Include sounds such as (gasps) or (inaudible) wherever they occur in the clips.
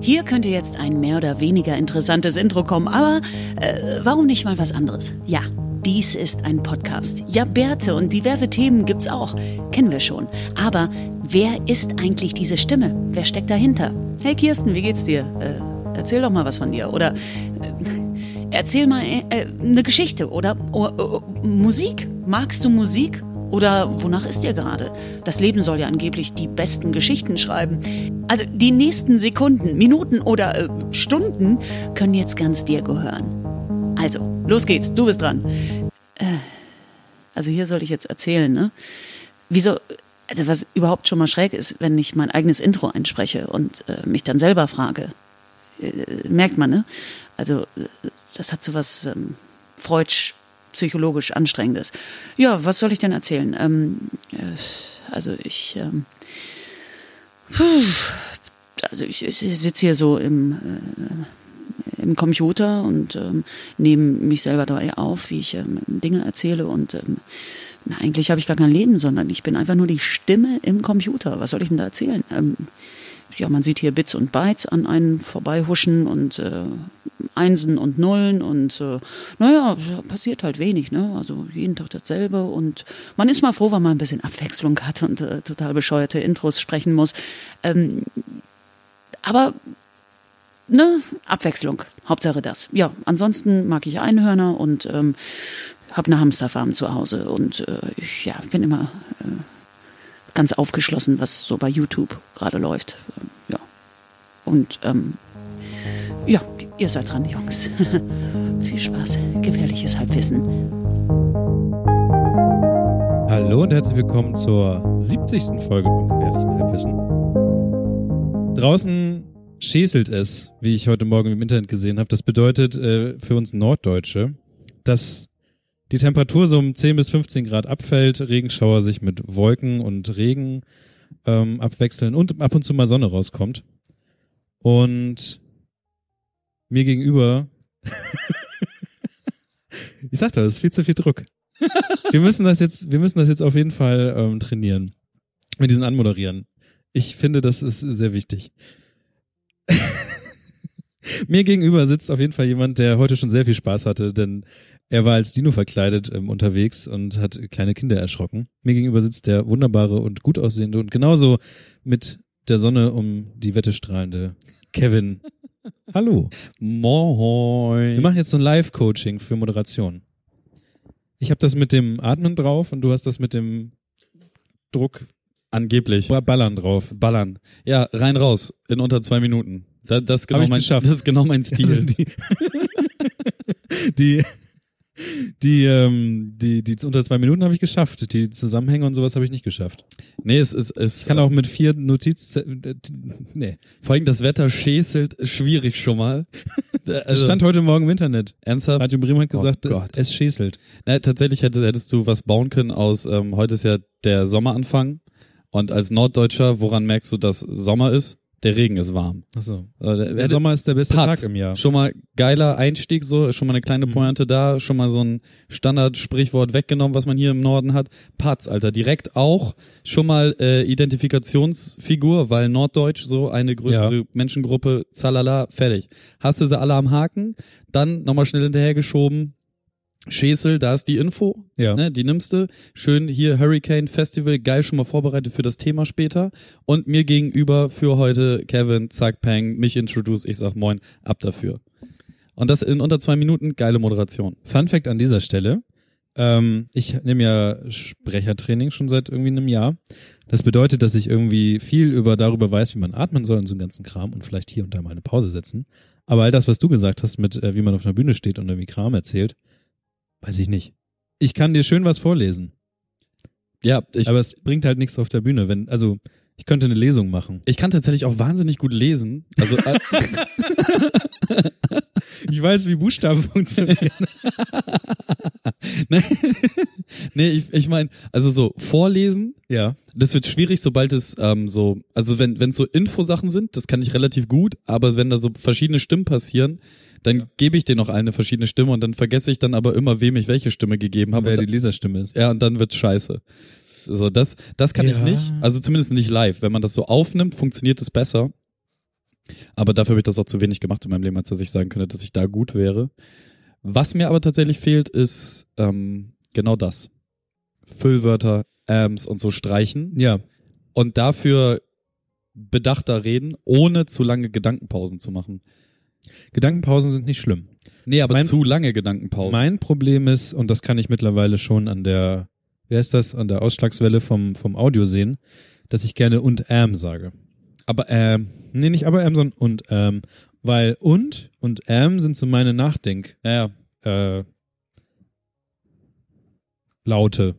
Hier könnte jetzt ein mehr oder weniger interessantes Intro kommen, aber äh, warum nicht mal was anderes? Ja, dies ist ein Podcast. Ja, Bärte und diverse Themen gibt's auch. Kennen wir schon. Aber wer ist eigentlich diese Stimme? Wer steckt dahinter? Hey Kirsten, wie geht's dir? Äh, erzähl doch mal was von dir. Oder äh, erzähl mal äh, eine Geschichte. Oder oh, oh, Musik. Magst du Musik? Oder wonach ist dir gerade? Das Leben soll ja angeblich die besten Geschichten schreiben. Also die nächsten Sekunden, Minuten oder äh, Stunden können jetzt ganz dir gehören. Also, los geht's, du bist dran. Äh, also hier soll ich jetzt erzählen, ne? Wieso, also was überhaupt schon mal schräg ist, wenn ich mein eigenes Intro einspreche und äh, mich dann selber frage. Äh, merkt man, ne? Also äh, das hat so was ähm, Freudsch psychologisch anstrengendes. Ja, was soll ich denn erzählen? Ähm, äh, also ich, ähm, also ich, ich sitze hier so im, äh, im Computer und ähm, nehme mich selber dabei auf, wie ich ähm, Dinge erzähle und ähm, na, eigentlich habe ich gar kein Leben, sondern ich bin einfach nur die Stimme im Computer. Was soll ich denn da erzählen? Ähm, ja, man sieht hier Bits und Bytes an einen vorbeihuschen und äh, Einsen und Nullen und äh, naja, passiert halt wenig, ne? Also jeden Tag dasselbe und man ist mal froh, wenn man ein bisschen Abwechslung hat und äh, total bescheuerte Intros sprechen muss. Ähm, aber ne, Abwechslung, Hauptsache das. Ja, ansonsten mag ich Einhörner und ähm, habe eine Hamsterfarm zu Hause und äh, ich ja, bin immer äh, ganz aufgeschlossen, was so bei YouTube gerade läuft. Ja. Und ähm, ja, ihr seid dran, Jungs. (laughs) Viel Spaß, gefährliches Halbwissen. Hallo und herzlich willkommen zur 70. Folge von Gefährlichen Halbwissen. Draußen schäselt es, wie ich heute Morgen im Internet gesehen habe. Das bedeutet äh, für uns Norddeutsche, dass die Temperatur so um 10 bis 15 Grad abfällt, Regenschauer sich mit Wolken und Regen ähm, abwechseln und ab und zu mal Sonne rauskommt. Und mir gegenüber, (laughs) ich sag doch, das ist viel zu viel Druck. (laughs) Wir müssen das jetzt, wir müssen das jetzt auf jeden Fall ähm, trainieren. Mit diesen Anmoderieren. Ich finde, das ist sehr wichtig. (laughs) Mir gegenüber sitzt auf jeden Fall jemand, der heute schon sehr viel Spaß hatte, denn er war als Dino verkleidet ähm, unterwegs und hat kleine Kinder erschrocken. Mir gegenüber sitzt der wunderbare und gut aussehende und genauso mit der Sonne um die Wette strahlende Kevin. (laughs) Hallo. Moin. Wir machen jetzt so ein Live-Coaching für Moderation. Ich habe das mit dem Atmen drauf und du hast das mit dem Druck Angeblich. Ballern drauf. Ballern. Ja, rein raus. In unter zwei Minuten. Das, das, ist, genau ich mein, geschafft. das ist genau mein Stil. Also die, (laughs) die, die, ähm, die, die unter zwei Minuten habe ich geschafft. Die Zusammenhänge und sowas habe ich nicht geschafft. nee, es ist, es Ich kann auch mit vier Notiz, äh, nee. vor allem das Wetter schäselt schwierig schon mal. (laughs) Es Also, stand heute Morgen im Internet. ernsthaft? Radio Bremen hat Oh gesagt, es, Gott. es schäselt. Na, tatsächlich hättest, hättest du was bauen können aus, ähm, heute ist ja der Sommeranfang. Und als Norddeutscher, woran merkst du, dass Sommer ist? Der Regen ist warm. Achso. Äh, der- Der Sommer ist der beste Patz. Tag im Jahr. Schon mal geiler Einstieg, so, schon mal eine kleine Mhm. Pointe da, schon mal so ein Standard-Sprichwort weggenommen, was man hier im Norden hat. Patz, Alter, direkt auch schon mal äh, Identifikationsfigur, weil Norddeutsch so eine größere Ja. Menschengruppe, zalala, fertig. Hast du sie alle am Haken, dann nochmal schnell hinterhergeschoben, Schäsel, da ist die Info, Ja. ne, die nimmst du. Schön hier Hurricane Festival, geil schon mal vorbereitet für das Thema später. Und mir gegenüber für heute Kevin, zack, peng, mich introduce, ich sag moin, ab dafür. Und das in unter zwei Minuten, geile Moderation. Fun Fact an dieser Stelle. Ähm, ich nehme ja Sprechertraining schon seit irgendwie einem Jahr. Das bedeutet, dass ich irgendwie viel über darüber weiß, wie man atmen soll und so einen ganzen Kram und vielleicht hier und da mal eine Pause setzen. Aber all das, was du gesagt hast, mit äh, wie man auf einer Bühne steht und irgendwie Kram erzählt, weiß ich nicht. Ich kann dir schön was vorlesen, Ja, ich, aber es bringt halt nichts auf der Bühne. Wenn, also ich könnte eine Lesung machen. ich kann tatsächlich auch wahnsinnig gut lesen. Also äh, (laughs) Ich weiß, wie Buchstaben funktionieren. (laughs) nee, nee, ich, ich meine, also so vorlesen, ja. Das wird schwierig, sobald es ähm, so, also wenn wenn es so Infosachen sind, das kann ich relativ gut, aber wenn da so verschiedene Stimmen passieren, dann gebe ich denen noch eine verschiedene Stimme und dann vergesse ich dann aber immer, wem ich welche Stimme gegeben habe. Wer die Leserstimme ist. Ja, und dann wird's scheiße. So, das, das kann ich Ja. nicht. Also zumindest nicht live. Wenn man das so aufnimmt, funktioniert es besser. Aber dafür habe ich das auch zu wenig gemacht in meinem Leben, als dass ich sagen könnte, dass ich da gut wäre. Was mir aber tatsächlich fehlt, ist ähm, genau das. Füllwörter, Ams und so streichen. Ja. Und dafür bedachter reden, ohne zu lange Gedankenpausen zu machen. Gedankenpausen sind nicht schlimm. Nee, aber Mein- zu lange Gedankenpausen. Mein Problem ist, und das kann ich mittlerweile schon an der, wie heißt das, an der Ausschlagswelle vom, vom Audio sehen, dass ich gerne und ähm sage. aber ähm, Nee, nicht aber ähm, sondern und ähm. Weil und und ähm sind so meine Nachdenk, ja, ja. äh, Laute.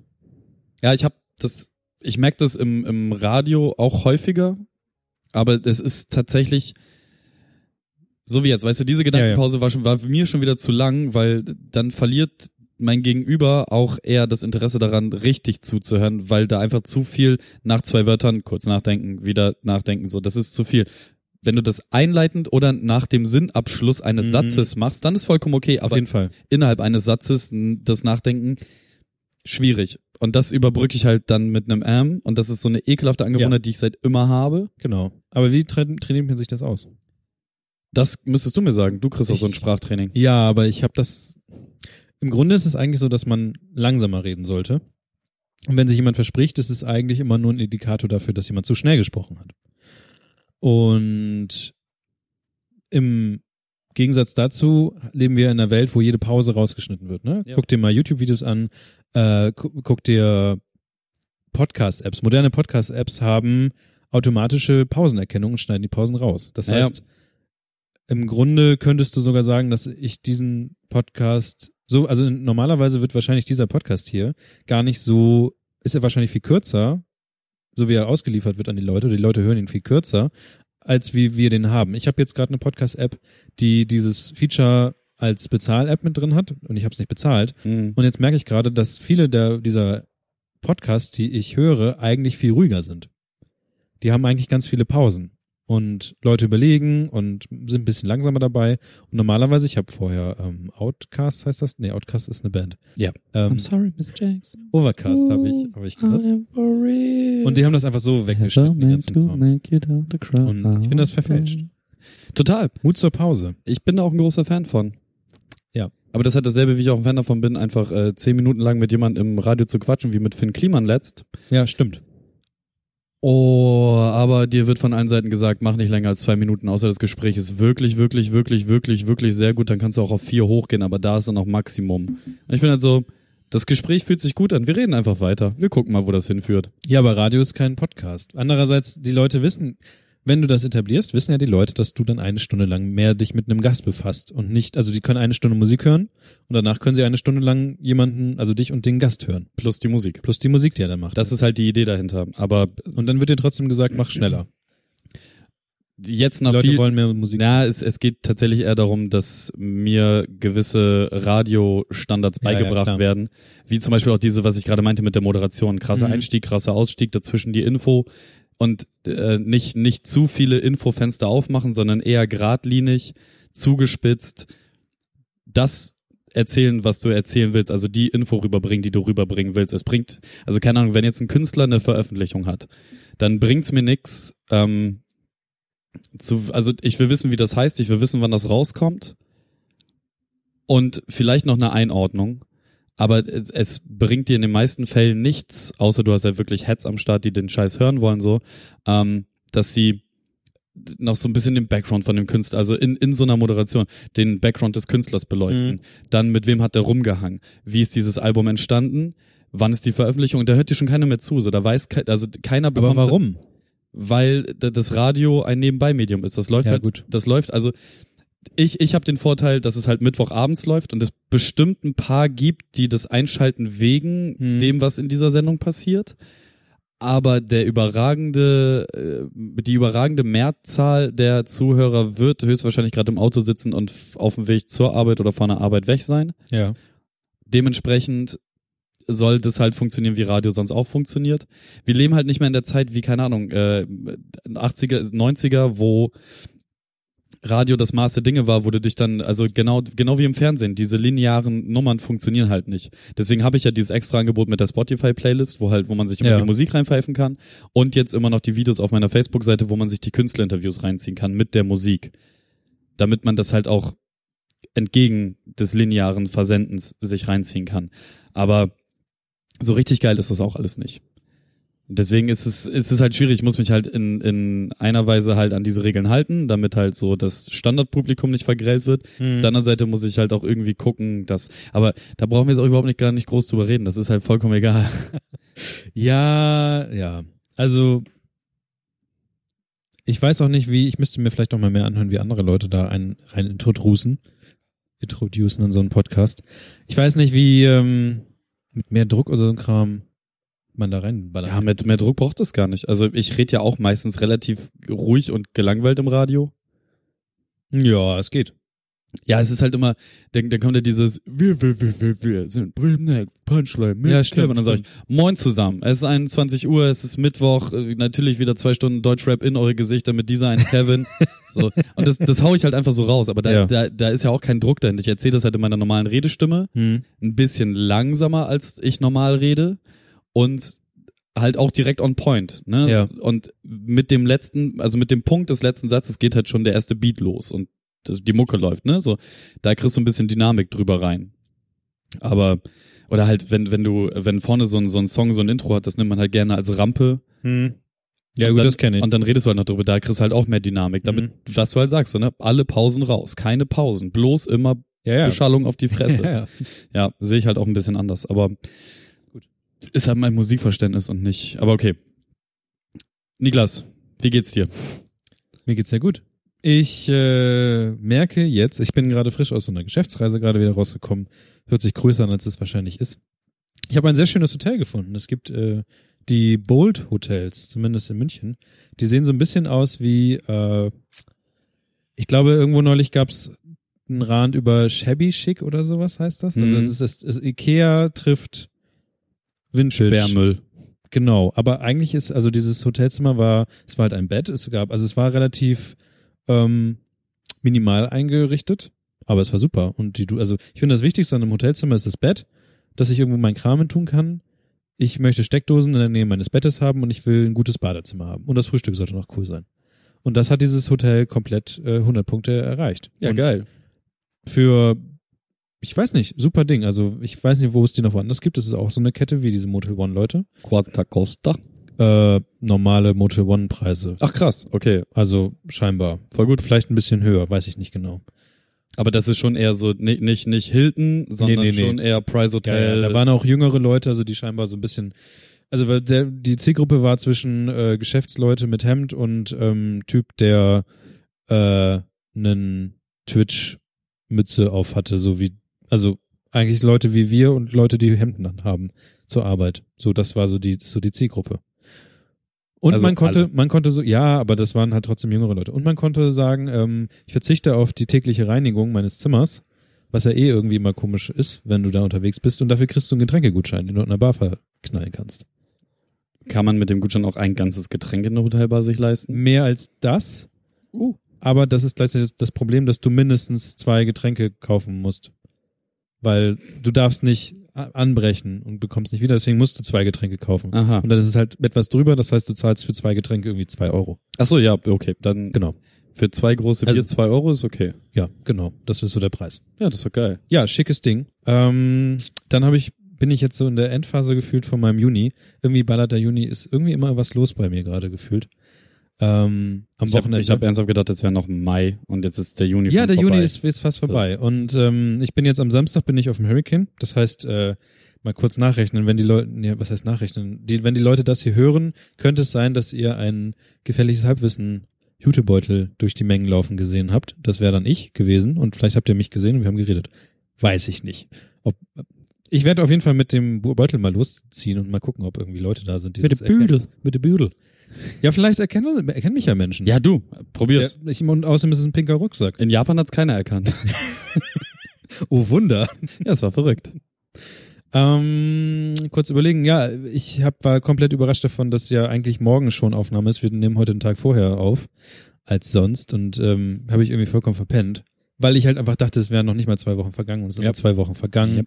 Ja, ich habe das, ich merke das im, im Radio auch häufiger, aber es ist tatsächlich so wie jetzt, weißt du, diese Gedankenpause war schon war mir schon wieder zu lang, weil dann verliert mein Gegenüber auch eher das Interesse daran, richtig zuzuhören, weil da einfach zu viel nach zwei Wörtern kurz nachdenken, wieder nachdenken, so, das ist zu viel. Wenn du das einleitend oder nach dem Sinnabschluss eines Mhm. Satzes machst, dann ist vollkommen okay, Auf aber jeden Fall. innerhalb eines Satzes das Nachdenken schwierig. Und das überbrücke ich halt dann mit einem Am und das ist so eine ekelhafte Angewohnheit, die ich seit immer habe. Genau. Aber wie tra trainiert man sich das aus? Das müsstest du mir sagen. Du kriegst auch so ein Sprachtraining. Ja, aber ich habe das. Im Grunde ist es eigentlich so, dass man langsamer reden sollte. Und wenn sich jemand verspricht, ist es eigentlich immer nur ein Indikator dafür, dass jemand zu schnell gesprochen hat. Und im Gegensatz dazu leben wir in einer Welt, wo jede Pause rausgeschnitten wird. Ne? Ja. Guck dir mal YouTube-Videos an, äh, gu guck dir Podcast-Apps. Moderne Podcast-Apps haben automatische Pausenerkennung und schneiden die Pausen raus. Das Ja, ja. Im Grunde könntest du sogar sagen, dass ich diesen Podcast so, also normalerweise wird wahrscheinlich dieser Podcast hier gar nicht so, ist er wahrscheinlich viel kürzer, so wie er ausgeliefert wird an die Leute, die Leute hören ihn viel kürzer, als wie wir den haben. Ich habe jetzt gerade eine Podcast-App, die dieses Feature als Bezahl-App mit drin hat und ich habe es nicht bezahlt. Mhm. Und jetzt merke ich gerade, dass viele der, dieser Podcasts, die ich höre, eigentlich viel ruhiger sind. Die haben eigentlich ganz viele Pausen. Und Leute überlegen und sind ein bisschen langsamer dabei. Und normalerweise, ich habe vorher ähm, Outcast heißt das? Nee, Outcast ist eine Band. Ja. Ähm, I'm sorry, Miss Jackson. Overcast habe ich, hab ich genutzt. Und die haben das einfach so weggeschnitten, den ganzen Kram. Und ich finde das verfälscht. Total. Mut zur Pause. Ich bin da auch ein großer Fan von. Ja. Aber das hat dasselbe, wie ich auch ein Fan davon bin, einfach äh, zehn Minuten lang mit jemandem im Radio zu quatschen, wie mit Finn Kliman letzt. Ja, stimmt. Oh, aber dir wird von allen Seiten gesagt, mach nicht länger als zwei Minuten, außer das Gespräch ist wirklich, wirklich, wirklich, wirklich, wirklich sehr gut, dann kannst du auch auf vier hochgehen, aber da ist dann auch Maximum. Und ich bin halt so, das Gespräch fühlt sich gut an, wir reden einfach weiter. Wir gucken mal, wo das hinführt. Ja, aber Radio ist kein Podcast. Andererseits, die Leute wissen, wenn du das etablierst, wissen ja die Leute, dass du dann eine Stunde lang mehr dich mit einem Gast befasst und nicht, also die können eine Stunde Musik hören und danach können sie eine Stunde lang jemanden, also dich und den Gast hören. Plus die Musik. Plus die Musik, die er dann macht. Das ist halt die Idee dahinter. Aber und dann wird dir trotzdem gesagt, mach schneller. jetzt Die nach Leute viel, wollen mehr Musik. Ja, es, es geht tatsächlich eher darum, dass mir gewisse Radiostandards Ja, ja, beigebracht klar. werden. Wie zum Beispiel auch diese, was ich gerade meinte mit der Moderation. Krasser Mhm. Einstieg, krasser Ausstieg, dazwischen die Info und äh, nicht, nicht zu viele Infofenster aufmachen, sondern eher geradlinig, zugespitzt, das erzählen, was du erzählen willst, also die Info rüberbringen, die du rüberbringen willst. Es bringt, also keine Ahnung, wenn jetzt ein Künstler eine Veröffentlichung hat, dann bringt's mir nix, ähm, zu, also ich will wissen, wie das heißt, ich will wissen, wann das rauskommt und vielleicht noch eine Einordnung, aber es, es bringt dir in den meisten Fällen nichts, außer du hast ja wirklich Heads am Start, die den Scheiß hören wollen, so, ähm, dass sie noch so ein bisschen den Background von dem Künstler, also in, in so einer Moderation, den Background des Künstlers beleuchten. Mhm. Dann mit wem hat der rumgehangen? Wie ist dieses Album entstanden? Wann ist die Veröffentlichung? Und da hört dir schon keiner mehr zu. So, da weiß ke also keiner aber bekommt, warum? weil das Radio ein Nebenbei-Medium ist. Das läuft Ja, halt, gut. das läuft, also ich, ich habe den Vorteil, dass es halt Mittwochabends läuft und es bestimmt ein paar gibt, die das einschalten wegen Hm. dem, was in dieser Sendung passiert. Aber der überragende, äh, die überragende Mehrzahl der Zuhörer wird höchstwahrscheinlich gerade im Auto sitzen und auf dem Weg zur Arbeit oder von der Arbeit weg sein. Ja. Dementsprechend soll das halt funktionieren, wie Radio sonst auch funktioniert. Wir leben halt nicht mehr in der Zeit wie, keine Ahnung, äh, 80er, 90er, wo Radio das Maß der Dinge war, wo du dich dann, also genau, genau wie im Fernsehen, diese linearen Nummern funktionieren halt nicht. Deswegen habe ich ja dieses extra Angebot mit der Spotify-Playlist, wo halt, wo man sich immer Ja. die Musik reinpfeifen kann und jetzt immer noch die Videos auf meiner Facebook-Seite, wo man sich die Künstlerinterviews reinziehen kann mit der Musik. Damit man das halt auch entgegen des linearen Versendens sich reinziehen kann. Aber so richtig geil ist das auch alles nicht. Deswegen ist es, ist es halt schwierig. Ich muss mich halt in, in einer Weise halt an diese Regeln halten, damit halt so das Standardpublikum nicht vergrellt wird. Mhm. Auf der anderen Seite muss ich halt auch irgendwie gucken, dass, aber da brauchen wir jetzt auch überhaupt nicht gar nicht groß drüber reden. Das ist halt vollkommen egal. (laughs) Ja, ja. Also ich weiß auch nicht, wie, ich müsste mir vielleicht noch mal mehr anhören, wie andere Leute da einen rein introducen. Introducen in so einen Podcast. Ich weiß nicht, wie ähm, mit mehr Druck oder so ein Kram man da reinballert. Ja, mit mehr Druck braucht es gar nicht. Also ich rede ja auch meistens relativ ruhig und gelangweilt im Radio. ja, es geht. Ja, es ist halt immer, dann, dann kommt ja dieses Wir, wir, wir, wir, wir sind Bremen Punchline mit Ja, stimmt. Und dann sage ich, moin zusammen. Es ist 21 Uhr, es ist Mittwoch, äh, natürlich wieder zwei Stunden Deutschrap in eure Gesichter mit dieser einen Kevin. (laughs) so. Und das, das hau ich halt einfach so raus. Aber da, Ja. da, da ist ja auch kein Druck dahinter. Ich erzähle das halt in meiner normalen Redestimme. Hm. Ein bisschen langsamer, als ich normal rede. Und halt auch direkt on point. Ne? Ja. Und mit dem letzten, also mit dem Punkt des letzten Satzes geht halt schon der erste Beat los und das, die Mucke läuft, ne? So, da kriegst du ein bisschen Dynamik drüber rein. Aber, oder halt, wenn, wenn du, wenn vorne so ein, so ein Song so ein Intro hat, das nimmt man halt gerne als Rampe. Hm. Ja, Und gut, dann, das kenne ich. Und dann redest du halt noch drüber, da kriegst du halt auch mehr Dynamik. Damit, Mhm. was du halt sagst, so, ne? Alle Pausen raus, keine Pausen, bloß immer ja, ja. Beschallung auf die (laughs) Fresse. Ja, ja. Ja, sehe ich halt auch ein bisschen anders, aber. Ist halt mein Musikverständnis und nicht. Aber okay. Niklas, wie geht's dir? Mir geht's sehr gut. Ich äh, merke jetzt, ich bin gerade frisch aus so einer Geschäftsreise gerade wieder rausgekommen. Hört sich größer an, als es wahrscheinlich ist. Ich habe ein sehr schönes Hotel gefunden. Es gibt äh, die Bold Hotels, zumindest in München. Die sehen so ein bisschen aus wie, äh, ich glaube, irgendwo neulich gab's einen Rand über Shabby Chic oder sowas heißt das. Also Mhm. es ist, es ist Ikea trifft Vintage. Sperrmüll. Genau, aber eigentlich ist, also dieses Hotelzimmer war, es war halt ein Bett, es gab, also es war relativ ähm, minimal eingerichtet, aber es war super. Und die, du, also ich finde das Wichtigste an einem Hotelzimmer ist das Bett, dass ich irgendwo meinen Kram tun kann. Ich möchte Steckdosen in der Nähe meines Bettes haben und ich will ein gutes Badezimmer haben. Und das Frühstück sollte noch cool sein. Und das hat dieses Hotel komplett äh, 100 Punkte erreicht. Ja, und geil. Für, ich weiß nicht, super Ding. Also ich weiß nicht, wo es die noch woanders gibt. Das ist auch so eine Kette wie diese Motel One Leute Quanta Costa. äh, normale Motel One Preise. Ach krass, okay. Also scheinbar. Voll gut. Vielleicht ein bisschen höher, weiß ich nicht genau. Aber das ist schon eher so, nicht, nicht, nicht Hilton, sondern nee, nee. schon eher Price Hotel. da waren auch jüngere Leute, also die scheinbar so ein bisschen. Also weil der, die Zielgruppe war zwischen äh, Geschäftsleute mit Hemd und ähm, Typ, der äh, einen Twitch-Mütze auf hatte, so wie, also eigentlich Leute wie wir und Leute, die Hemden dann haben zur Arbeit. So, das war so die, so die Zielgruppe. Und Also man konnte, alle. man konnte so, ja, aber das waren halt trotzdem jüngere Leute. Und man konnte sagen, ähm, ich verzichte auf die tägliche Reinigung meines Zimmers, was ja eh irgendwie immer komisch ist, wenn du da unterwegs bist. Und dafür kriegst du einen Getränkegutschein, den du in der Bar verknallen kannst. Kann man mit dem Gutschein auch ein ganzes Getränk in der Hotelbar sich leisten? Mehr als das, Uh. aber das ist gleichzeitig das Problem, dass du mindestens zwei Getränke kaufen musst. Weil du darfst nicht anbrechen und bekommst nicht wieder, deswegen musst du zwei Getränke kaufen. Aha. Und dann ist es halt etwas drüber, das heißt, du zahlst für zwei Getränke irgendwie zwei Euro. Ach so, ja, okay. Dann Genau. für zwei große Bier Also- zwei Euro ist okay. Ja, genau. Das ist so der Preis. Ja, das ist doch geil. Ja, schickes Ding. Ähm, dann habe ich, bin ich jetzt so in der Endphase gefühlt von meinem Juni. Irgendwie ballert der Juni, ist irgendwie immer was los bei mir gerade gefühlt. Ähm, am Ich habe Wochenende. ich hab ernsthaft gedacht, es wäre noch Mai und jetzt ist der Juni ja, schon der vorbei. Juni ist jetzt fast So. vorbei. Und ähm, ich bin jetzt am Samstag bin ich auf dem Hurricane. Das heißt, äh, mal kurz nachrechnen, wenn die Leute, nee, was heißt nachrechnen? Die, wenn die Leute das hier hören, könnte es sein, dass ihr ein gefährliches Halbwissen Jutebeutel durch die Mengen laufen gesehen habt. Das wäre dann ich gewesen und vielleicht habt ihr mich gesehen und wir haben geredet. Weiß ich nicht. Ob, ich werde auf jeden Fall mit dem Beutel mal losziehen und mal gucken, ob irgendwie Leute da sind, die Mit das dem Büdel. Mit dem Büdel. Ja, vielleicht erkennen, erkennen mich ja Menschen. Ja, du, probier's. Ja, ich, und außerdem ist es ein pinker Rucksack. In Japan hat's keiner erkannt. (laughs) Oh Wunder. ja, es war verrückt. Ähm, kurz überlegen, ja, ich hab, war komplett überrascht davon, dass ja eigentlich morgen schon Aufnahme ist. Wir nehmen heute den Tag vorher auf. als sonst und ähm, habe ich irgendwie vollkommen verpennt, weil ich halt einfach dachte, es wären noch nicht mal zwei Wochen vergangen und es sind Ja. zwei Wochen vergangen.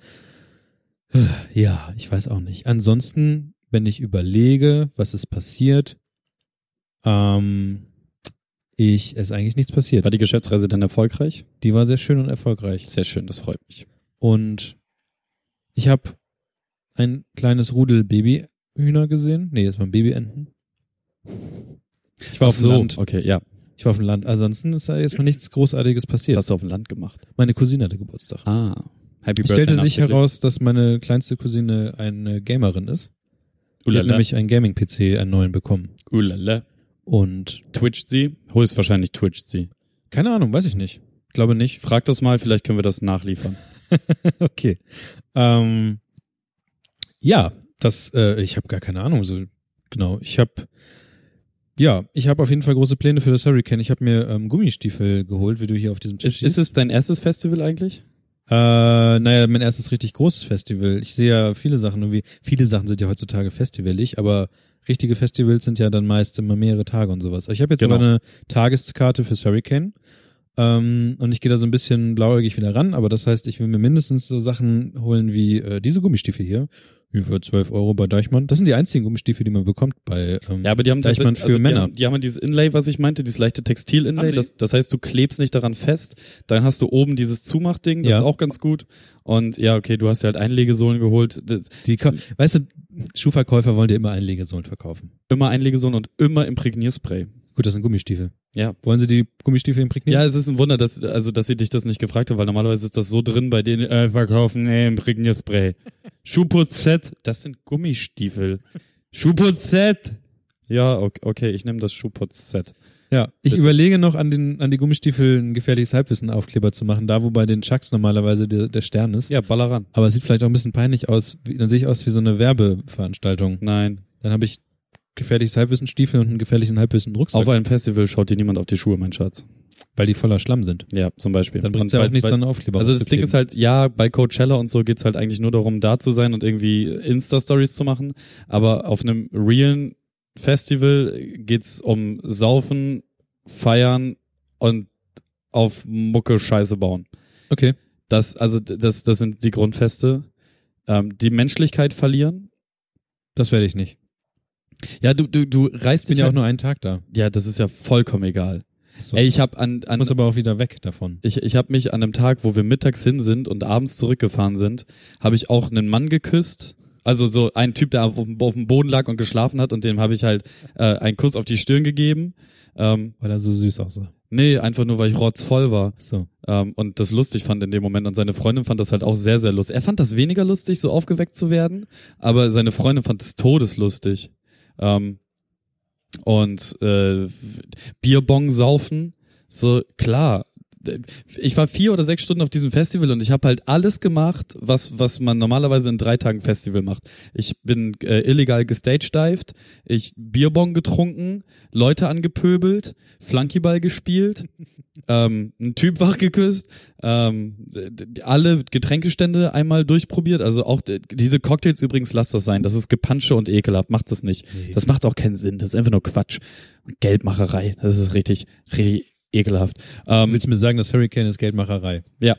Ja, ich weiß auch nicht. Ansonsten, wenn ich überlege, was ist passiert, ähm, ich, es ist eigentlich nichts passiert. War die Geschäftsreise dann erfolgreich? Die war sehr schön und erfolgreich. Sehr schön, das freut mich. Und ich habe ein kleines Rudel Babyhühner gesehen. Nee, das waren Babyenten. Ich war auf dem Land. okay, ja. Ich war auf dem Land. Ansonsten ist da erstmal nichts Großartiges Was passiert. hast du auf dem Land gemacht? Meine Cousine hatte Geburtstag. Ah. Happy Es Birthday. stellte sich heraus, dass meine kleinste Cousine eine Gamerin ist. Die hat Ulala. nämlich einen Gaming-PC, einen neuen bekommen. Ulala. Und Twitcht sie? Höchstwahrscheinlich twitcht sie. keine Ahnung, weiß ich nicht. Glaube nicht. Frag das mal, vielleicht können wir das nachliefern. (laughs) okay. Ähm, ja, das, äh, ich habe gar keine Ahnung. So genau. Ich habe, ja, ich habe auf jeden Fall große Pläne für das Hurricane. Ich habe mir ähm, Gummistiefel geholt, wie du hier auf diesem Tisch Ist, ist es dein erstes Festival eigentlich? Äh, naja, mein erstes richtig großes Festival. Ich sehe ja viele Sachen, irgendwie, viele Sachen sind ja heutzutage festivalig, aber richtige Festivals sind ja dann meist immer mehrere Tage und sowas. Ich habe jetzt Genau. aber eine Tageskarte fürs Hurricane. Ähm, und ich gehe da so ein bisschen blauäugig wieder ran, aber das heißt, ich will mir mindestens so Sachen holen wie äh, diese Gummistiefel hier. Für 12 Euro bei Deichmann. Das sind die einzigen Gummistiefel, die man bekommt bei ähm, Ja, aber die haben Deichmann für die Männer. Haben, die haben dieses Inlay, was ich meinte, dieses leichte Textil-Inlay. Das, das heißt, du klebst nicht daran fest. Dann hast du oben dieses Zumachding, das Ja. ist auch ganz gut. Und ja, okay, du hast ja halt Einlegesohlen geholt. Das, die, weißt du, Schuhverkäufer wollen dir immer Einlegesohlen verkaufen. immer Einlegesohlen und immer Imprägnierspray. Gut, das sind Gummistiefel. Ja. Wollen sie die Gummistiefel imprägnieren? Ja, es ist ein Wunder, dass, also, dass sie dich das nicht gefragt haben, weil normalerweise ist das so drin bei denen, äh, verkaufen, äh, Imprägnierspray. Schuhputzset, das sind Gummistiefel. Schuhputzset. Ja, okay, okay ich nehme das Schuhputzset. Ja, ich Bitte. überlege noch an den an die Gummistiefel ein gefährliches Halbwissen-Aufkleber zu machen, da wo bei den Chucks normalerweise der, der Stern ist. Ja, baller ran. Aber es sieht vielleicht auch ein bisschen peinlich aus. Wie, dann sehe ich aus wie so eine Werbeveranstaltung. Nein. Dann habe ich gefährliches Halbwissen-Stiefel und einen gefährlichen Halbwissen-Rucksack, Auf einem Festival schaut dir niemand auf die Schuhe, mein Schatz. weil die voller Schlamm sind. Ja, zum Beispiel. Dann bringt Und es ja auch nichts, einen Aufkleber Also das Ding ist halt, ja, bei Coachella und so geht's halt eigentlich nur darum, da zu sein und irgendwie Insta-Stories zu machen. Aber auf einem realen Festival geht's um Saufen, Feiern und auf Mucke Scheiße bauen. Okay. Das, also das, das sind die Grundfeste. Ähm, die Menschlichkeit verlieren. Das werde ich nicht. Ja, du, du, du reißt Ich bin dich ja auch halt, nur einen Tag da. ja, das ist ja vollkommen egal. So. Ey, ich habe an, an muss aber auch wieder weg davon. Ich, ich habe mich an einem Tag, wo wir mittags hin sind und abends zurückgefahren sind, habe ich auch einen Mann geküsst. Also so ein Typ, der auf, dem- auf dem Boden lag und geschlafen hat und dem habe ich halt äh, einen Kuss auf die Stirn gegeben. Ähm, Weil er so süß aussah. nee, einfach nur, weil ich rotzvoll war So. ähm, und das lustig fand in dem Moment. Und seine Freundin fand das halt auch sehr, sehr lustig. Er fand das weniger lustig, so aufgeweckt zu werden, aber seine Freundin fand es todeslustig. Ähm, und äh, Bierbong saufen, so klar. Ich war vier oder sechs Stunden auf diesem Festival und ich habe halt alles gemacht, was was man normalerweise in drei Tagen Festival macht. Ich bin äh, illegal gestagedived, ich Bierbong getrunken, Leute angepöbelt, Flunkyball gespielt, (laughs) ähm, einen Typ wach geküsst, ähm, alle Getränkestände einmal durchprobiert. Also auch diese Cocktails übrigens, lasst das sein. Das ist Gepansche und ekelhaft. Macht das nicht. Das macht auch keinen Sinn. Das ist einfach nur Quatsch. Geldmacherei. Das ist richtig, richtig ekelhaft. Ähm, Willst du mir sagen, das Hurricane ist Geldmacherei? ja,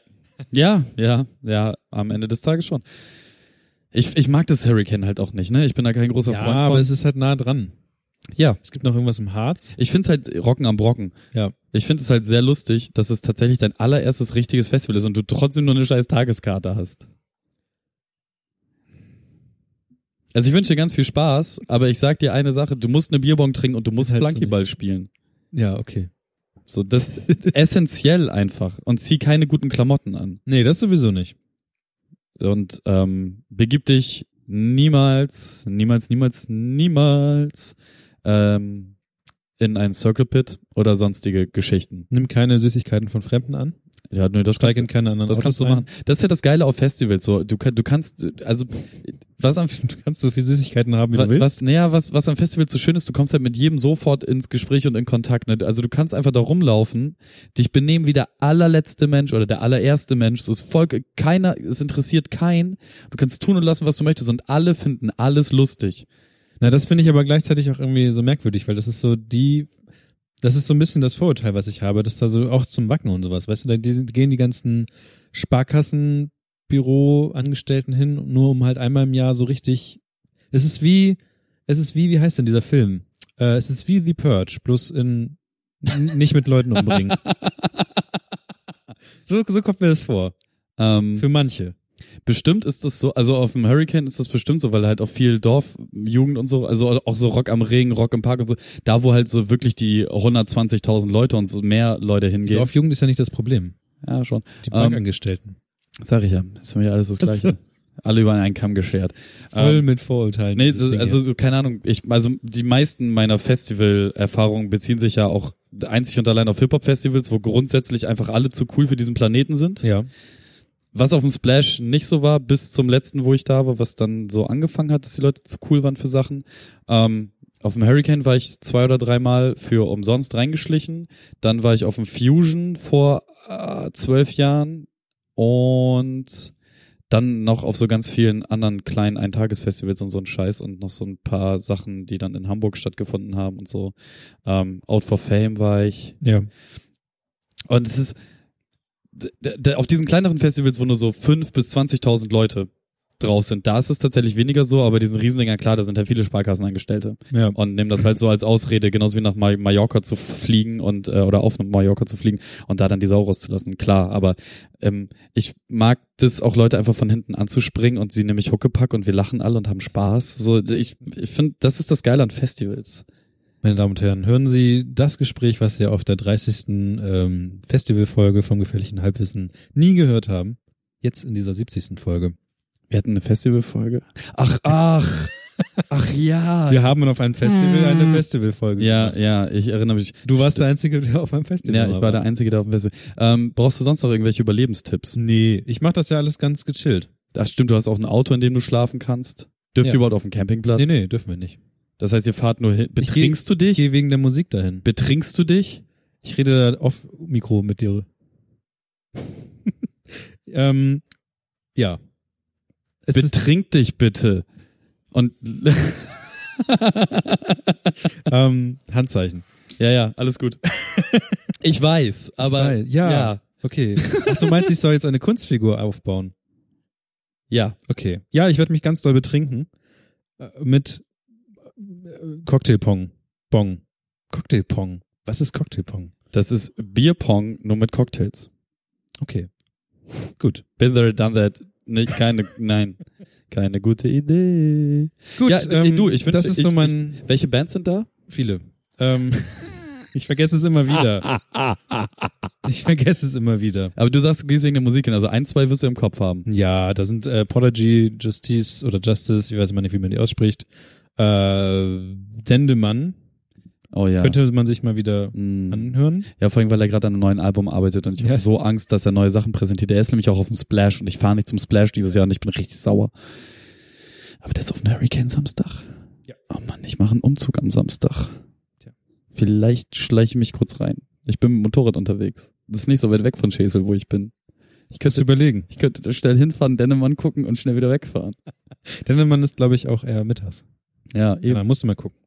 ja, ja, ja, am Ende des Tages schon. Ich, ich mag das Hurricane halt auch nicht, ne? Ich bin da kein großer Ja, Freund aber von. es ist halt nah dran. Ja, Es gibt noch irgendwas im Harz. ich find's halt Rocken am Brocken. Ja. Ich finde es halt sehr lustig, dass es tatsächlich dein allererstes richtiges Festival ist und du trotzdem nur eine scheiß Tageskarte hast. Also ich wünsche dir ganz viel Spaß, aber ich sag dir eine Sache, du musst eine Bierbong trinken und du musst Halt so Flunkyball spielen. Ja, okay. So, das essentiell einfach. Und zieh keine guten Klamotten an. Nee, das sowieso nicht. Und ähm, begib dich niemals, niemals, niemals, niemals ähm, in einen Circle Pit oder sonstige Geschichten. Nimm keine Süßigkeiten von Fremden an. Ja, nö, das Steig in keine anderen Das Autos kannst du ein. machen. Das ist ja das Geile auf Festivals. So, du, du kannst, also was am Du kannst so viel Süßigkeiten haben, wie was, du willst. was, naja, was, was am Festival so schön ist, du kommst halt mit jedem sofort ins Gespräch und in Kontakt. Ne? Also du kannst einfach da rumlaufen, dich benehmen wie der allerletzte Mensch oder der allererste Mensch. So ist voll, keiner, es interessiert keinen. Du kannst tun und lassen, was du möchtest und alle finden alles lustig. Na, das finde ich aber gleichzeitig auch irgendwie so merkwürdig, weil das ist so die, Das ist so ein bisschen das Vorurteil, was ich habe, dass da so auch zum Wacken und sowas, weißt du, da gehen die ganzen Sparkassenbüro-Angestellten hin, nur um halt einmal im Jahr so richtig. Es ist wie, es ist wie, wie heißt denn dieser Film? Äh, es ist wie The Purge, bloß in nicht mit Leuten umbringen. (laughs) so, so kommt mir das vor. Ähm, Für manche. Bestimmt ist das so, also auf dem Hurricane ist das bestimmt so, weil halt auch viel Dorfjugend und so, also auch so Rock am Regen, Rock im Park und so, da wo halt so wirklich die 120.000 Leute und so mehr Leute hingehen. Dorfjugend ist ja nicht das Problem. ja, schon. Die Ähm, Bankangestellten. Sag ich ja, ist für mich alles das Gleiche. (laughs) Alle über einen Kamm geschert. Voll Ähm, mit Vorurteilen. Nee, das, also so, keine Ahnung, ich, also die meisten meiner Festival-Erfahrungen beziehen sich ja auch einzig und allein auf Hip-Hop-Festivals, wo grundsätzlich einfach alle zu cool für diesen Planeten sind. ja. Was auf dem Splash nicht so war, bis zum letzten, wo ich da war, was dann so angefangen hat, dass die Leute zu cool waren für Sachen. Ähm, auf dem Hurricane war ich zwei oder dreimal für umsonst reingeschlichen. Dann war ich auf dem Fusion vor äh, zwölf Jahren und dann noch auf so ganz vielen anderen kleinen Eintagesfestivals und so ein Scheiß und noch so ein paar Sachen, die dann in Hamburg stattgefunden haben und so. Ähm, Out for Fame war ich. Ja. Und es ist auf diesen kleineren Festivals, wo nur so fünf bis 20.000 Leute drauf sind, da ist es tatsächlich weniger so, aber diesen Riesendingern, klar, da sind halt viele Sparkassenangestellte Ja. und nehmen das halt so als Ausrede, genauso wie nach Ma- Mallorca zu fliegen und äh, oder auf Mallorca zu fliegen und da dann die Sau rauszulassen, klar, aber ähm, ich mag das auch Leute einfach von hinten anzuspringen und sie nämlich Huckepack und wir lachen alle und haben Spaß. So, ich, ich finde, das ist das Geile an Festivals. Meine Damen und Herren, hören Sie das Gespräch, was Sie auf der 30. Ähm, Festivalfolge vom gefährlichen Halbwissen nie gehört haben, jetzt in dieser 70. Folge. Wir hatten eine Festivalfolge. Ach, ach, ach ja. Wir haben auf einem Festival eine Festivalfolge Ja, gemacht. ja, ich erinnere mich. Du warst der Einzige, der auf einem Festival Ja, ich war der Einzige, der auf dem Festival. Ähm, brauchst du sonst noch irgendwelche Überlebenstipps? Nee, ich mach das ja alles ganz gechillt. Das stimmt, du hast auch ein Auto, in dem du schlafen kannst. Dürft Ja. ihr überhaupt auf dem Campingplatz? Nee, nee, dürfen wir nicht. Das heißt, ihr fahrt nur hin. Ich geh- Betrinkst du Ich dich? gehe wegen der Musik dahin. Betrinkst du dich? Ich rede da auf Mikro mit dir. (laughs) ähm, ja. Es Betrink dich bitte. Und (laughs) ähm, Handzeichen. ja, ja, alles gut. (laughs) Ich weiß, aber weiß, ja. ja, Okay. Ach, du meinst, ich soll jetzt eine Kunstfigur aufbauen? ja. Okay. Ja, ich werde mich ganz doll betrinken. Äh, mit Cocktailpong. Bong. Cocktailpong. Was ist Cocktailpong? Das ist Bierpong nur mit Cocktails. Okay. (laughs) Gut. Been there, done that. Nicht, keine, (laughs) nein, keine gute Idee. Gut, Ja, ey, du, ich wünsch- das ist so ich- mein Welche Bands sind da? viele. Ähm, (laughs) ich vergesse es immer wieder. Ich vergesse es immer wieder. Aber du sagst, du gehst wegen der Musik hin, also ein, zwei wirst du im Kopf haben. Ja, da sind äh, Prodigy, Justice oder Justice, ich weiß immer nicht, wie man die ausspricht. Äh, Dendemann Oh ja. könnte man sich mal wieder Mm. anhören. Ja, vor allem, weil er gerade an einem neuen Album arbeitet und ich Ja. habe so Angst, dass er neue Sachen präsentiert. Er ist nämlich auch auf dem Splash und ich fahre nicht zum Splash dieses Jahr und ich bin richtig sauer. Aber der ist auf dem Hurricane Samstag. Ja. Oh Mann, ich mache einen Umzug am Samstag. Tja. Vielleicht schleiche ich mich kurz rein. Ich bin mit dem Motorrad unterwegs. Das ist nicht so weit weg von Schesel, wo ich bin. Ich könnte, überlegen. ich könnte schnell hinfahren, Dennemann gucken und schnell wieder wegfahren. (laughs) Dendemann ist, glaube ich, auch eher mittags. Ja, eben. Ja, musst du mal gucken.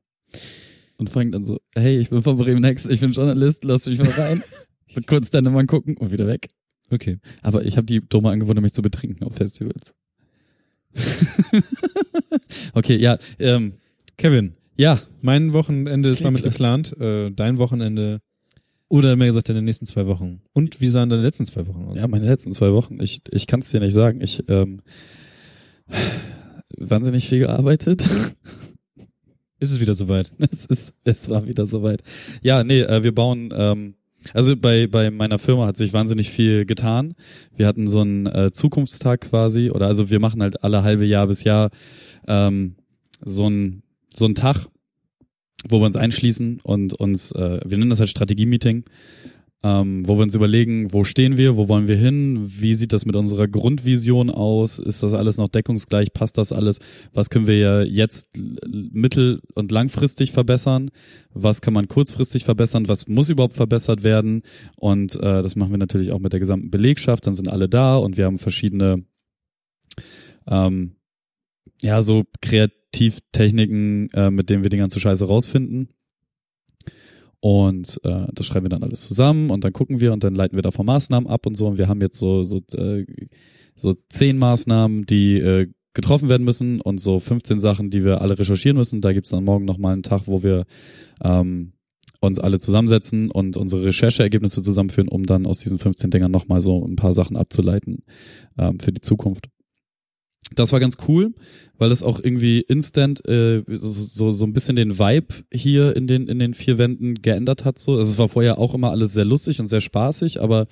Und fängt dann so, hey, ich bin von Bremen Next, ich bin Journalist, lass mich mal rein. (laughs) Und kurz Dennemann gucken und wieder weg. Okay. Aber ich habe die dumme Angewohnheit, mich zu betrinken auf Festivals. (laughs) okay, ja, ähm, Kevin, ja, mein Wochenende ist damit geplant. Äh, dein Wochenende oder mehr gesagt deine nächsten zwei Wochen. Und wie sahen deine letzten zwei Wochen aus? ja, meine letzten zwei Wochen. Ich, ich kann es dir nicht sagen. Ich ähm, wahnsinnig viel gearbeitet. (laughs) Ist es wieder soweit? (laughs) es ist, es war wieder soweit. Ja, nee, äh, wir bauen. Ähm, also bei bei meiner Firma hat sich wahnsinnig viel getan. Wir hatten so einen äh, Zukunftstag quasi, oder also wir machen halt alle halbe Jahr bis Jahr ähm, so ein so einen Tag, wo wir uns einschließen und uns, äh, wir nennen das halt Strategie-Meeting, ähm, wo wir uns überlegen, wo stehen wir, wo wollen wir hin, wie sieht das mit unserer Grundvision aus, ist das alles noch deckungsgleich, passt das alles, was können wir ja jetzt mittel- und langfristig verbessern, was kann man kurzfristig verbessern, was muss überhaupt verbessert werden und äh, das machen wir natürlich auch mit der gesamten Belegschaft, dann sind alle da und wir haben verschiedene ähm, ja, so Kreativtechniken, äh, mit denen wir die ganze Scheiße rausfinden. Und äh, das schreiben wir dann alles zusammen und dann gucken wir und dann leiten wir davon Maßnahmen ab und so. Und wir haben jetzt so, so, äh, so zehn Maßnahmen, die äh, getroffen werden müssen und so 15 Sachen, die wir alle recherchieren müssen. Da gibt's dann morgen nochmal einen Tag, wo wir ähm, uns alle zusammensetzen und unsere Rechercheergebnisse zusammenführen, um dann aus diesen 15 Dingern nochmal so ein paar Sachen abzuleiten ähm, für die Zukunft. Das war ganz cool, weil das auch irgendwie instant äh, so, so ein bisschen den Vibe hier in den, in den vier Wänden geändert hat. So. Also es war vorher auch immer alles sehr lustig und sehr spaßig, aber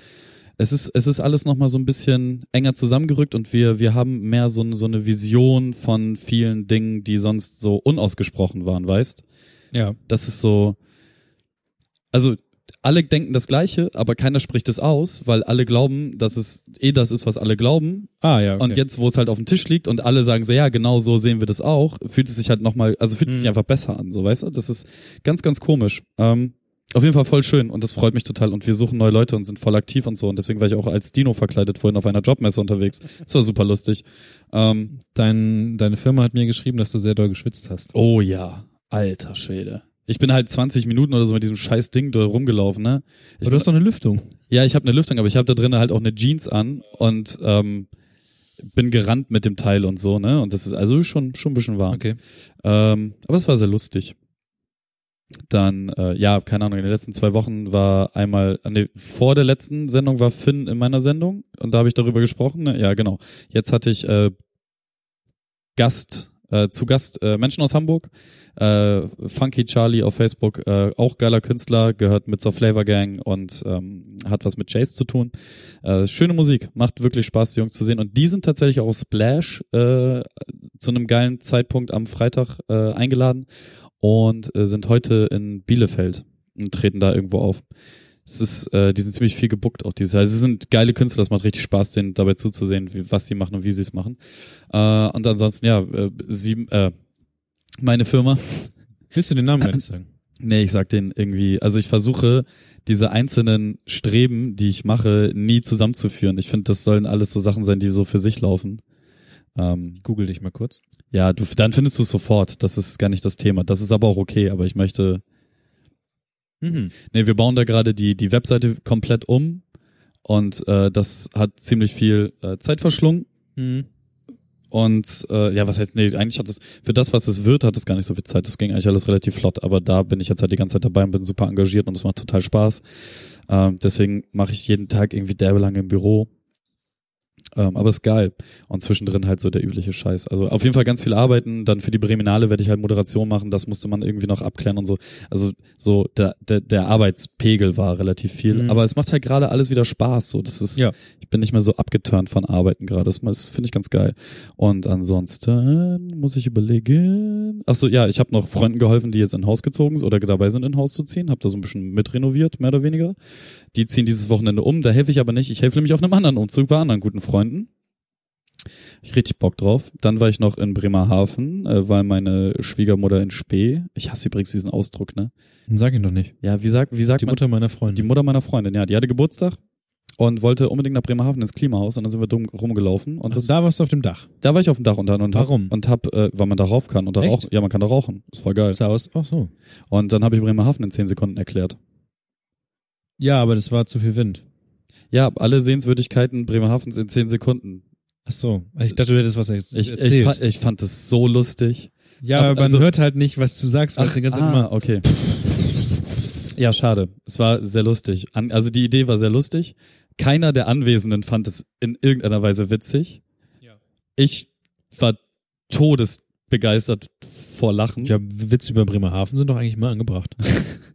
es ist, es ist alles nochmal so ein bisschen enger zusammengerückt und wir, wir haben mehr so, so eine Vision von vielen Dingen, die sonst so unausgesprochen waren, weißt? Ja. Das ist so, also alle denken das Gleiche, aber keiner spricht es aus, weil alle glauben, dass es eh das ist, was alle glauben. Ah, ja. Okay. Und jetzt, wo es halt auf dem Tisch liegt und alle sagen so, ja, genau so sehen wir das auch, fühlt es sich halt nochmal, also fühlt es sich Mhm. einfach besser an, so, weißt du? Das ist ganz, ganz komisch. Ähm, auf jeden Fall voll schön und das freut mich total und wir suchen neue Leute und sind voll aktiv und so und deswegen war ich auch als Dino verkleidet vorhin auf einer Jobmesse unterwegs. Das war super lustig. Ähm, Dein, deine Firma hat mir geschrieben, dass du sehr doll geschwitzt hast. oh ja, alter Schwede. Ich bin halt 20 Minuten oder so mit diesem scheiß Ding da rumgelaufen, ne? Ich Aber du hast doch eine Lüftung. Ja, ich habe eine Lüftung, aber ich habe da drinnen halt auch eine Jeans an und ähm, bin gerannt mit dem Teil und so, ne? Und das ist also schon schon ein bisschen warm. Okay. Ähm, aber es war sehr lustig. Dann, äh, ja, keine Ahnung, in den letzten zwei Wochen war einmal, äh, nee, vor der letzten Sendung war Finn in meiner Sendung und da habe ich darüber gesprochen. Ne? Ja, genau. Jetzt hatte ich äh, Gast, äh, zu Gast äh, Menschen aus Hamburg. Äh, Funky Charlie auf Facebook, äh, auch geiler Künstler, gehört mit zur Flavor Gang und ähm, hat was mit Chase zu tun. Äh, schöne Musik, macht wirklich Spaß, die Jungs zu sehen. Und die sind tatsächlich auch auf Splash äh, zu einem geilen Zeitpunkt am Freitag äh, eingeladen und äh, sind heute in Bielefeld und treten da irgendwo auf. Es ist, äh, die sind ziemlich viel gebuckt auch dieses Jahr. Also sie sind geile Künstler, es macht richtig Spaß, denen dabei zuzusehen, wie, was sie machen und wie sie es machen. Äh, und ansonsten, ja, äh, sie, äh, meine Firma, Willst du den Namen gar nicht sagen? Nee, ich sag den irgendwie, also ich versuche diese einzelnen Streben, die ich mache, nie zusammenzuführen. Ich finde, das sollen alles so Sachen sein, die so für sich laufen. Ähm, Google dich mal kurz. ja, du, dann findest du es sofort. Das ist gar nicht das Thema. Das ist aber auch okay, aber ich möchte, Mhm. nee, wir bauen da gerade die, die Webseite komplett um und äh, das hat ziemlich viel äh, Zeit verschlungen. Mhm. Und äh, ja, was heißt, nee, eigentlich hat es, für das, was es wird, hat es gar nicht so viel Zeit. Das ging eigentlich alles relativ flott, aber da bin ich jetzt halt die ganze Zeit dabei und bin super engagiert und es macht total Spaß. Ähm, deswegen mache ich jeden Tag irgendwie derbe lange im Büro. Ähm, aber ist geil. Und zwischendrin halt so der übliche Scheiß. Also auf jeden Fall ganz viel arbeiten. Dann für die Breminale werde ich halt Moderation machen. Das musste man irgendwie noch abklären und so. Also so der, der, der Arbeitspegel war relativ viel. Mhm. Aber es macht halt gerade alles wieder Spaß. So, das ist, Ja. ich bin nicht mehr so abgeturnt von Arbeiten gerade. Das, das finde ich ganz geil. Und ansonsten muss ich überlegen. Ach so, ja, ich habe noch Freunden geholfen, die jetzt in Haus gezogen sind oder dabei sind, in ein Haus zu ziehen. Habe da so ein bisschen mitrenoviert, mehr oder weniger. Die ziehen dieses Wochenende um. Da helfe ich aber nicht. Ich helfe nämlich auf einem anderen Umzug bei anderen guten Freunden. Ich richtig Bock drauf. Dann war ich noch in Bremerhaven, äh, weil meine Schwiegermutter in Spee. Ich hasse übrigens diesen Ausdruck, ne? Dann sag ihn doch nicht. Ja, wie sagt, wie sagt Die man? Mutter meiner Freundin. Die Mutter meiner Freundin, ja, die hatte Geburtstag und wollte unbedingt nach Bremerhaven ins Klimahaus und dann sind wir dumm rumgelaufen und Ach, das, da warst du auf dem Dach. da war ich auf dem Dach und dann und Warum? hab, und hab, äh, weil man da rauf kann und da Echt? rauchen. Ja, man kann da rauchen. Das war geil. Sah aus. Ach so. Und dann habe ich Bremerhaven in zehn Sekunden erklärt. Ja, aber das war zu viel Wind. Ja, alle Sehenswürdigkeiten Bremerhavens in zehn Sekunden. Ach so. Also ich dachte, du hättest was erzählt. Ich, ich, fa- ich fand das so lustig. ja, aber man also- hört halt nicht, was du sagst, die ganze Zeit ah, immer. okay. Ja, schade. Es war sehr lustig. An, also die Idee war sehr lustig. Keiner der Anwesenden fand es in irgendeiner Weise witzig. Ja. Ich war todesbegeistert vor Lachen. Ja, Witze über Bremerhaven sind doch eigentlich mal angebracht. (laughs)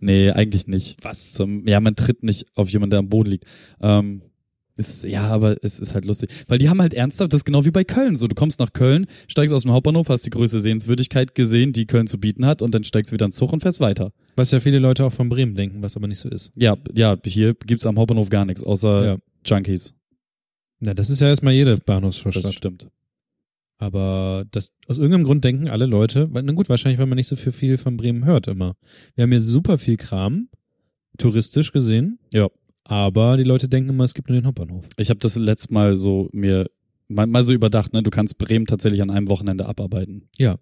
Nee, eigentlich nicht. Was? Zum, ja, man tritt nicht auf jemanden, der am Boden liegt. Ähm, ist, ja, aber es ist halt lustig. Weil die haben halt ernsthaft, das ist genau wie bei Köln. So, du kommst nach Köln, steigst aus dem Hauptbahnhof, hast die größte Sehenswürdigkeit gesehen, die Köln zu bieten hat, und dann steigst du wieder ins Zug und fährst weiter. Was ja viele Leute auch von Bremen denken, was aber nicht so ist. Ja, ja, hier gibt's am Hauptbahnhof gar nichts, außer Ja. Junkies. Na, das ist ja erstmal jede Das Bahnhofsvorstadt. stimmt. Aber das, aus irgendeinem Grund denken alle Leute, weil, na gut, wahrscheinlich, weil man nicht so viel, viel von Bremen hört immer. Wir haben hier super viel Kram, touristisch gesehen. Ja. Aber die Leute denken immer, es gibt nur den Hauptbahnhof. Ich habe das letzte Mal so mir mal, mal so überdacht, ne, du kannst Bremen tatsächlich an einem Wochenende abarbeiten. Ja.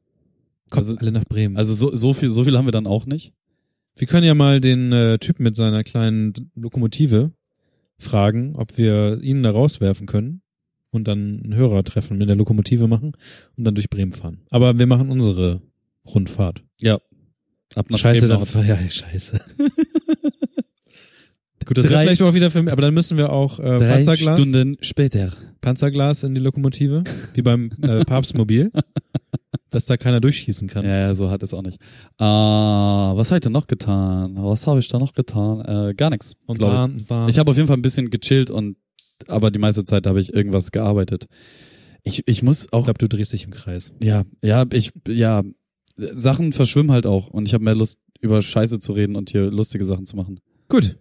Kommt Also- alle nach Bremen. Also so, so viel, so viel haben wir dann auch nicht. Wir können ja mal den äh, Typen mit seiner kleinen Lokomotive fragen, ob wir ihn da rauswerfen können und dann ein Hörertreffen mit der Lokomotive machen und dann durch Bremen fahren. Aber wir machen unsere Rundfahrt. Ja. Ab nach scheiße, Bremen dann, ja, scheiße. (laughs) Gut, das wird vielleicht auch wieder für mich, aber dann müssen wir auch äh, Drei Panzerglas, Stunden später. Panzerglas in die Lokomotive, wie beim äh, (laughs) Papstmobil, dass da keiner durchschießen kann. Ja, ja, so hat es auch nicht. Äh, was habe ich denn noch getan? Was habe ich da noch getan? Äh, gar nichts. Und ich. Ich habe auf jeden Fall ein bisschen gechillt und aber die meiste Zeit habe ich irgendwas gearbeitet. Ich, ich muss ich auch, glaube, du drehst dich im Kreis. ja, ja, ich, ja, Sachen verschwimmen halt auch und ich habe mehr Lust, über Scheiße zu reden und hier lustige Sachen zu machen. Gut.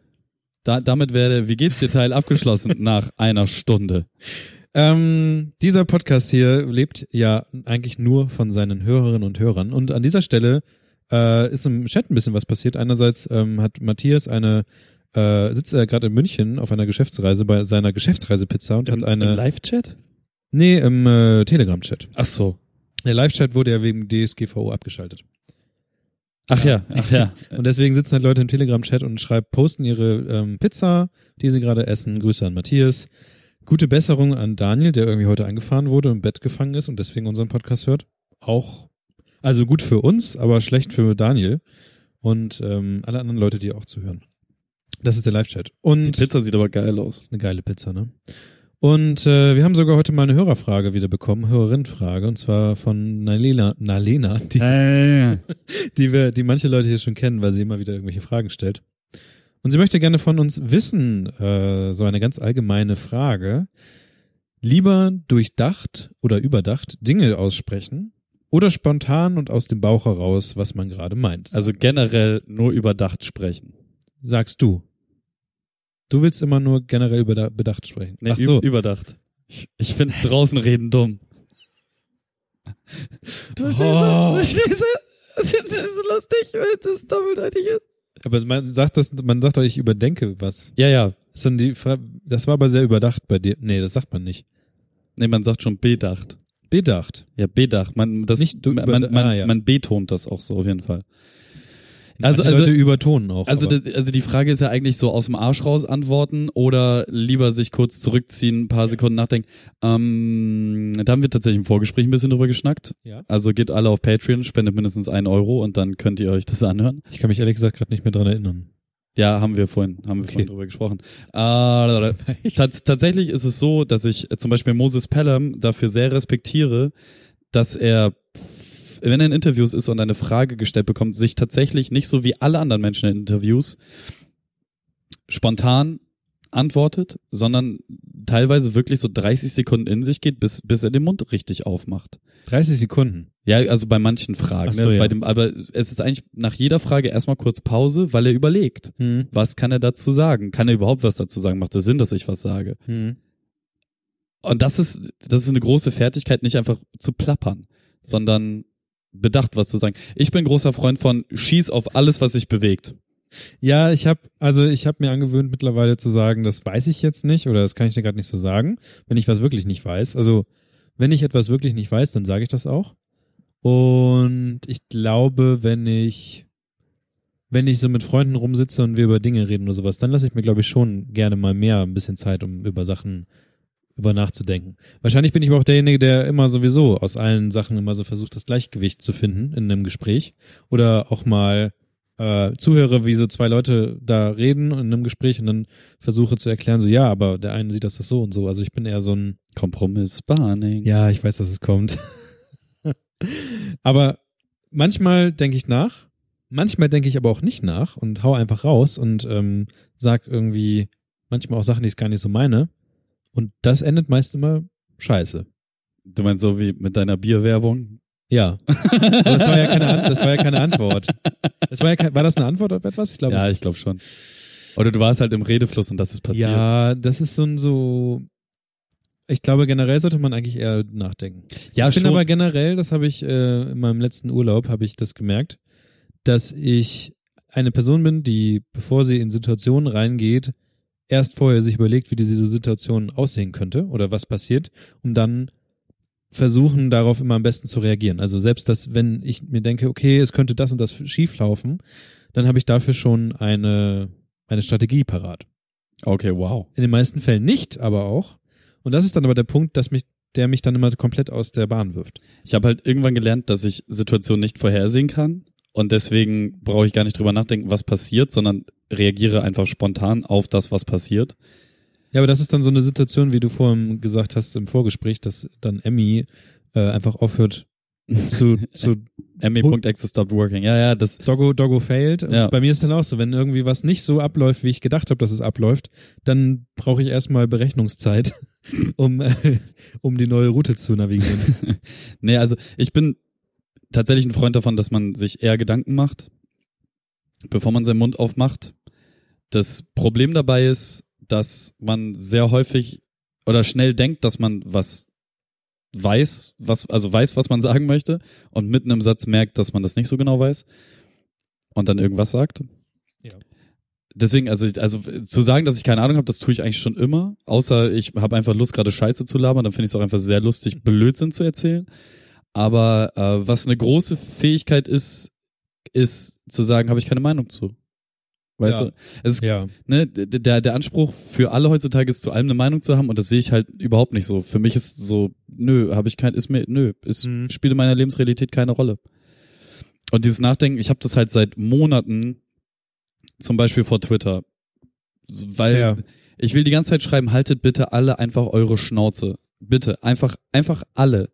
Da, damit wäre, wie geht's dir Teil abgeschlossen (laughs) nach einer Stunde. Ähm, dieser Podcast hier lebt ja eigentlich nur von seinen Hörerinnen und Hörern. Und an dieser Stelle äh, ist im Chat ein bisschen was passiert. Einerseits ähm, hat Matthias eine, äh, sitzt er gerade in München auf einer Geschäftsreise bei seiner Geschäftsreisepizza und hat eine. Live-Chat? nee, im äh, Telegram-Chat. Ach so. Der Live-Chat wurde ja wegen DSGVO abgeschaltet. Ach ja, ach ja. (laughs) Und deswegen sitzen halt Leute im Telegram-Chat und schreiben, posten ihre ähm, Pizza, die sie gerade essen. Grüße an Matthias. Gute Besserung an Daniel, der irgendwie heute eingefahren wurde und im Bett gefangen ist und deswegen unseren Podcast hört. Auch, also gut für uns, aber schlecht für Daniel und ähm, alle anderen Leute, die auch zuhören. Das ist der Live-Chat. Und Die Pizza sieht aber geil aus. ist eine geile Pizza, ne? Und äh, wir haben sogar heute mal eine Hörerfrage wieder bekommen, Hörerinfrage, und zwar von Nalena, Nalena, die Äh, (laughs) die wir, die manche Leute hier schon kennen, weil sie immer wieder irgendwelche Fragen stellt. Und sie möchte gerne von uns wissen, äh, so eine ganz allgemeine Frage. Lieber durchdacht oder überdacht Dinge aussprechen oder spontan und aus dem Bauch heraus, was man gerade meint. also generell nur überdacht sprechen. sagst du. Du willst immer nur generell über bedacht sprechen. Nee, Ach so. üb- überdacht. Ich, ich finde draußen reden dumm. Du Oh. verstehst du? Das ist lustig, wenn das doppeldeutig ist. Aber man sagt das, man sagt doch, ich überdenke was. Ja, ja. Dann die das war aber sehr überdacht bei dir. Nee, das sagt man nicht. Nee, man sagt schon bedacht. Bedacht. Ja, bedacht. Man, das, Nicht du- man, man, ah, ja. man betont das auch so auf jeden Fall. Also, Also- Leute übertonen auch. Also, das, also die Frage ist ja eigentlich so aus dem Arsch raus antworten oder lieber sich kurz zurückziehen, ein paar Sekunden nachdenken. Ähm, da haben wir tatsächlich im Vorgespräch ein bisschen drüber geschnackt. Ja. Also geht alle auf Patreon, spendet mindestens einen Euro und dann könnt ihr euch das anhören. Ich kann mich ehrlich gesagt gerade nicht mehr dran erinnern. Ja, haben wir vorhin, haben wir Okay. vorhin drüber gesprochen. Äh, tats tatsächlich ist es so, dass ich zum Beispiel Moses Pelham dafür sehr respektiere, dass er, wenn er in Interviews ist und eine Frage gestellt bekommt, sich tatsächlich nicht so wie alle anderen Menschen in Interviews spontan antwortet, sondern teilweise wirklich so 30 Sekunden in sich geht, bis, bis er den Mund richtig aufmacht. 30 Sekunden. Ja, also bei manchen Fragen. Ach so, ne? ja. bei dem, aber es ist eigentlich nach jeder Frage erstmal kurz Pause, weil er überlegt. Hm. Was kann er dazu sagen? Kann er überhaupt was dazu sagen? Macht es Sinn, dass ich was sage? Hm. Und das ist, das ist eine große Fertigkeit, nicht einfach zu plappern, sondern bedacht was zu sagen. Ich bin großer Freund von schieß auf alles, was sich bewegt. Ja, ich habe also ich habe mir angewöhnt mittlerweile zu sagen, das weiß ich jetzt nicht oder das kann ich dir gerade nicht so sagen, wenn ich was wirklich nicht weiß. Also wenn ich etwas wirklich nicht weiß, dann sage ich das auch. Und ich glaube, wenn ich wenn ich so mit Freunden rumsitze und wir über Dinge reden oder sowas, dann lasse ich mir glaube ich schon gerne mal mehr ein bisschen Zeit, um über Sachen über nachzudenken. Wahrscheinlich bin ich aber auch derjenige, der immer sowieso aus allen Sachen immer so versucht, das Gleichgewicht zu finden in einem Gespräch oder auch mal äh, zuhöre, wie so zwei Leute da reden in einem Gespräch und dann versuche zu erklären, so ja, aber der eine sieht das, das so und so. Also ich bin eher so ein, Kompromiss, Barning. ja, ich weiß, dass es kommt. (laughs) aber manchmal denke ich nach, manchmal denke ich aber auch nicht nach und hau einfach raus und ähm, sag irgendwie manchmal auch Sachen, die ich gar nicht so meine. Und das endet meist immer scheiße. Du meinst so wie mit deiner Bierwerbung? Ja. Das war ja keine, das war ja keine Antwort. Das war, ja kein, war das eine Antwort auf etwas? Ich glaube Ja, ich glaube schon. Oder du warst halt im Redefluss und das ist passiert. Ja, das ist so ein so. Ich glaube, generell sollte man eigentlich eher nachdenken. ja ich bin schon. aber generell, das habe ich äh, in meinem letzten Urlaub, habe ich das gemerkt, dass ich eine Person bin, die, bevor sie in Situationen reingeht, erst vorher sich überlegt, wie diese Situation aussehen könnte oder was passiert, um dann versuchen, darauf immer am besten zu reagieren. Also selbst das, wenn ich mir denke, okay, es könnte das und das schief laufen, dann habe ich dafür schon eine, eine Strategie parat. Okay, wow. In den meisten Fällen nicht, aber auch. Und das ist dann aber der Punkt, dass mich, der mich dann immer komplett aus der Bahn wirft. Ich habe halt irgendwann gelernt, dass ich Situationen nicht vorhersehen kann und deswegen brauche ich gar nicht drüber nachdenken, was passiert, sondern reagiere einfach spontan auf das, was passiert. Ja, aber das ist dann so eine Situation, wie du vorhin gesagt hast im Vorgespräch, dass dann Emmy äh, einfach aufhört (laughs) zu, zu Emmy.exe stopped working. Ja, ja, das. Doggo, Doggo failed. Ja. Bei mir ist dann auch so, wenn irgendwie was nicht so abläuft, wie ich gedacht habe, dass es abläuft, dann brauche ich erstmal Berechnungszeit, (laughs) um, äh, (laughs) um die neue Route zu navigieren. Nee, also ich bin tatsächlich ein Freund davon, dass man sich eher Gedanken macht, bevor man seinen Mund aufmacht. Das Problem dabei ist, dass man sehr häufig oder schnell denkt, dass man was weiß, was, also weiß, was man (laughs) sagen möchte und mitten im Satz merkt, dass man das nicht so genau weiß und dann irgendwas sagt. Ja. Deswegen, also, also zu sagen, dass ich keine Ahnung habe, das tue ich eigentlich schon immer. Außer ich habe einfach Lust, gerade Scheiße zu labern, dann finde ich es auch einfach sehr lustig, Blödsinn zu erzählen. Aber äh, was eine große Fähigkeit ist, ist zu sagen, habe ich keine Meinung zu. Weißt Ja. du? Es ist, ja. ne, der, der Anspruch für alle heutzutage ist, zu allem eine Meinung zu haben und das sehe ich halt überhaupt nicht so. Für mich ist so, nö, habe ich kein, ist mir, nö, es Mhm. spielt in meiner Lebensrealität keine Rolle. Und dieses Nachdenken, ich habe das halt seit Monaten, zum Beispiel vor Twitter, weil Ja. ich will die ganze Zeit schreiben, haltet bitte alle einfach eure Schnauze. Bitte, einfach, einfach alle.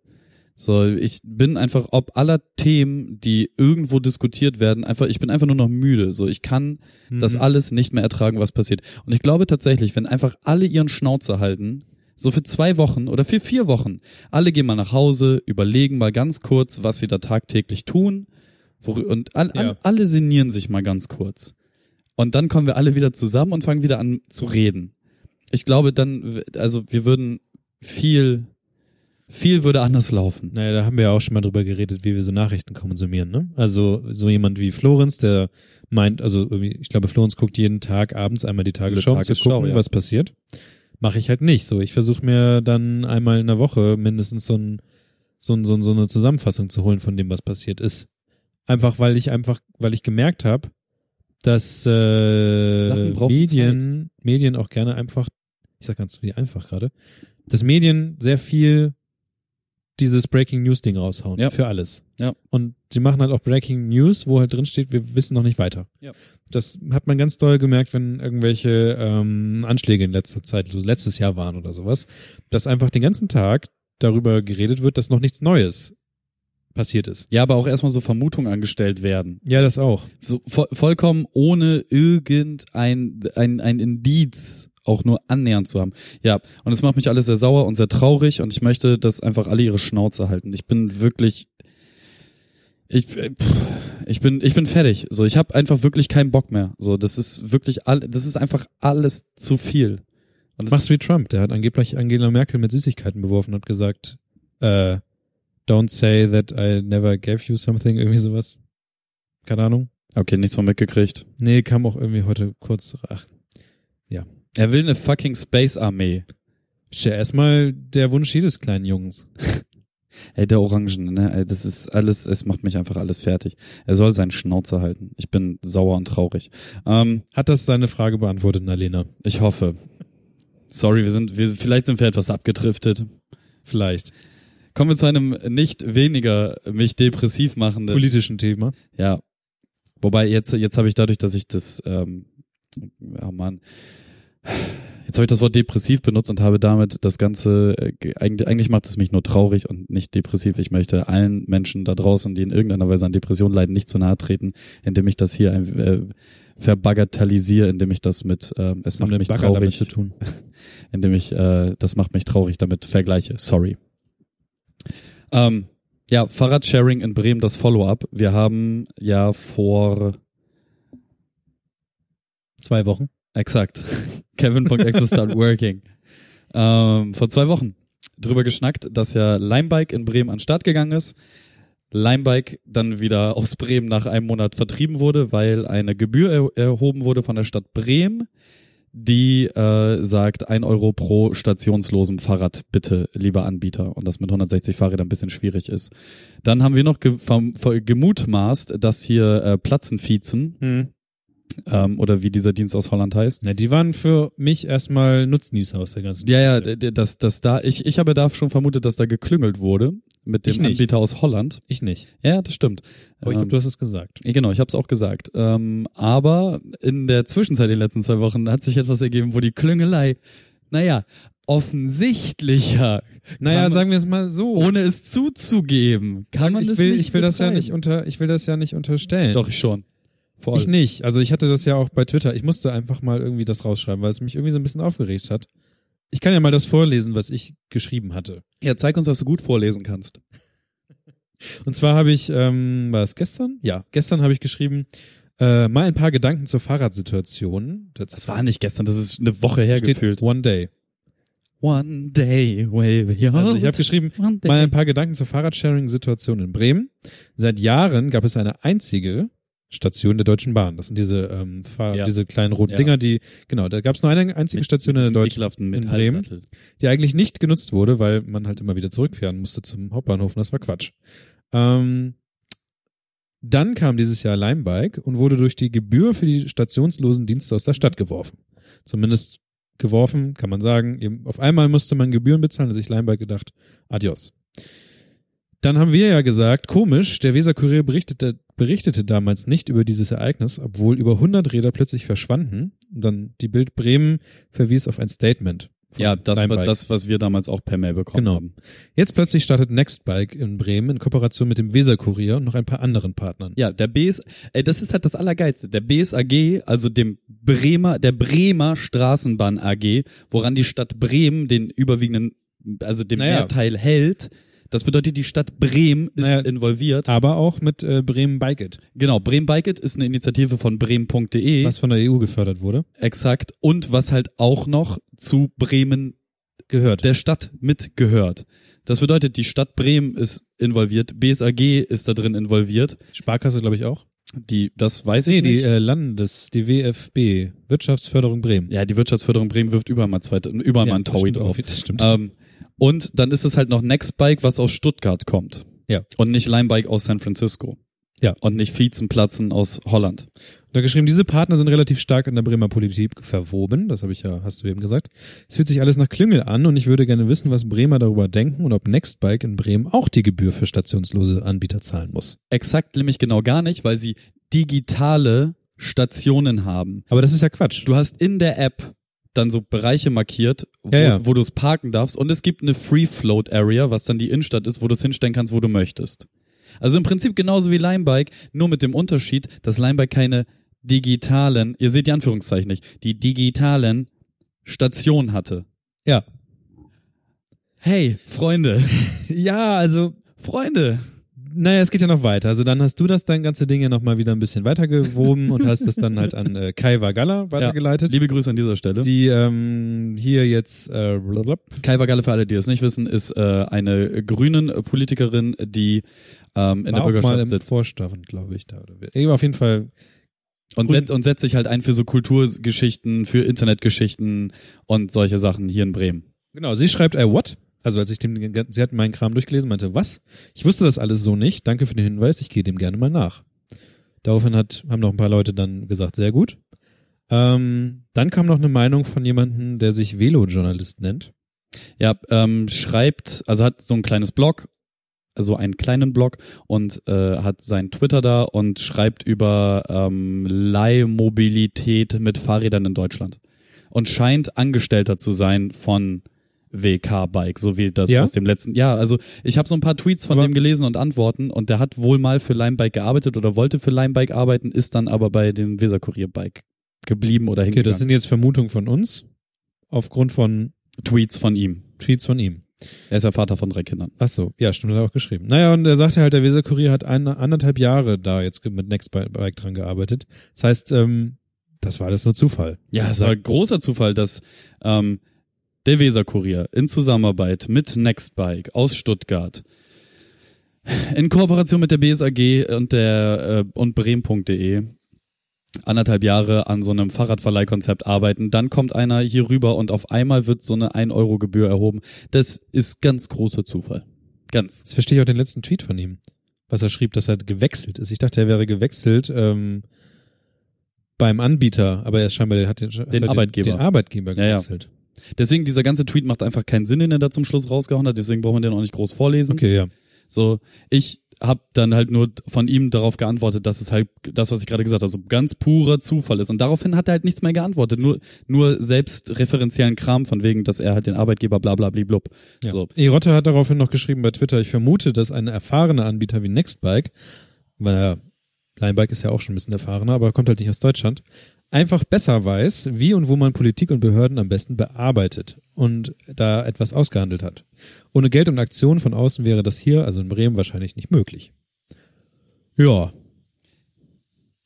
So, ich bin einfach, ob aller Themen, die irgendwo diskutiert werden, einfach, ich bin einfach nur noch müde. So, ich kann das Mhm. alles nicht mehr ertragen, was passiert. Und ich glaube tatsächlich, wenn einfach alle ihren Schnauze halten, so für zwei Wochen oder für vier Wochen, alle gehen mal nach Hause, überlegen mal ganz kurz, was sie da tagtäglich tun, und all, Ja. all, alle sinnieren sich mal ganz kurz. Und dann kommen wir alle wieder zusammen und fangen wieder an zu reden. Ich glaube dann, also wir würden viel, viel würde anders laufen. Naja, da haben wir ja auch schon mal drüber geredet, wie wir so Nachrichten konsumieren, ne? Also so jemand wie Florenz, der meint, also irgendwie, ich glaube, Florenz guckt jeden Tag abends einmal die Tagesschau, um zu gucken, ja. was passiert. Mache ich halt nicht so. Ich versuche mir dann einmal in der Woche mindestens so, ein, so, ein, so, ein, so eine Zusammenfassung zu holen von dem, was passiert ist. Einfach, weil ich einfach, weil ich gemerkt habe, dass äh, Medien, Medien auch gerne einfach, ich sag ganz wie einfach gerade, dass Medien sehr viel dieses Breaking News Ding raushauen Ja. für alles. Ja. Und sie machen halt auch Breaking News, wo halt drin steht, wir wissen noch nicht weiter. Ja. Das hat man ganz doll gemerkt, wenn irgendwelche ähm, Anschläge in letzter Zeit, letztes Jahr waren oder sowas, dass einfach den ganzen Tag darüber geredet wird, dass noch nichts Neues passiert ist. Ja, aber auch erstmal so Vermutungen angestellt werden. Ja, das auch. So vo vollkommen ohne irgendein ein, ein Indiz auch nur annähernd zu haben. Ja, und es macht mich alles sehr sauer und sehr traurig und ich möchte, dass einfach alle ihre Schnauze halten. Ich bin wirklich ich pff, ich bin ich bin fertig. So, ich habe einfach wirklich keinen Bock mehr. So, das ist wirklich all das ist einfach alles zu viel. Und das Machst wie Trump, der hat angeblich Angela Merkel mit Süßigkeiten beworfen und gesagt, äh, don't say that I never gave you something, irgendwie sowas. Keine Ahnung. okay, nichts von mitgekriegt. Nee, kam auch irgendwie heute kurz. Ach, Er will eine fucking Space Armee. ist ja erstmal der Wunsch jedes kleinen Jungs. (laughs) Ey, der Orangen, ne? Ey, das ist alles, es macht mich einfach alles fertig. Er soll seinen Schnauze halten. Ich bin sauer und traurig. Ähm, Hat das deine Frage beantwortet, Nalena? ich hoffe. Sorry, wir sind, wir, vielleicht sind wir etwas abgedriftet. Vielleicht. Kommen wir zu einem nicht weniger mich depressiv machenden. Politischen Thema. Ja. Wobei jetzt, jetzt habe ich dadurch, dass ich das, ähm, ja Mann, jetzt habe ich das Wort depressiv benutzt und habe damit das Ganze, äh, ge- eigentlich, macht es mich nur traurig und nicht depressiv. Ich möchte allen Menschen da draußen, die in irgendeiner Weise an Depression leiden, nicht zu nahe treten, indem ich das hier ein, äh, verbagatellisiere, indem ich das mit, ähm, es macht mich Bagger traurig, zu tun. (laughs) indem ich, äh, das macht mich traurig damit vergleiche. Sorry. Ähm, ja, Fahrradsharing in Bremen, das Follow-up. Wir haben ja vor Zwei Wochen. Exakt. (laughs) Kevin.exe start working. Ähm, vor zwei Wochen drüber geschnackt, dass ja Limebike in Bremen an den Start gegangen ist. Limebike dann wieder aus Bremen nach einem Monat vertrieben wurde, weil eine Gebühr er erhoben wurde von der Stadt Bremen, die äh, sagt, ein Euro pro stationslosem Fahrrad, bitte, lieber Anbieter. Und das mit 160 Fahrrädern ein bisschen schwierig ist. Dann haben wir noch ge gemutmaßt, dass hier äh, Platzenviezen, Hm. Ähm, oder wie dieser Dienst aus Holland heißt. Na, die waren für mich erstmal Nutznießer aus der ganzen Ja, ja, Geschichte. d- d- dass, dass da, ich, ich habe da schon vermutet, dass da geklüngelt wurde mit dem Ich. Anbieter aus Holland. Ich nicht. Ja, das stimmt. Aber ich Ähm, glaube, du hast es gesagt. Genau, ich habe es auch gesagt. Ähm, aber in der Zwischenzeit, in den letzten zwei Wochen, hat sich etwas ergeben, wo die Klüngelei, naja, offensichtlicher, Naja, man- sagen wir es mal so. ohne es zuzugeben, kann man ich das will, nicht ich will das ja betreiben. nicht unter, ich will das ja nicht unterstellen. Doch, ich schon. Voll. Ich nicht. Also ich hatte das ja auch bei Twitter. Ich musste einfach mal irgendwie das rausschreiben, weil es mich irgendwie so ein bisschen aufgeregt hat. Ich kann ja mal das vorlesen, was ich geschrieben hatte. Ja, zeig uns, dass du gut vorlesen kannst. Und zwar habe ich, ähm, war es gestern? Ja, gestern habe ich geschrieben, äh, mal ein paar Gedanken zur Fahrradsituation. Das war nicht gestern, das ist eine Woche her gefühlt. One Day. One day will be Also ich habe geschrieben, mal ein paar Gedanken zur Fahrradsharing-Situation in Bremen. Seit Jahren gab es eine einzige Station der Deutschen Bahn. Das sind diese, ähm, Fahr Ja. diese kleinen roten Ja. Dinger, die, genau, da gab es nur eine einzige Station in der Deutschen in Bremen. Die eigentlich nicht genutzt wurde, weil man halt immer wieder zurückfahren musste zum Hauptbahnhof und das war Quatsch. Ähm, dann kam dieses Jahr Limebike und wurde durch die Gebühr für die stationslosen Dienste aus der Stadt geworfen. Zumindest geworfen, kann man sagen. Auf einmal musste man Gebühren bezahlen, da sich Limebike gedacht, adios. Dann haben wir ja gesagt, komisch, der Weser Kurier berichtete, berichtete damals nicht über dieses Ereignis, obwohl über 100 Räder plötzlich verschwanden. Und dann die Bild Bremen verwies auf ein Statement. Ja, das war das, was wir damals auch per Mail bekommen Genau. haben. Jetzt plötzlich startet Nextbike in Bremen in Kooperation mit dem Weser Kurier und noch ein paar anderen Partnern. Ja, der BS, ey, das ist halt das Allergeilste. Der BSAG, also dem Bremer, der Bremer Straßenbahn AG, woran die Stadt Bremen den überwiegenden, also den Naja. Mehrteil hält. Das bedeutet, die Stadt Bremen ist Naja. involviert. Aber auch mit äh, Bremen Bike It, Genau, Bremen Bike It ist eine Initiative von bremen.de. was von der EU gefördert wurde. Exakt. Und was halt auch noch zu Bremen Gehört. der Stadt mitgehört. Das bedeutet, die Stadt Bremen ist involviert, BSAG ist da drin involviert. Sparkasse, glaube ich, auch. Die, das weiß ich Nee, die nicht. äh, Landes, die WFB, Wirtschaftsförderung Bremen. Ja, die Wirtschaftsförderung Bremen wirft überall mal zweite, überall mal ein Taui drauf. Das stimmt. Ähm, und dann ist es halt noch Nextbike, was aus Stuttgart kommt. Ja. Und nicht Limebike aus San Francisco. Ja. Und nicht Viezenplatzen aus Holland. Da geschrieben, diese Partner sind relativ stark in der Bremer Politik verwoben. Das habe ich ja, hast du eben gesagt. Es fühlt sich alles nach Klüngel an und ich würde gerne wissen, was Bremer darüber denken und ob Nextbike in Bremen auch die Gebühr für stationslose Anbieter zahlen muss. Exakt nämlich genau gar nicht, weil sie digitale Stationen haben. Aber das ist ja Quatsch. Du hast in der App dann so Bereiche markiert, wo, Ja, ja. wo du es parken darfst. Und es gibt eine Free Float Area, was dann die Innenstadt ist, wo du es hinstellen kannst, wo du möchtest. Also im Prinzip genauso wie Limebike, nur mit dem Unterschied, dass Limebike keine digitalen, ihr seht die Anführungszeichen nicht, die digitalen Stationen hatte. ja. Hey, Freunde, (laughs) Ja, also Freunde. Naja, es geht ja noch weiter. Also dann hast du das dein ganze Ding ja noch mal wieder ein bisschen weitergewoben und hast es dann halt an äh, Kai Vagalla weitergeleitet, Liebe Grüße an dieser Stelle. die ähm, hier jetzt äh, blablabla. Kai Vagalle, für alle, die es nicht wissen, ist äh, eine grünen Politikerin, die ähm, in war der auch mal Bürgerschaft im sitzt. Vorstand, glaube ich, da oder. Auf jeden Fall. Und, setzt, und setzt sich halt ein für so Kulturgeschichten, für Internetgeschichten und solche Sachen hier in Bremen. Genau, sie schreibt, äh, what? Also als ich dem, sie hat meinen Kram durchgelesen, meinte, was? Ich wusste das alles so nicht. Danke für den Hinweis. Ich gehe dem gerne mal nach. Daraufhin hat, haben noch ein paar Leute dann gesagt, sehr gut. Ähm, dann kam noch eine Meinung von jemandem, der sich Velo-Journalist nennt. Ja, ähm, schreibt, also hat so ein kleines Blog, also einen kleinen Blog und äh, hat sein Twitter da und schreibt über ähm, Leihmobilität mit Fahrrädern in Deutschland. Und scheint Angestellter zu sein von WK-Bike, so wie das Ja? aus dem letzten. Ja, also ich habe so ein paar Tweets von Aber- dem gelesen und Antworten und der hat wohl mal für Limebike gearbeitet oder wollte für Limebike arbeiten, ist dann aber bei dem Weser Kurier Bike geblieben oder Okay, hingegangen. das sind jetzt Vermutungen von uns. Aufgrund von Tweets von ihm. Tweets von ihm. Er ist ja Vater von drei Kindern. Ach so, ja, stimmt, hat er auch geschrieben. Naja, und er sagte halt, der Weser Kurier hat eine, anderthalb Jahre da jetzt mit Nextbike dran gearbeitet. Das heißt, ähm, das war alles nur Zufall. Ja, es war ein großer Zufall, dass ähm, der Weser Kurier in Zusammenarbeit mit Nextbike aus Stuttgart in Kooperation mit der BSAG und der äh, und Bremen.de anderthalb Jahre an so einem Fahrradverleihkonzept arbeiten, dann kommt einer hier rüber und auf einmal wird so eine 1 Euro Gebühr erhoben. Das ist ganz großer Zufall. Ganz. Das verstehe ich auch den letzten Tweet von ihm, was er schrieb, dass er gewechselt ist. Ich dachte, er wäre gewechselt ähm, beim Anbieter, aber er ist scheinbar der hat den, hat er Arbeitgeber. Den, Arbeitgeber Ja, ja. Deswegen, dieser ganze Tweet macht einfach keinen Sinn, den er da zum Schluss rausgehauen hat, deswegen brauchen wir den auch nicht groß vorlesen. Okay, ja. So, ich habe dann halt nur von ihm darauf geantwortet, dass es halt das, was ich gerade gesagt habe, so ganz purer Zufall ist. Und daraufhin hat er halt nichts mehr geantwortet, nur nur selbstreferenziellen Kram von wegen, dass er halt den Arbeitgeber bla bla blub. ja. So. Erotte hat daraufhin noch geschrieben bei Twitter, ich vermute, dass ein erfahrener Anbieter wie Nextbike, weil er Linebike ist ja auch schon ein bisschen erfahrener, aber kommt halt nicht aus Deutschland, einfach besser weiß, wie und wo man Politik und Behörden am besten bearbeitet und da etwas ausgehandelt hat. Ohne Geld und Aktionen von außen wäre das hier, also in Bremen, wahrscheinlich nicht möglich. Ja.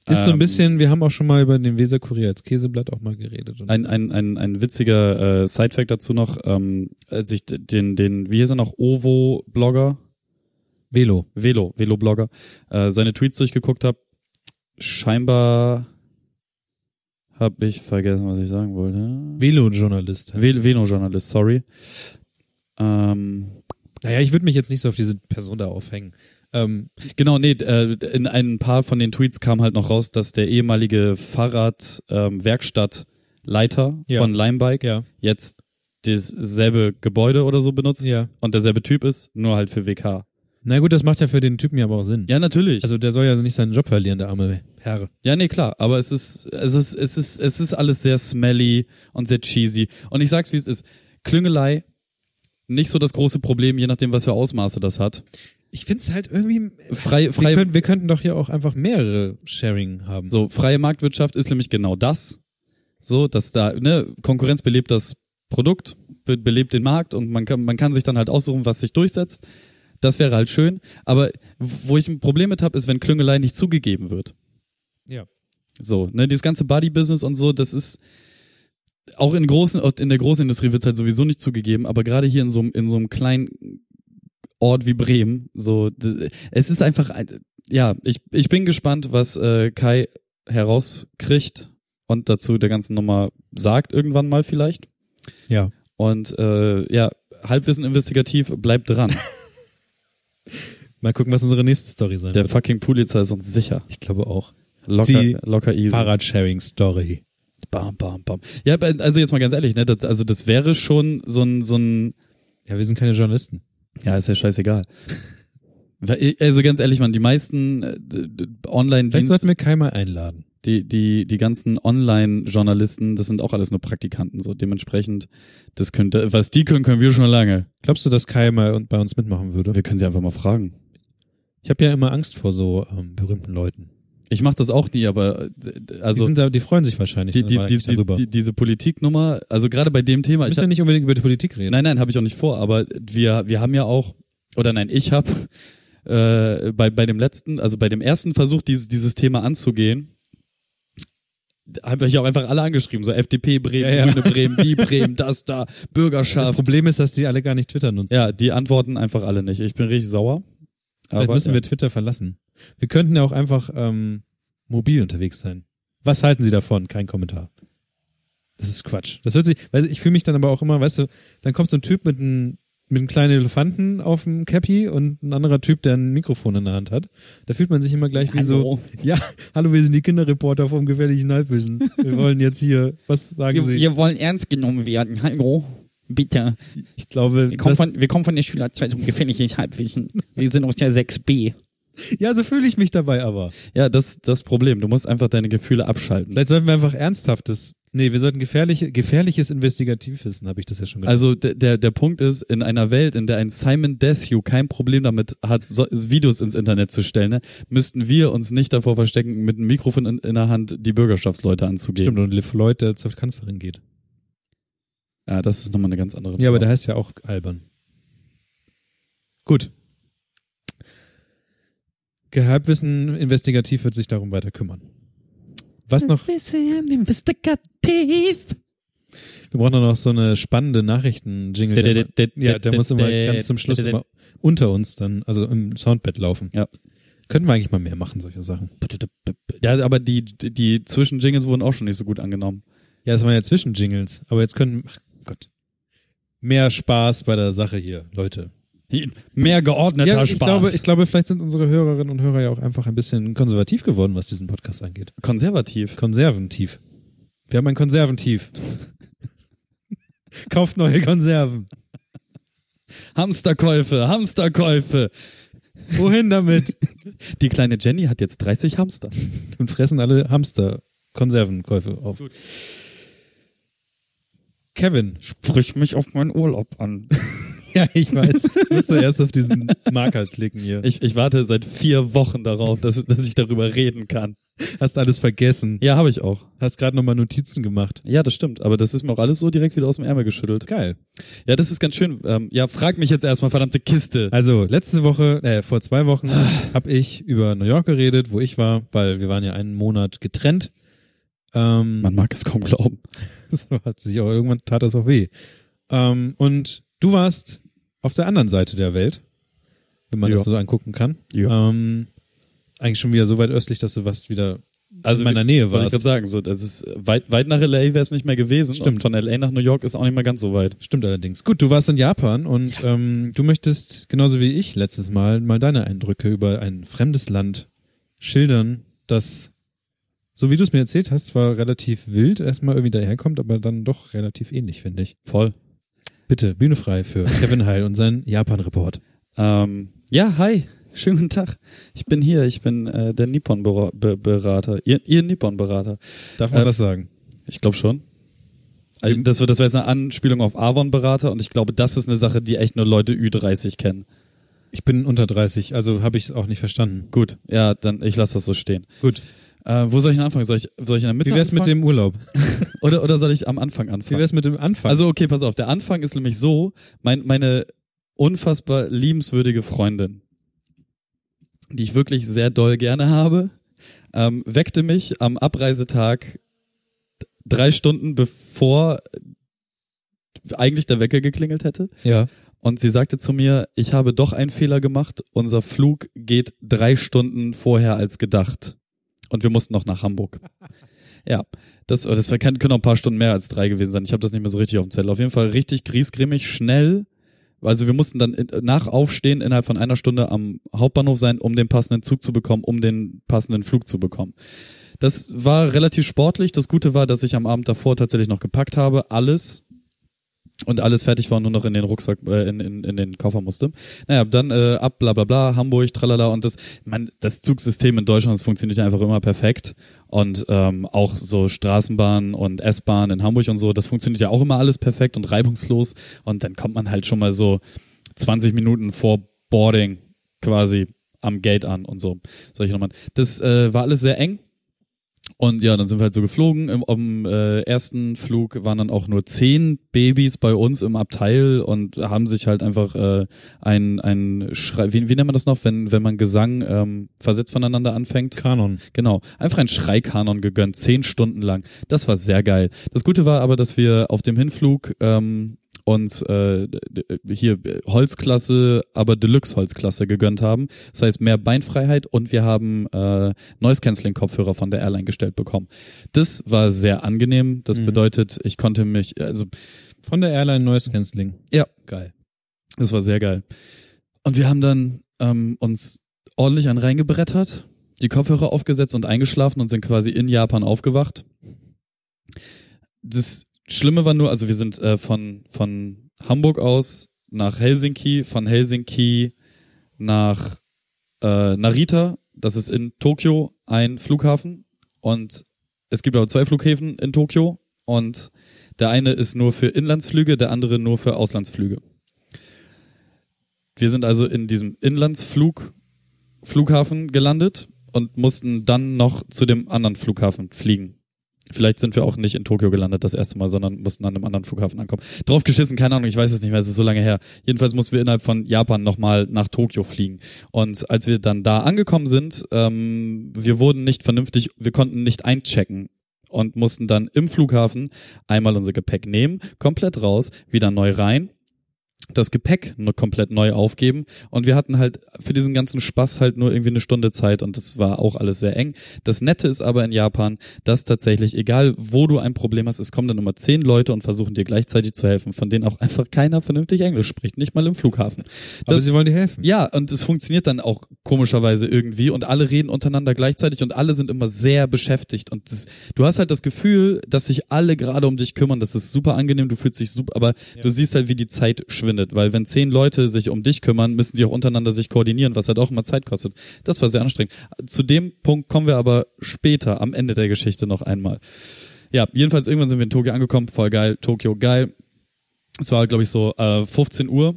Ist so ein Ähm, bisschen, wir haben auch schon mal über den Weser-Kurier als Käseblatt auch mal geredet. Ein, ein, ein, ein witziger äh, Sidefact dazu noch, ähm, als ich den, den, wie hieß er noch, Ovo-Blogger, Velo. Velo, Velo-Blogger, äh, seine Tweets durchgeguckt habe, scheinbar habe ich vergessen, was ich sagen wollte. Velo-Journalist. Ve- Veno-Journalist, sorry. Ähm, Naja, ich würde mich jetzt nicht so auf diese Person da aufhängen. Ähm, genau, nee, äh, in ein paar von den Tweets kam halt noch raus, dass der ehemalige Fahrrad-Werkstattleiter Ja. von Limebike ja. jetzt dasselbe Gebäude oder so benutzt Ja. und derselbe Typ ist, nur halt für WK. Na gut, das macht ja für den Typen ja aber auch Sinn. Ja, natürlich. Also der soll ja nicht seinen Job verlieren, der arme Herr. Ja, nee, klar, aber es ist, es ist, es ist, es ist alles sehr smelly und sehr cheesy. Und ich sag's, wie es ist. Klüngelei, nicht so das große Problem, je nachdem, was für Ausmaße das hat. Ich find's halt irgendwie. Frei, Wir, frei, könnten, wir könnten doch hier auch einfach mehrere Sharing haben. so, freie Marktwirtschaft ist nämlich genau das. So, dass da, ne, Konkurrenz belebt das Produkt, be belebt den Markt und man kann, man kann sich dann halt aussuchen, was sich durchsetzt. Das wäre halt schön. Aber wo ich ein Problem mit habe, ist, wenn Klüngelei nicht zugegeben wird. Ja. So, ne, dieses ganze Body-Business und so, das ist auch in großen, in der Großindustrie wird es halt sowieso nicht zugegeben, aber gerade hier in so, einem- in so einem kleinen Ort wie Bremen, so, es ist einfach, ein- ja, ich, ich bin gespannt, was äh, Kai herauskriegt und dazu der ganzen Nummer sagt, irgendwann mal vielleicht. Ja. Und äh, ja, Halbwissen investigativ, bleibt dran. (laughs) Mal gucken, was unsere nächste Story sein Der wird. fucking Pulitzer ist uns sicher. Ich glaube auch. Locker, Die locker easy. Fahrradsharing-Story. Bam, bam, bam. Ja, also jetzt mal ganz ehrlich, ne, das, also das wäre schon so ein, so ein, Ja, wir sind keine Journalisten. ja, ist ja scheißegal. Also ganz ehrlich, man, die meisten äh, d- Vielleicht Online-Dienste, sollten wir Kai mal einladen. Die, die, die ganzen Online-Journalisten, das sind auch alles nur Praktikanten, so dementsprechend, das könnte, was die können, können wir schon lange. Glaubst du, dass Kai mal bei uns mitmachen würde? Wir können sie einfach mal fragen. Ich habe ja immer Angst vor so ähm, berühmten Leuten. Ich mache das auch nie, aber d- die, also sind da, die freuen sich wahrscheinlich die, dann die, die, darüber. die, die, diese Politiknummer, also gerade bei dem Thema, wir ich müssen ja nicht unbedingt über die Politik reden. Nein, nein, habe ich auch nicht vor, aber wir, wir haben ja auch, oder nein, ich habe (laughs) äh, bei, bei dem letzten, also bei dem ersten Versuch, dieses, dieses Thema anzugehen, habe ich auch einfach alle angeschrieben, so FDP Bremen, Ja, ja. Grüne Bremen, die Bremen, das da, Das Bürgerschaft. Problem ist, dass die alle gar nicht Twitter nutzen. Ja, die antworten einfach alle nicht. Ich bin richtig sauer. Vielleicht Aber müssen ja. wir Twitter verlassen. Wir könnten ja auch einfach ähm, mobil unterwegs sein. Was halten Sie davon? Kein Kommentar. Das ist Quatsch. Das hört sich, weil ich fühle mich dann aber auch immer, weißt du, dann kommt so ein Typ mit einem mit einem kleinen Elefanten auf dem Cappy und ein anderer Typ, der ein Mikrofon in der Hand hat. Da fühlt man sich immer gleich wie so, ja, hallo, wir sind die Kinderreporter vom gefährlichen Halbwissen. Wir wollen jetzt hier, was sagen Wir, Sie? wir wollen ernst genommen werden. Hallo. Bitte. ich glaube, Wir kommen, von, wir kommen von der Schülerzeitung Gefährliches Halbwissen. Wir sind aus der 6b. ja, so fühle ich mich dabei aber. Ja, das das Problem. Du musst einfach deine Gefühle abschalten. Vielleicht sollten wir einfach ernsthaftes, nee, wir sollten gefährliche, gefährliches Investigativwissen, habe ich das ja schon gesagt. Also der, der, der Punkt ist, in einer Welt, in der ein Simon Desue kein Problem damit hat, so, Videos ins Internet zu stellen, ne, müssten wir uns nicht davor verstecken, mit einem Mikrofon in, in der Hand die Bürgerschaftsleute anzugehen. Stimmt, und Liv Floyd, der zur Kanzlerin geht. Ja, das ist nochmal eine ganz andere Ja, aber der heißt ja auch albern. Gut. Geheimwissen investigativ wird sich darum weiter kümmern. Was noch? Investigativ. Wir brauchen noch so eine spannende Nachrichten-Jingle. Der, der, ja, der muss immer ganz zum Schluss immer unter uns dann, also im Soundbed laufen. Ja. Können wir eigentlich mal mehr machen, solche Sachen. Ja, aber die, die Zwischenjingles wurden auch schon nicht so gut angenommen. Ja, das waren ja Zwischenjingles, aber jetzt können, ach Gott. Mehr Spaß bei der Sache hier, Leute. Mehr geordneter Ja, ich Spaß. glaube, ich glaube, vielleicht sind unsere Hörerinnen und Hörer ja auch einfach ein bisschen konservativ geworden, was diesen Podcast angeht. Konservativ. Konserventief. Wir haben ein Konserventief. (laughs) Kauft neue Konserven. Hamsterkäufe, Hamsterkäufe. Wohin damit? Die kleine Jenny hat jetzt 30 Hamster. Und fressen alle Hamster Konservenkäufe auf. Kevin. Sprich mich auf meinen Urlaub an. (laughs) Ja, ich weiß. Du musst du erst auf diesen Marker klicken hier. Ich, ich warte seit vier Wochen darauf, dass, dass ich darüber reden kann. Hast alles vergessen. Ja, habe ich auch. Hast gerade nochmal Notizen gemacht. Ja, das stimmt. Aber das ist mir auch alles so direkt wieder aus dem Ärmel geschüttelt. Geil. Ja, das ist ganz schön. Ähm, ja, frag mich jetzt erstmal, verdammte Kiste. Also, letzte Woche, äh, vor zwei Wochen (sighs) habe ich über New York geredet, wo ich war, weil wir waren ja einen Monat getrennt. Ähm, Man mag es kaum glauben. (laughs) hat sich auch irgendwann tat das auch weh. Ähm, und du warst auf der anderen Seite der Welt, wenn man Ja. das so angucken kann. Ja. Ähm, eigentlich schon wieder so weit östlich, dass du was wieder Also in meiner Nähe Wollte ich warst. gerade sagen, so, das ist weit, weit nach LA wäre es nicht mehr gewesen. Stimmt. Und von LA nach New York ist auch nicht mehr ganz so weit. Stimmt allerdings. Gut, du warst in Japan und ähm, du möchtest, genauso wie ich letztes Mal, mal deine Eindrücke über ein fremdes Land schildern, das, so wie du es mir erzählt hast, zwar relativ wild erstmal irgendwie daherkommt, aber dann doch relativ ähnlich, finde ich. Voll. Bitte, Bühne frei für Kevin Heil und seinen Japan-Report. Ähm, ja, hi. Schönen guten Tag. Ich bin hier. Ich bin äh, der Nippon-Berater. Ihr, ihr Nippon-Berater. Darf man Äh, das sagen? Ich glaube schon. Also das, war- das war jetzt eine Anspielung auf Avon-Berater und ich glaube, das ist eine Sache, die echt nur Leute Ü30 kennen. Ich bin unter 30, also habe ich es auch nicht verstanden. Gut, ja, dann ich lasse das so stehen. Gut. Äh, wo soll ich denn anfangen? Soll ich, soll ich in der Mitte Wie wär's mit anfangen? dem Urlaub? (laughs) Oder, oder soll ich am Anfang Wie anfangen? wär's mit dem Anfang? Also okay, pass auf. Der Anfang ist nämlich so, mein, meine unfassbar liebenswürdige Freundin, die ich wirklich sehr doll gerne habe, ähm, weckte mich am Abreisetag drei Stunden bevor eigentlich der Wecker geklingelt hätte. ja. Und sie sagte zu mir, ich habe doch einen Fehler gemacht. Unser Flug geht drei Stunden vorher als gedacht. Und wir mussten noch nach Hamburg. Ja, das, das können auch ein paar Stunden mehr als drei gewesen sein. Ich habe das nicht mehr so richtig auf dem Zettel. Auf jeden Fall richtig griesgrämig, schnell. Also wir mussten dann nach Aufstehen innerhalb von einer Stunde am Hauptbahnhof sein, um den passenden Zug zu bekommen, um den passenden Flug zu bekommen. Das war relativ sportlich. Das Gute war, dass ich am Abend davor tatsächlich noch gepackt habe, alles und alles fertig war und nur noch in den Rucksack, äh, in, in, in den Koffer musste. Naja, dann äh, ab, bla bla bla, Hamburg, tralala und das, man, das Zugsystem in Deutschland, das funktioniert einfach immer perfekt und ähm, auch so Straßenbahn und S-Bahn in Hamburg und so, das funktioniert ja auch immer alles perfekt und reibungslos und dann kommt man halt schon mal so 20 Minuten vor Boarding quasi am Gate an und so. Solche Nummern. Das äh, war alles sehr eng. Und ja, dann sind wir halt so geflogen. Im, am äh, ersten Flug waren dann auch nur zehn Babys bei uns im Abteil und haben sich halt einfach äh, ein, ein Schrei, wie, wie nennt man das noch, wenn, wenn man Gesang ähm, versetzt voneinander anfängt? Kanon. Genau, einfach ein Schreikanon gegönnt, zehn Stunden lang. Das war sehr geil. Das Gute war aber, dass wir auf dem Hinflug ähm, uns äh, hier Holzklasse, aber Deluxe Holzklasse gegönnt haben. Das heißt mehr Beinfreiheit und wir haben äh, Noise Cancelling Kopfhörer von der Airline gestellt bekommen. Das war sehr angenehm. Das Mhm. bedeutet, ich konnte mich, also Von der Airline Noise Cancelling. Ja. Geil. Das war sehr geil. Und wir haben dann ähm, uns ordentlich einen reingebrettert, die Kopfhörer aufgesetzt und eingeschlafen und sind quasi in Japan aufgewacht. Das Schlimme war nur, also wir sind äh, von, von Hamburg aus nach Helsinki, von Helsinki nach äh, Narita, das ist in Tokio ein Flughafen und es gibt aber zwei Flughäfen in Tokio und der eine ist nur für Inlandsflüge, der andere nur für Auslandsflüge. Wir sind also in diesem Inlandsflug Flughafen gelandet und mussten dann noch zu dem anderen Flughafen fliegen. Vielleicht sind wir auch nicht in Tokio gelandet das erste Mal, sondern mussten an einem anderen Flughafen ankommen. Drauf geschissen, keine Ahnung, ich weiß es nicht mehr, es ist so lange her. Jedenfalls mussten wir innerhalb von Japan nochmal nach Tokio fliegen. Und als wir dann da angekommen sind, ähm, wir wurden nicht vernünftig, wir konnten nicht einchecken und mussten dann im Flughafen einmal unser Gepäck nehmen, komplett raus, wieder neu rein, das Gepäck nur komplett neu aufgeben und wir hatten halt für diesen ganzen Spaß halt nur irgendwie eine Stunde Zeit und das war auch alles sehr eng. Das Nette ist aber in Japan, dass tatsächlich, egal wo du ein Problem hast, es kommen dann immer zehn Leute und versuchen dir gleichzeitig zu helfen, von denen auch einfach keiner vernünftig Englisch spricht, nicht mal im Flughafen. Aber Das- sie wollen dir helfen. ja, und es funktioniert dann auch komischerweise irgendwie und alle reden untereinander gleichzeitig und alle sind immer sehr beschäftigt und das, du hast halt das Gefühl, dass sich alle gerade um dich kümmern, das ist super angenehm, du fühlst dich super, aber du siehst halt, wie die Zeit schwindet, weil wenn zehn Leute sich um dich kümmern, müssen die auch untereinander sich koordinieren, was halt auch immer Zeit kostet. Das war sehr anstrengend. Zu dem Punkt kommen wir aber später, am Ende der Geschichte noch einmal. Ja, jedenfalls irgendwann sind wir in Tokio angekommen, voll geil, Tokio geil. Es war, glaube ich, so äh, 15 Uhr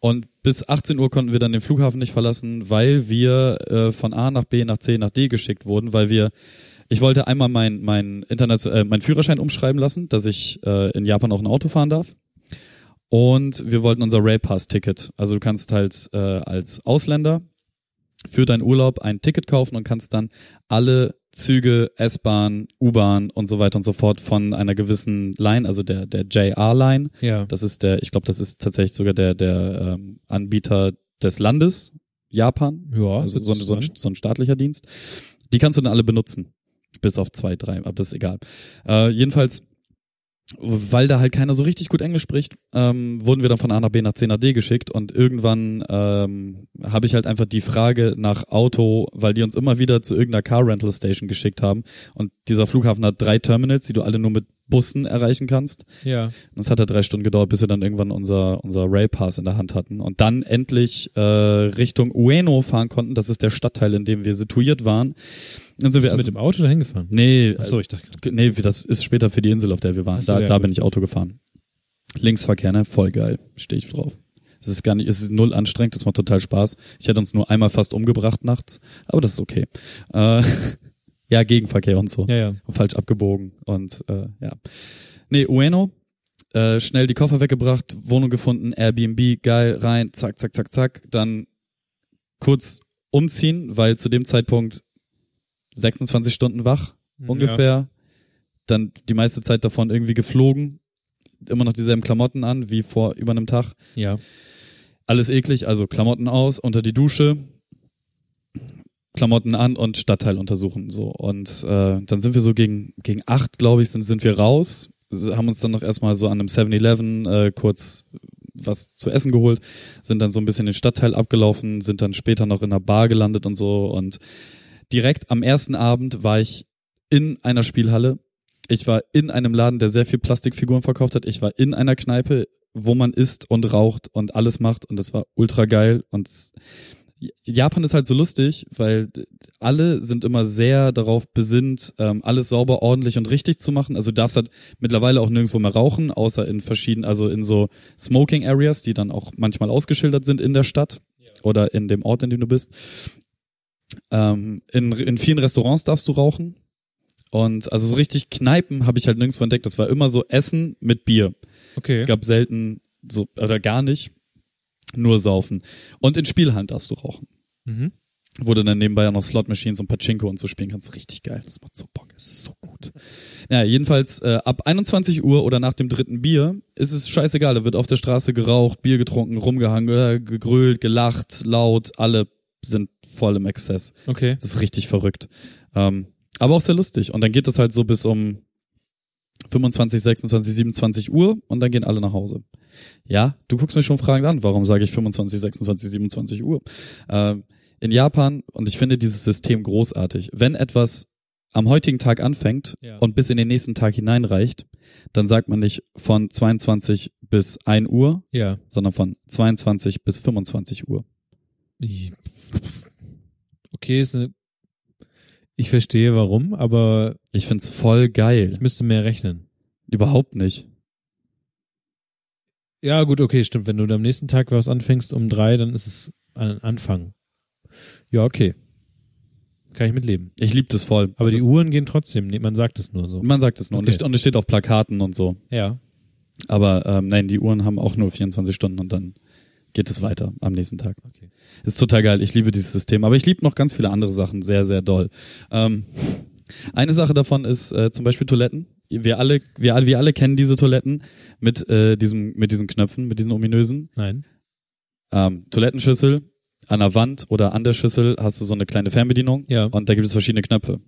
und bis 18 Uhr konnten wir dann den Flughafen nicht verlassen, weil wir äh, von A nach B nach C nach D geschickt wurden, weil wir ich wollte einmal mein mein äh, mein Führerschein umschreiben lassen, dass ich äh, in Japan auch ein Auto fahren darf. Und wir wollten unser Railpass-Ticket. Also du kannst halt äh, als Ausländer für deinen Urlaub ein Ticket kaufen und kannst dann alle Züge, S-Bahn, U-Bahn und so weiter und so fort von einer gewissen Line, also der der JR-Line, Ja. das ist der, ich glaube, das ist tatsächlich sogar der, der ähm, Anbieter des Landes, Japan. Ja, also so, ein- so, ein, so ein staatlicher Dienst. Die kannst du dann alle benutzen. Bis auf zwei, drei, aber das ist egal. Äh, jedenfalls, weil da halt keiner so richtig gut Englisch spricht, ähm, wurden wir dann von A nach B nach C nach D geschickt und irgendwann ähm, habe ich halt einfach die Frage nach Auto, weil die uns immer wieder zu irgendeiner Car Rental Station geschickt haben und dieser Flughafen hat drei Terminals, die du alle nur mit Bussen erreichen kannst. Ja. Und Es hat halt drei Stunden gedauert, bis wir dann irgendwann unser, unser Railpass in der Hand hatten und dann endlich äh, Richtung Ueno fahren konnten. Das ist der Stadtteil, in dem wir situiert waren. Dann sind Bist wir du mit dem Auto dahin gefahren? Nee, Achso, ich dachte äh, nee, das ist später für die Insel, auf der wir waren. So, da ja, da bin ich Auto gefahren. Linksverkehr, ne? Voll geil. Stehe ich drauf. Es ist gar nicht, es ist null anstrengend, das macht total Spaß. Ich hätte uns nur einmal fast umgebracht nachts, aber das ist okay. Äh, (laughs) ja, Gegenverkehr und so Ja, ja. falsch abgebogen und äh, ja. Nee, Ueno, äh, schnell die Koffer weggebracht, Wohnung gefunden, Airbnb, geil, rein, zack, zack, zack, zack, dann kurz umziehen, weil zu dem Zeitpunkt 26 Stunden wach ungefähr, dann die meiste Zeit davon irgendwie geflogen, immer noch dieselben Klamotten an wie vor über einem Tag, Ja. alles eklig, also Klamotten aus, unter die Dusche, Klamotten an und Stadtteil untersuchen so. Und äh, dann sind wir so gegen gegen acht glaube ich sind sind wir raus. Haben uns dann noch erstmal so an einem 7-Eleven äh, kurz was zu essen geholt. Sind dann so ein bisschen den Stadtteil abgelaufen sind dann später noch in einer Bar gelandet und so. Und direkt am ersten Abend war ich in einer Spielhalle. Ich war in einem Laden der sehr viel Plastikfiguren verkauft hat. Ich war in einer Kneipe wo man isst und raucht und alles macht. Und das war ultra geil. Und Japan ist halt so lustig, weil alle sind immer sehr darauf besinnt, ähm, alles sauber, ordentlich und richtig zu machen. Also du darfst halt mittlerweile auch nirgendwo mehr rauchen, außer in verschiedenen, also in so Smoking Areas, die dann auch manchmal ausgeschildert sind in der Stadt oder in dem Ort, in dem du bist. Ähm, in, in vielen Restaurants darfst du rauchen. Und also so richtig Kneipen habe ich halt nirgendwo entdeckt. Das war immer so Essen mit Bier. Okay. gab selten so oder gar nicht. Nur saufen. Und in Spielhallen darfst du rauchen. Mhm. wo du dann nebenbei auch noch Slot Machines und Pachinko und so spielen kannst. Richtig geil. Das macht so Bock. Ist so gut. Ja jedenfalls äh, ab 21 Uhr oder nach dem dritten Bier ist es scheißegal. Da wird auf der Straße geraucht Bier getrunken rumgehangen äh, gegrölt gelacht laut alle sind voll im Exzess Okay. das ist richtig verrückt. Ähm, aber auch sehr lustig. Und dann geht es halt so bis um 25, 26, 27 Uhr und dann gehen alle nach Hause. Ja, du guckst mich schon fragend an, warum sage ich 25, 26, 27 Uhr? Ähm, in Japan, und ich finde dieses System großartig, wenn etwas am heutigen Tag anfängt Ja. und bis in den nächsten Tag hineinreicht, dann sagt man nicht von 22 bis 1 Uhr, Ja. sondern von 22 bis 25 Uhr. Okay, ist eine ich verstehe warum, aber Ich find's voll geil. ich müsste mehr rechnen. Überhaupt nicht. Ja, gut, okay, stimmt. Wenn du am nächsten Tag was anfängst um drei, dann ist es ein Anfang. Ja, okay. Kann ich mit leben. Ich lieb das voll. Aber die das, Uhren gehen trotzdem. Nee, man sagt es nur so. Man sagt es nur. Und, Okay. es, und es steht auf Plakaten und so. Ja. Aber ähm, nein, die Uhren haben auch nur 24 Stunden und dann geht es weiter am nächsten Tag. Okay. Ist total geil. Ich liebe dieses System. Aber ich liebe noch ganz viele andere Sachen sehr, sehr doll. Ähm, eine Sache davon ist äh, zum Beispiel Toiletten. wir alle, wir alle, wir alle kennen diese Toiletten mit äh, diesem, mit diesen Knöpfen, mit diesen ominösen. Nein. Ähm, Toilettenschüssel, an der Wand oder an der Schüssel hast du so eine kleine Fernbedienung Ja. und da gibt es verschiedene Knöpfe.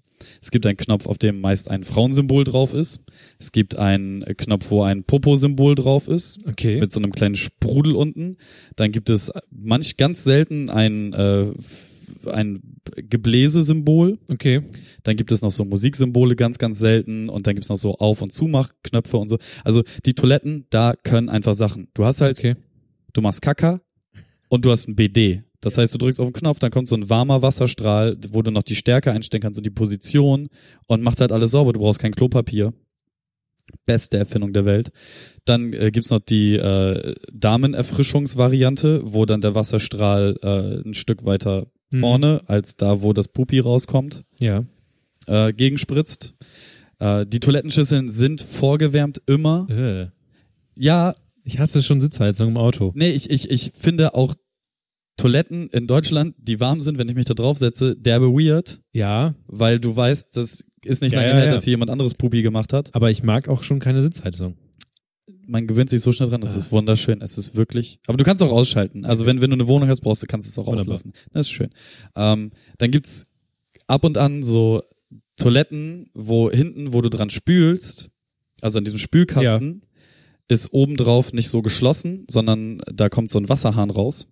Es gibt einen Knopf, auf dem meist ein Frauensymbol drauf ist. Es gibt einen Knopf, wo ein Popo-Symbol drauf ist, Okay. mit so einem kleinen Sprudel unten. Dann gibt es manch ganz selten ein, äh, ein Gebläse-Symbol. Okay. Dann gibt es noch so Musiksymbole ganz, ganz selten und dann gibt es noch so Auf- und Zumachknöpfe und so. Also die Toiletten, da können einfach Sachen. Du hast halt, Okay. du machst Kacker und du hast ein BD. Das heißt, du drückst auf den Knopf, dann kommt so ein warmer Wasserstrahl, wo du noch die Stärke einstellen kannst und die Position und macht halt alles sauber. Du brauchst kein Klopapier. Beste Erfindung der Welt. Dann äh, gibt's noch die äh, Damenerfrischungsvariante, wo dann der Wasserstrahl äh, ein Stück weiter Mhm. vorne als da, wo das Pupi rauskommt Ja. äh, gegenspritzt. Äh, die Toilettenschüsseln sind vorgewärmt immer. Äh. Ja, Ich hasse schon Sitzheizung im Auto. nee, ich, ich, ich finde auch Toiletten in Deutschland, die warm sind, wenn ich mich da drauf setze, derbe weird, Ja, weil du weißt, das ist nicht Ja, lange ja, her, ja. dass hier jemand anderes Pupi gemacht hat. aber ich mag auch schon keine Sitzheizung. Man gewöhnt sich so schnell dran, das Ah. ist wunderschön, es ist wirklich, aber du kannst auch ausschalten. Also wenn, wenn du eine Wohnung hast, brauchst du, kannst du es auch Wunderbar. auslassen. Das ist schön. Ähm, dann gibt's ab und an so Toiletten, wo hinten, wo du dran spülst, also an diesem Spülkasten, ist obendrauf nicht so geschlossen, sondern da kommt so ein Wasserhahn raus.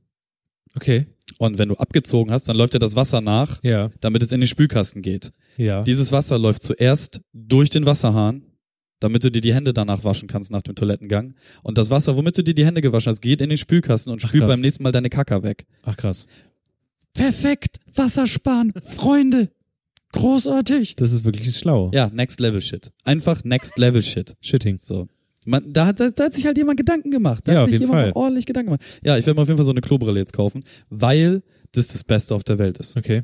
Okay. Und wenn du abgezogen hast, dann läuft dir das Wasser nach, Ja. damit es in den Spülkasten geht. Ja. Dieses Wasser läuft zuerst durch den Wasserhahn, damit du dir die Hände danach waschen kannst nach dem Toilettengang. Und das Wasser, womit du dir die Hände gewaschen hast, geht in den Spülkasten und spült beim nächsten Mal deine Kacker weg. Ach krass. Perfekt, Wasser sparen, Freunde. Großartig. Das ist wirklich schlau. Ja, next level shit. Einfach next level shit. Shitting. So. Man, da, hat, da, da hat sich halt jemand Gedanken gemacht. Da Ja, hat sich jemand ordentlich Gedanken gemacht. Ja, ich werde mir auf jeden Fall so eine Klobrille jetzt kaufen, weil das das Beste auf der Welt ist. Okay.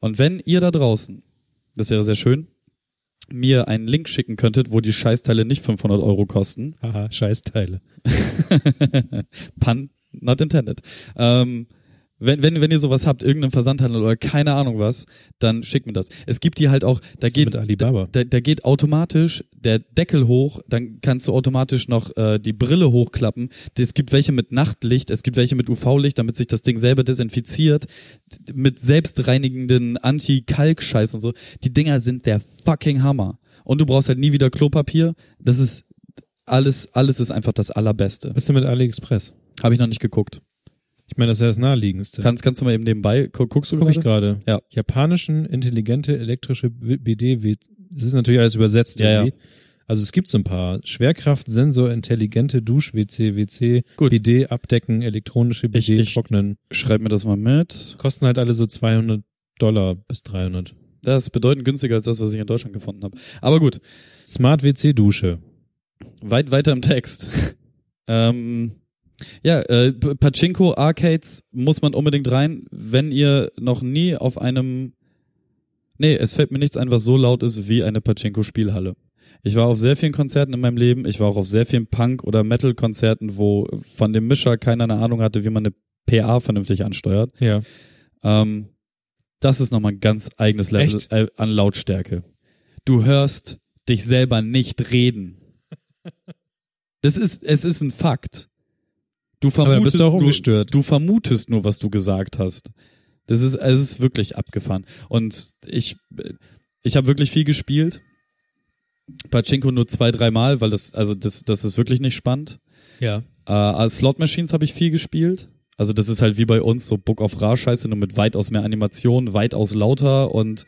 Und wenn ihr da draußen, das wäre sehr schön, mir einen Link schicken könntet, wo die Scheißteile nicht 500 Euro kosten, Haha, Scheißteile. (laughs) Pun not intended. Ähm, wenn, wenn, wenn ihr sowas habt, irgendeinen Versandhandel oder keine Ahnung was, dann schickt mir das. Es gibt die halt auch, da Was geht, Alibaba. da, da geht automatisch der Deckel hoch, dann kannst du automatisch noch äh, die Brille hochklappen. Es gibt welche mit Nachtlicht, es gibt welche mit UV-Licht, damit sich das Ding selber desinfiziert, mit selbstreinigenden Anti-Kalk-Scheiß und so. Die Dinger sind der fucking Hammer. Und du brauchst halt nie wieder Klopapier. Das ist alles, alles ist einfach das Allerbeste. Was ist denn mit AliExpress? Habe ich noch nicht geguckt. Ich meine, das ist ja das Naheliegendste. Kannst, kannst du mal eben nebenbei, gu- guckst du Guck ich gerade? gerade. Ja. Japanischen intelligente elektrische W- BD. W- Das ist natürlich alles übersetzt. Ja, irgendwie. Also es gibt so ein paar. Schwerkraft, Sensor, intelligente Dusch-WC, WC, Gut. BD, abdecken, elektronische BD, Ich- ich- trocknen. Schreib mir das mal mit. Kosten halt alle so 200 Dollar bis 300. Das ist bedeutend günstiger als das, was ich in Deutschland gefunden habe. Aber gut, Smart WC Dusche. weit weiter im Text. (laughs) ähm, ja, äh, Pachinko Arcades muss man unbedingt rein, wenn ihr noch nie auf einem Nee, es fällt mir nichts ein, was so laut ist wie eine Pachinko Spielhalle. Ich war auf sehr vielen Konzerten in meinem Leben, ich war auch auf sehr vielen Punk oder Metal Konzerten, wo von dem Mischer keiner eine Ahnung hatte, wie man eine PA vernünftig ansteuert. Ja. Ähm, das ist nochmal ein ganz eigenes Level Echt? äh, an Lautstärke. Du hörst dich selber nicht reden. (laughs) Das ist, es ist ein Fakt. Du Aber vermutest, bist du auch nur, ungestört. du vermutest nur, was du gesagt hast. Das ist, es ist wirklich abgefahren. Und ich, ich habe wirklich viel gespielt. Pachinko nur zwei, dreimal, weil das, also das, das ist wirklich nicht spannend. Ja. Äh, als Slot Machines habe ich viel gespielt. Also das ist halt wie bei uns so Book of Ra Scheiße, nur mit weitaus mehr Animation, weitaus lauter und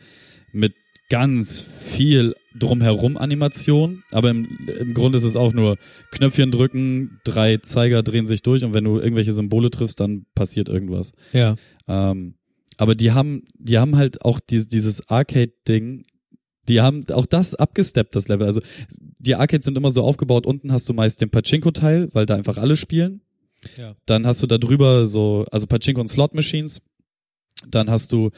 mit ganz viel drumherum Animation. Aber im, im Grunde ist es auch nur Knöpfchen drücken, drei Zeiger drehen sich durch und wenn du irgendwelche Symbole triffst, dann passiert irgendwas. Ja. Ähm, aber die haben, die haben halt auch dieses, dieses Arcade-Ding, die haben auch das abgesteppt, das Level. Also die Arcades sind immer so aufgebaut, unten hast du meist den Pachinko-Teil, weil da einfach alle spielen. Ja. Dann hast du da drüber so, also Pachinko und Slot Machines. Dann hast du,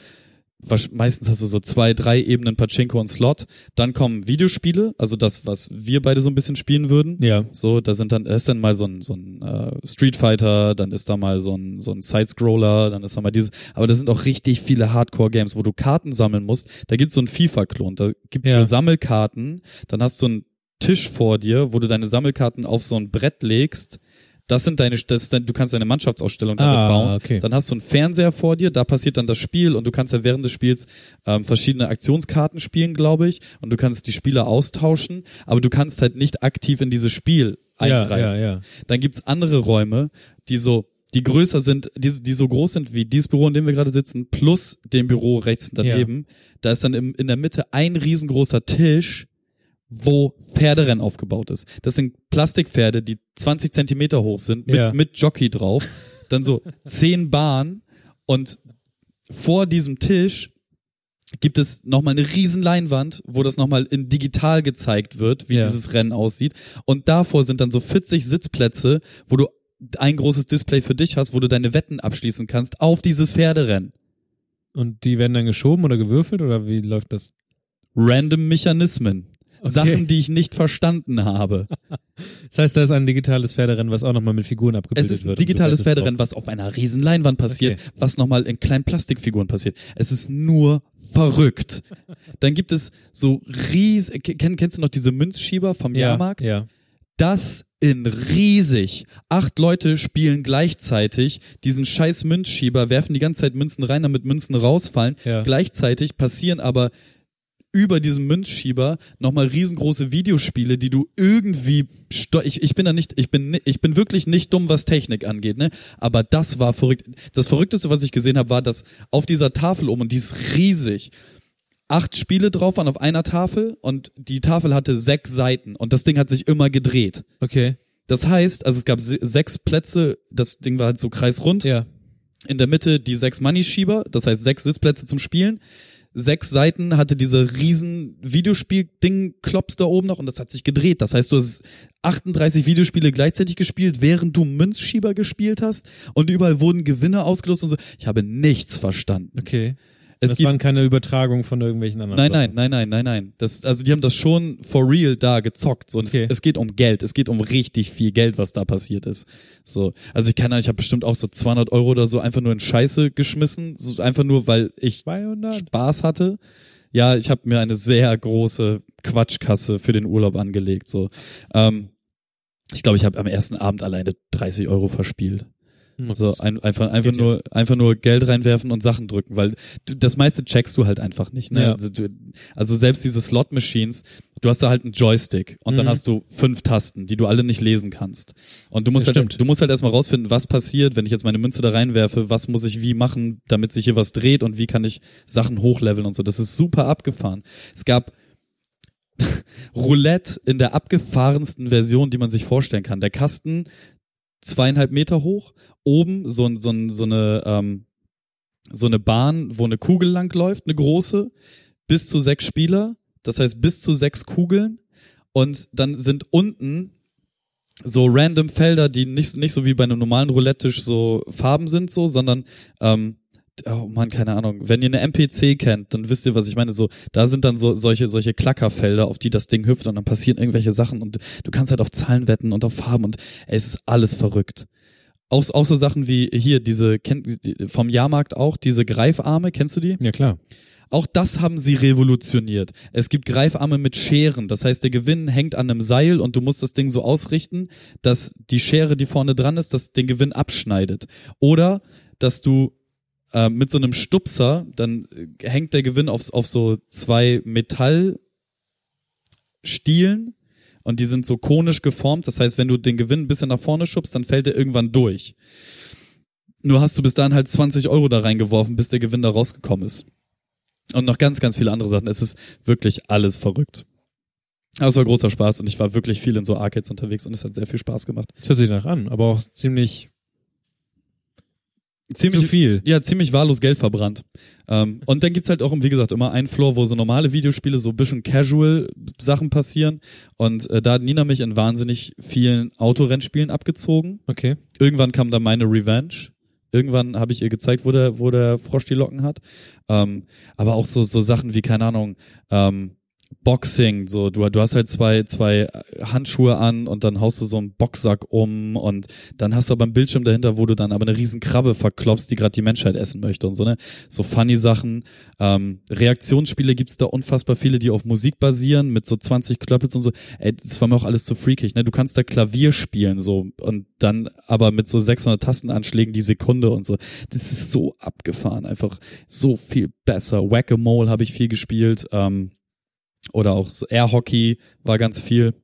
meistens hast du so zwei, drei Ebenen Pachinko und Slot. Dann kommen Videospiele, also das, was wir beide so ein bisschen spielen würden. Ja. So, da sind dann, da ist dann mal so ein, so ein äh, Street Fighter, dann ist da mal so ein, so ein Sidescroller, dann ist da mal dieses, aber da sind auch richtig viele Hardcore-Games, wo du Karten sammeln musst. Da gibt's so einen FIFA-Klon, da gibt's Ja. so Sammelkarten, dann hast du ein Tisch vor dir, wo du deine Sammelkarten auf so ein Brett legst. Das sind deine, das ist dein, du kannst deine Mannschaftsausstellung damit Ah, bauen. okay. Dann hast du einen Fernseher vor dir, da passiert dann das Spiel und du kannst ja während des Spiels ähm, verschiedene Aktionskarten spielen, glaube ich, und du kannst die Spieler austauschen, aber du kannst halt nicht aktiv in dieses Spiel Ja, eingreifen. ja, ja. Dann gibt's andere Räume, die so, die größer sind, die, die so groß sind wie dieses Büro, in dem wir gerade sitzen, plus dem Büro rechts daneben. Da ist dann im, in der Mitte ein riesengroßer Tisch, wo Pferderennen aufgebaut ist. Das sind Plastikpferde, die 20 Zentimeter hoch sind, mit, Ja. mit Jockey drauf. Dann so zehn Bahnen und vor diesem Tisch gibt es nochmal eine riesen Leinwand, wo das nochmal in digital gezeigt wird, wie Ja. dieses Rennen aussieht. Und davor sind dann so 40 Sitzplätze, wo du ein großes Display für dich hast, wo du deine Wetten abschließen kannst auf dieses Pferderennen. Und die werden dann geschoben oder gewürfelt oder wie läuft das? Random Mechanismen. Okay. Sachen, die ich nicht verstanden habe. (laughs) Das heißt, da ist ein digitales Pferderennen, was auch nochmal mit Figuren abgebildet Es ist ein wird. digitales Pferderennen, was auf einer riesen Leinwand passiert, Okay. was nochmal in kleinen Plastikfiguren passiert. Es ist nur verrückt. Dann gibt es so ries, kenn, kennst du noch diese Münzschieber vom. Ja, Jahrmarkt? Ja. Das in riesig. Acht Leute spielen gleichzeitig diesen scheiß Münzschieber, werfen die ganze Zeit Münzen rein, damit Münzen rausfallen. Ja. Gleichzeitig passieren aber über diesem Münzschieber nochmal riesengroße Videospiele, die du irgendwie ich, ich bin da nicht, ich bin ich bin wirklich nicht dumm, was Technik angeht, ne? Aber das war verrückt. Das verrückteste, was ich gesehen habe, war, dass auf dieser Tafel oben und die ist riesig. Acht Spiele drauf waren auf einer Tafel und die Tafel hatte sechs Seiten und das Ding hat sich immer gedreht. Okay. Das heißt, also es gab se- sechs Plätze, das Ding war halt so kreisrund. Ja. In der Mitte die sechs Money-Schieber, das heißt sechs Sitzplätze zum Spielen. Sechs Seiten hatte diese riesen Videospiel-Ding, Klops da oben noch und das hat sich gedreht. Das heißt, du hast 38 Videospiele gleichzeitig gespielt, während du Münzschieber gespielt hast und überall wurden Gewinne ausgelost und so. Ich habe nichts verstanden. Okay. Es das gibt waren keine Übertragungen von irgendwelchen anderen. Nein, Sachen. nein, nein, nein, nein, nein. Das, also die haben das schon for real da gezockt. So, und Okay. es, es geht um Geld. Es geht um richtig viel Geld, was da passiert ist. So, also ich kann, ich habe bestimmt auch so 200 Euro oder so einfach nur in Scheiße geschmissen, so einfach nur, weil ich 200. Spaß hatte. Ja, ich habe mir eine sehr große Quatschkasse für den Urlaub angelegt. So, ähm, ich glaube, ich habe am ersten Abend alleine 30 Euro verspielt. So ein, einfach einfach Geht ja. nur einfach nur Geld reinwerfen und Sachen drücken, weil du, das meiste checkst du halt einfach nicht. Ne? Ja. Also, du, also selbst diese Slot Machines, du hast da halt einen Joystick und dann Mhm. hast du fünf Tasten, die du alle nicht lesen kannst. Und du musst Das halt stimmt. du musst halt erstmal rausfinden, was passiert, wenn ich jetzt meine Münze da reinwerfe, was muss ich wie machen, damit sich hier was dreht und wie kann ich Sachen hochleveln und so. Das ist super abgefahren. Es gab (laughs) Roulette in der abgefahrensten Version, die man sich vorstellen kann. Der Kasten zweieinhalb Meter hoch, oben so, so, so eine ähm, so eine Bahn, wo eine Kugel lang läuft, eine große, bis zu sechs Spieler, das heißt bis zu sechs Kugeln. Und dann sind unten so random Felder, die nicht, nicht so wie bei einem normalen Roulette-Tisch so Farben sind so, sondern ähm, oh man, keine Ahnung, wenn ihr eine MPC kennt, dann wisst ihr, was ich meine, so, da sind dann so solche, solche Klackerfelder, auf die das Ding hüpft und dann passieren irgendwelche Sachen und du kannst halt auf Zahlen wetten und auf Farben und ey, es ist alles verrückt. Auch, auch so Sachen wie hier, diese, vom Jahrmarkt auch, diese Greifarme, kennst du die? Ja, klar. Auch das haben sie revolutioniert. Es gibt Greifarme mit Scheren. Das heißt, der Gewinn hängt an einem Seil und du musst das Ding so ausrichten, dass die Schere, die vorne dran ist, das den Gewinn abschneidet. Oder, dass du äh, mit so einem Stupser, dann äh, hängt der Gewinn auf, auf so zwei Metallstielen und die sind so konisch geformt. Das heißt, wenn du den Gewinn ein bisschen nach vorne schubst, dann fällt er irgendwann durch. Nur hast du bis dahin halt 20 Euro da reingeworfen, bis der Gewinn da rausgekommen ist. Und noch ganz, ganz viele andere Sachen. Es ist wirklich alles verrückt. Aber es war großer Spaß und ich war wirklich viel in so Arcades unterwegs und es hat sehr viel Spaß gemacht. Das hört sich danach an, aber auch ziemlich Ziemlich zu viel. Ja, ziemlich wahllos Geld verbrannt. Ähm, und dann gibt's halt auch, wie gesagt, immer einen Floor, wo so normale Videospiele, so ein bisschen casual Sachen passieren. Und äh, da hat Nina mich in wahnsinnig vielen Autorennspielen abgezogen. Okay. Irgendwann kam dann meine Revenge. Irgendwann habe ich ihr gezeigt, wo der, wo der Frosch die Locken hat. Ähm, aber auch so, so Sachen wie, keine Ahnung, ähm, Boxing, so du, du hast halt zwei, zwei Handschuhe an und dann haust du so einen Boxsack um und dann hast du aber einen Bildschirm dahinter, wo du dann aber eine riesen Krabbe verklopfst, die gerade die Menschheit essen möchte und so, ne? So funny Sachen. Ähm, Reaktionsspiele gibt's da unfassbar viele, die auf Musik basieren, mit so 20 Klöppels und so. Ey, das war mir auch alles zu freakig, ne? Du kannst da Klavier spielen, so, und dann aber mit so 600 Tastenanschlägen die Sekunde und so. Das ist so abgefahren, einfach so viel besser. Whack-a-Mole habe ich viel gespielt, ähm, oder auch so Air Hockey war ganz viel.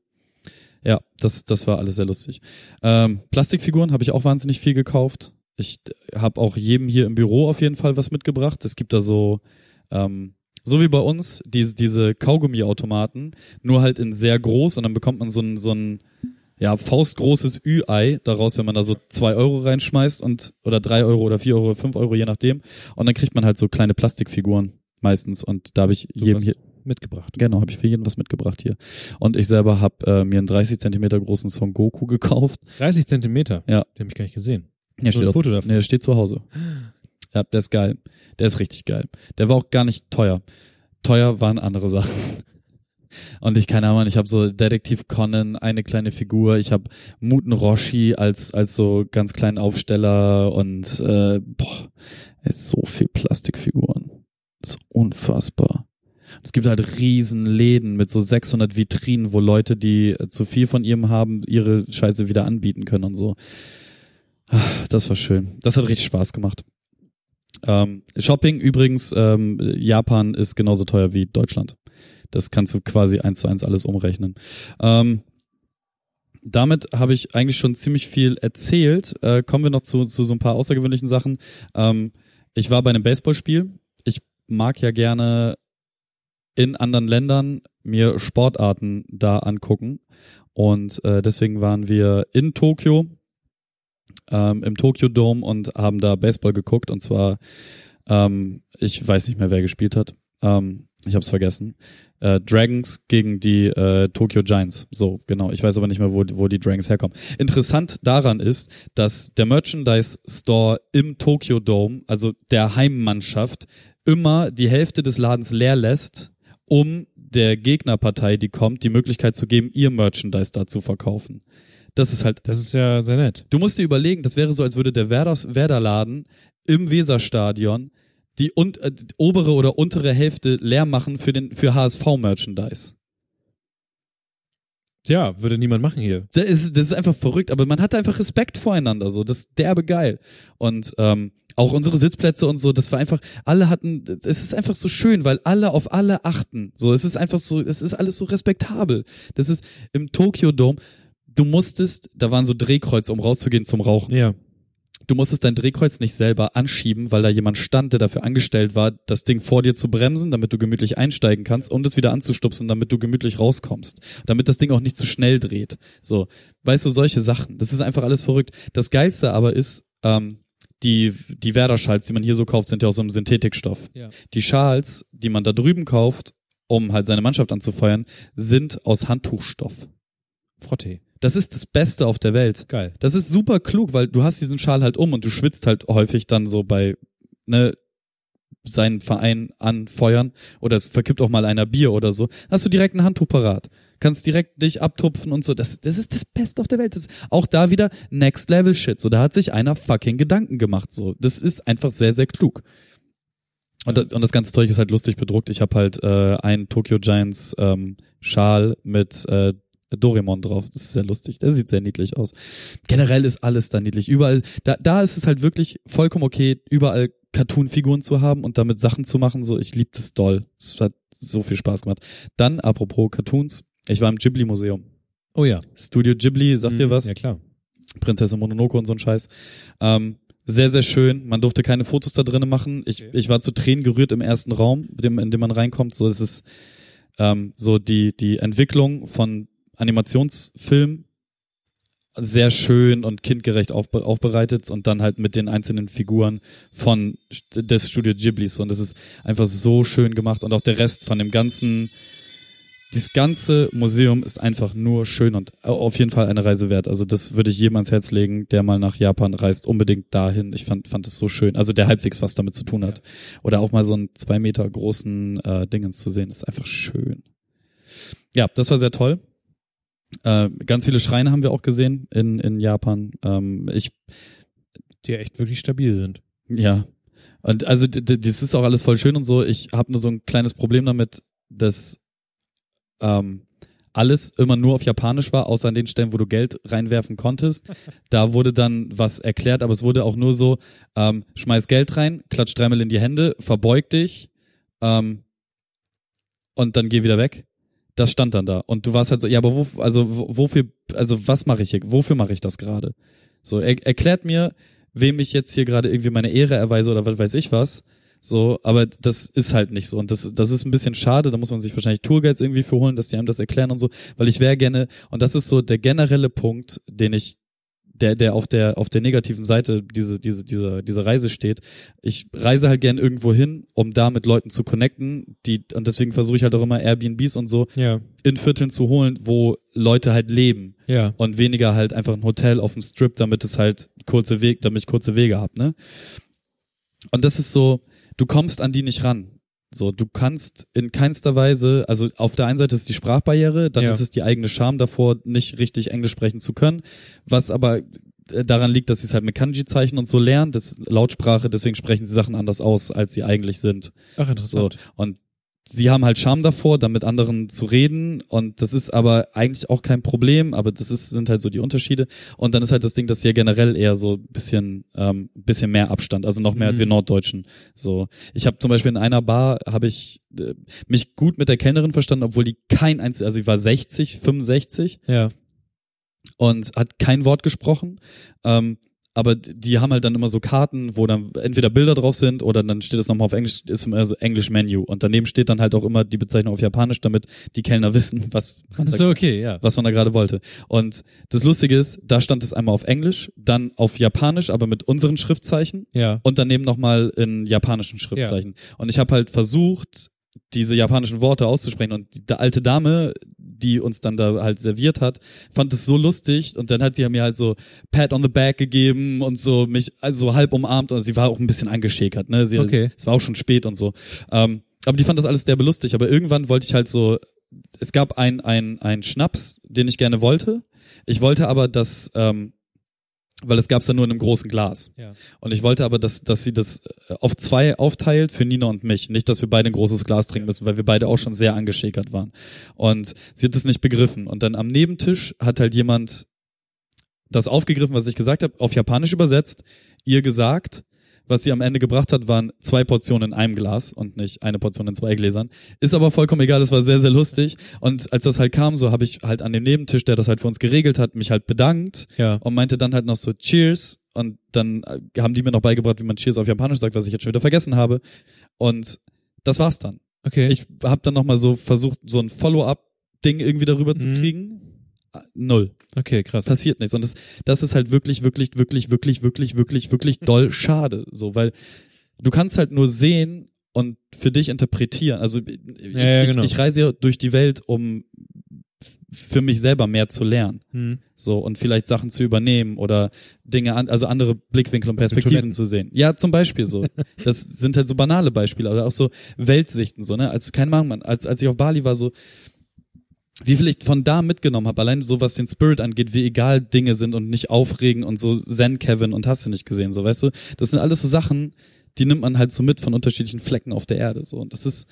Ja, das, das war alles sehr lustig. Ähm, Plastikfiguren habe ich auch wahnsinnig viel gekauft. Ich habe auch jedem hier im Büro auf jeden Fall was mitgebracht. Es gibt da so, ähm, so wie bei uns, diese, diese Kaugummiautomaten, nur halt in sehr groß und dann bekommt man so ein, so ein ja, faustgroßes Ü-Ei daraus, wenn man da so zwei Euro reinschmeißt und oder drei Euro oder vier Euro fünf Euro, je nachdem. Und dann kriegt man halt so kleine Plastikfiguren meistens. Und da habe ich So jedem hier. Mitgebracht. Genau, habe ich für jeden was mitgebracht hier. Und ich selber habe äh, mir einen 30 Zentimeter großen Son Goku gekauft. 30 Zentimeter. Ja. Den habe ich gar nicht gesehen. Der Nur steht, ein Foto davon. nee, der steht zu Hause. (gasps) Ja, der ist geil. Der ist richtig geil. Der war auch gar nicht teuer. Teuer waren andere Sachen. (laughs) Und ich keine Ahnung, ich habe so Detektiv Conan, eine kleine Figur, ich habe Muten Roshi als als so ganz kleinen Aufsteller und äh, boah, es ist so viel Plastikfiguren. Das ist unfassbar. Es gibt halt riesen Läden mit so 600 Vitrinen, wo Leute, die äh, zu viel von ihm haben, ihre Scheiße wieder anbieten können und so. Das war schön. Das hat richtig Spaß gemacht. Ähm, Shopping übrigens, ähm, Japan ist genauso teuer wie Deutschland. Das kannst du quasi eins zu eins alles umrechnen. Ähm, damit habe ich eigentlich schon ziemlich viel erzählt. Äh, kommen wir noch zu, zu so ein paar außergewöhnlichen Sachen. Ähm, ich war bei einem Baseballspiel. Ich mag ja gerne in anderen Ländern mir Sportarten da angucken. Und äh, deswegen waren wir in Tokio, ähm, im Tokyo Dome und haben da Baseball geguckt. Und zwar, ähm, ich weiß nicht mehr, wer gespielt hat. Ähm, ich habe es vergessen. Äh, Dragons gegen die äh, Tokyo Giants. So, genau. Ich weiß aber nicht mehr, wo, wo die Dragons herkommen. Interessant daran ist, dass der Merchandise Store im Tokyo Dome, also der Heimmannschaft, immer die Hälfte des Ladens leer lässt, um der Gegnerpartei, die kommt, die Möglichkeit zu geben, ihr Merchandise da zu verkaufen. Das ist halt Das ist ja sehr nett. Du musst dir überlegen, das wäre so, als würde der Werders, Werderladen im Weserstadion die, un, äh, die obere oder untere Hälfte leer machen für den für HSV-Merchandise. Ja, würde niemand machen hier. Das ist, das ist einfach verrückt, aber man hat einfach Respekt voreinander, so, das ist derbe geil. Und ähm, auch unsere Sitzplätze und so, das war einfach, alle hatten, es ist einfach so schön, weil alle auf alle achten. So, es ist einfach so, es ist alles so respektabel. Das ist im Tokyo Dome, du musstest, da waren so Drehkreuze, um rauszugehen zum Rauchen. Ja. Du musstest dein Drehkreuz nicht selber anschieben, weil da jemand stand, der dafür angestellt war, das Ding vor dir zu bremsen, damit du gemütlich einsteigen kannst und es wieder anzustupsen, damit du gemütlich rauskommst. Damit das Ding auch nicht zu schnell dreht. So, weißt du, solche Sachen. Das ist einfach alles verrückt. Das Geilste aber ist, ähm, die, die Werder-Schals, die man hier so kauft, sind ja aus einem Synthetikstoff. Ja. Die Schals, die man da drüben kauft, um halt seine Mannschaft anzufeuern, sind aus Handtuchstoff. Frottee. Das ist das Beste auf der Welt. Geil. Das ist super klug, weil du hast diesen Schal halt um und du schwitzt halt häufig dann so bei ne seinen Verein anfeuern oder es verkippt auch mal einer Bier oder so. Hast du direkt ein Handtuch parat. Kannst direkt dich abtupfen und so. Das, das ist das Beste auf der Welt. Das ist auch da wieder Next Level Shit. So, da hat sich einer fucking Gedanken gemacht. So, das ist einfach sehr, sehr klug. Und das, und das ganze Zeug ist halt lustig bedruckt. Ich habe halt äh, einen Tokyo Giants ähm, Schal mit äh, Doraemon drauf. Das ist sehr lustig. Der sieht sehr niedlich aus. Generell ist alles da niedlich. Überall, da, da ist es halt wirklich vollkommen okay, überall Cartoon-Figuren zu haben und damit Sachen zu machen. So, ich liebe das doll. Es hat so viel Spaß gemacht. Dann, apropos Cartoons, ich war im Ghibli-Museum. Oh ja. Studio Ghibli, sagt ihr Mhm, was? Ja, klar. Prinzessin Mononoke und so ein Scheiß. Ähm, sehr, sehr schön. Man durfte keine Fotos da drinnen machen. Ich, Okay. ich war zu Tränen gerührt im ersten Raum, dem, in dem man reinkommt. So, das ist ähm, so die, die Entwicklung von Animationsfilm sehr schön und kindgerecht aufbe aufbereitet und dann halt mit den einzelnen Figuren von des Studio Ghiblis und das ist einfach so schön gemacht und auch der Rest von dem ganzen dieses ganze Museum ist einfach nur schön und auf jeden Fall eine Reise wert. Also das würde ich jedem ans Herz legen, der mal nach Japan reist, unbedingt dahin. Ich fand fand es so schön. Also der halbwegs was damit zu tun hat. Oder auch mal so einen zwei Meter großen äh, Dingens zu sehen, ist einfach schön. ja, das war sehr toll. Äh, ganz viele Schreine haben wir auch gesehen in, in Japan. Ähm, ich, Die echt wirklich stabil sind. ja. Und also das ist auch alles voll schön und so. Ich habe nur so ein kleines Problem damit, dass ähm, alles immer nur auf Japanisch war, außer an den Stellen, wo du Geld reinwerfen konntest. Da wurde dann was erklärt, aber es wurde auch nur so, ähm, schmeiß Geld rein, klatsch dreimal in die Hände, verbeug dich ähm, und dann geh wieder weg. Das stand dann da. Und du warst halt so, ja, aber wo, also wo- wofür, also was mache ich hier? Wofür mache ich das gerade? So, er, erklärt mir, wem ich jetzt hier gerade irgendwie meine Ehre erweise oder was weiß ich was. So, aber das ist halt nicht so. Und das, das ist ein bisschen schade. Da muss man sich wahrscheinlich Tourguides irgendwie für holen, dass die einem das erklären und so. Weil ich wäre gerne, und das ist so der generelle Punkt, den ich, der, der auf der, auf der negativen Seite diese, diese, diese, diese Reise steht. Ich reise halt gern irgendwo hin, um da mit Leuten zu connecten, die, und deswegen versuche ich halt auch immer Airbnbs und so Ja, in Vierteln zu holen, wo Leute halt leben ja. und weniger halt einfach ein Hotel auf dem Strip, damit es halt kurze Weg, damit ich kurze Wege hab, ne? Und das ist so, du kommst an die nicht ran. So, du kannst in keinster Weise, also auf der einen Seite ist die Sprachbarriere, dann Ja. ist es die eigene Scham davor, nicht richtig Englisch sprechen zu können, was aber äh, daran liegt, dass sie es halt mit Kanji-Zeichen und so lernen, das ist Lautsprache, deswegen sprechen sie Sachen anders aus, als sie eigentlich sind. Ach, So, interessant. und sie haben halt Scham davor, da mit anderen zu reden und das ist aber eigentlich auch kein Problem, aber das ist, sind halt so die Unterschiede und dann ist halt das Ding, dass hier generell eher so ein bisschen, ähm, bisschen mehr Abstand, also noch mehr als Mhm. wir Norddeutschen. So, ich habe zum Beispiel in einer Bar habe ich äh, mich gut mit der Kellnerin verstanden, obwohl die kein einziges, also sie war 60, 65 Ja. und hat kein Wort gesprochen. Ähm, aber die haben halt dann immer so Karten, wo dann entweder Bilder drauf sind oder dann steht es nochmal auf Englisch, ist immer so English Menu. Und daneben steht dann halt auch immer die Bezeichnung auf Japanisch, damit die Kellner (laughs) wissen, was man da, So, okay, ja. was man da gerade wollte. Und das Lustige ist, da stand es einmal auf Englisch, dann auf Japanisch, aber mit unseren Schriftzeichen Ja. und daneben nochmal in japanischen Schriftzeichen. Und ich habe halt versucht, diese japanischen Worte auszusprechen und die alte Dame, die uns dann da halt serviert hat, fand es so lustig und dann hat sie mir halt so Pat on the back gegeben und so mich also halb umarmt und sie war auch ein bisschen angeschäkert, ne? Sie, Okay. Es war auch schon spät und so. Ähm, aber die fand das alles sehr belustig, aber irgendwann wollte ich halt so es gab ein ein ein Schnaps, den ich gerne wollte. Ich wollte aber, dass ähm, weil es gab's dann nur in einem großen Glas. Ja. Und ich wollte aber, dass, dass sie das äh, auf zwei aufteilt für Nina und mich. Nicht, dass wir beide ein großes Glas trinken müssen, weil wir beide auch schon sehr angeschäkert waren. Und sie hat es nicht begriffen. Und dann am Nebentisch hat halt jemand das aufgegriffen, was ich gesagt habe, auf Japanisch übersetzt, ihr gesagt, was sie am Ende gebracht hat, waren zwei Portionen in einem Glas und nicht eine Portion in zwei Gläsern. Ist aber vollkommen egal, es war sehr, sehr lustig. Und als das halt kam, so habe ich halt an dem Nebentisch, der das halt für uns geregelt hat, mich halt bedankt Ja. und meinte dann halt noch so Cheers und dann äh, haben die mir noch beigebracht, wie man Cheers auf Japanisch sagt, was ich jetzt schon wieder vergessen habe und das war's dann. Okay. Ich habe dann noch mal so versucht, so ein Follow-up-Ding irgendwie darüber zu Mhm. kriegen. Null. okay, krass. Passiert nichts. Und das, das ist halt wirklich, wirklich, wirklich, wirklich, wirklich, wirklich, wirklich doll schade. So, weil du kannst halt nur sehen und für dich interpretieren. Also ich, Ja, ja, ich, genau. ich reise ja durch die Welt, um für mich selber mehr zu lernen. Hm. So, und vielleicht Sachen zu übernehmen oder Dinge an, also andere Blickwinkel und Perspektiven zu sehen. Ja, zum Beispiel so. (laughs) Das sind halt so banale Beispiele, oder auch so Weltsichten, so, ne? Als, keine Ahnung, Mann, als, als ich auf Bali war, so, wie viel ich von da mitgenommen habe, allein so was den Spirit angeht, wie egal Dinge sind und nicht aufregen und so Zen Kevin und hast du nicht gesehen, so, weißt du? Das sind alles so Sachen, die nimmt man halt so mit von unterschiedlichen Flecken auf der Erde, so. Und das ist,